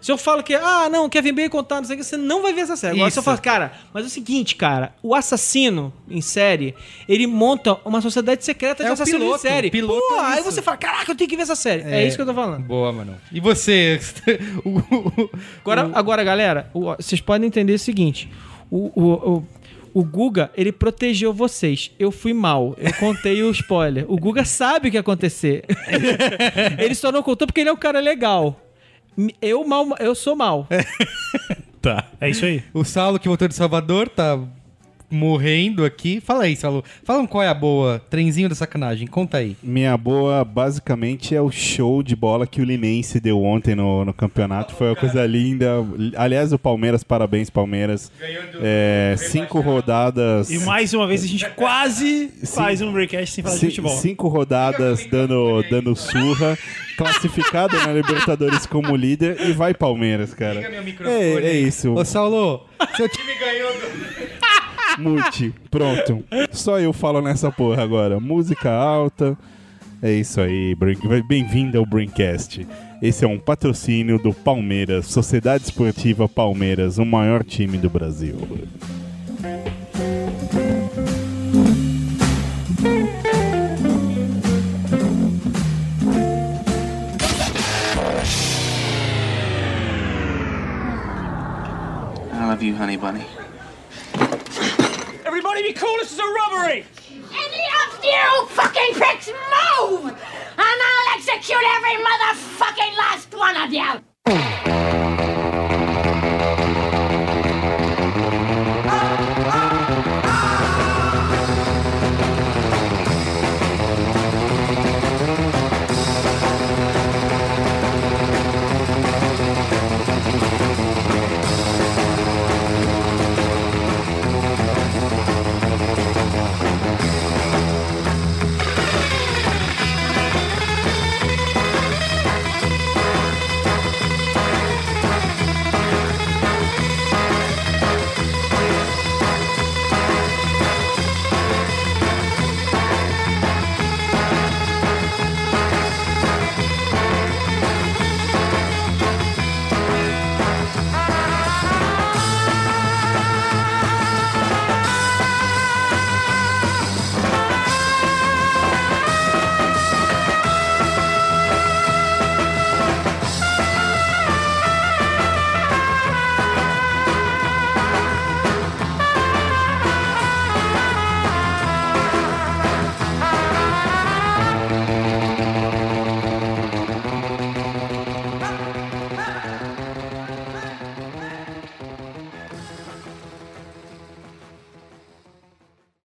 Se eu falo que, ah, não, Kevin Bacon tá, não sei o que, você não vai ver essa série. Agora, se eu Isso. falo, cara, mas é o seguinte, cara, o assassino em série, ele monta uma sociedade secreta de É o assassinos piloto, em série. piloto Pô, é aí isso. você fala, caraca, eu tenho que ver essa série. É, isso que eu tô falando. Boa, mano. E você? Agora, agora galera, vocês podem entender o seguinte: o, o, o, o Guga, ele protegeu vocês. Eu fui mal. Eu contei o spoiler. O Guga sabe o que ia acontecer. ele só não contou porque ele é um cara legal. Eu, mal, eu sou mal. Tá. É isso aí. o Saulo que voltou de Salvador tá morrendo aqui. Fala aí, Saulo. Fala um qual é a boa. Trenzinho da sacanagem. Conta aí. Minha boa, basicamente, é o show de bola que o Linense deu ontem no, no campeonato. Foi uma coisa linda. Aliás, o Palmeiras, parabéns, Palmeiras. É, cinco rodadas. E mais uma vez a gente quase faz um breakcast sem falar de futebol. Cinco rodadas dando, dando surra, classificado na Libertadores como líder e vai Palmeiras, cara. Liga meu microfone É, é isso, Ô, Saulo, seu time ganhou. do- mute, pronto. Só eu falo nessa porra agora. Música alta. É isso aí, bem-vindo ao Braincast. Esse é um patrocínio do Palmeiras, Sociedade Esportiva Palmeiras, o maior time do Brasil. I love you, honey bunny. Everybody be cool, this is a robbery! Any of you fucking pricks move! And I'll execute every motherfucking last one of you!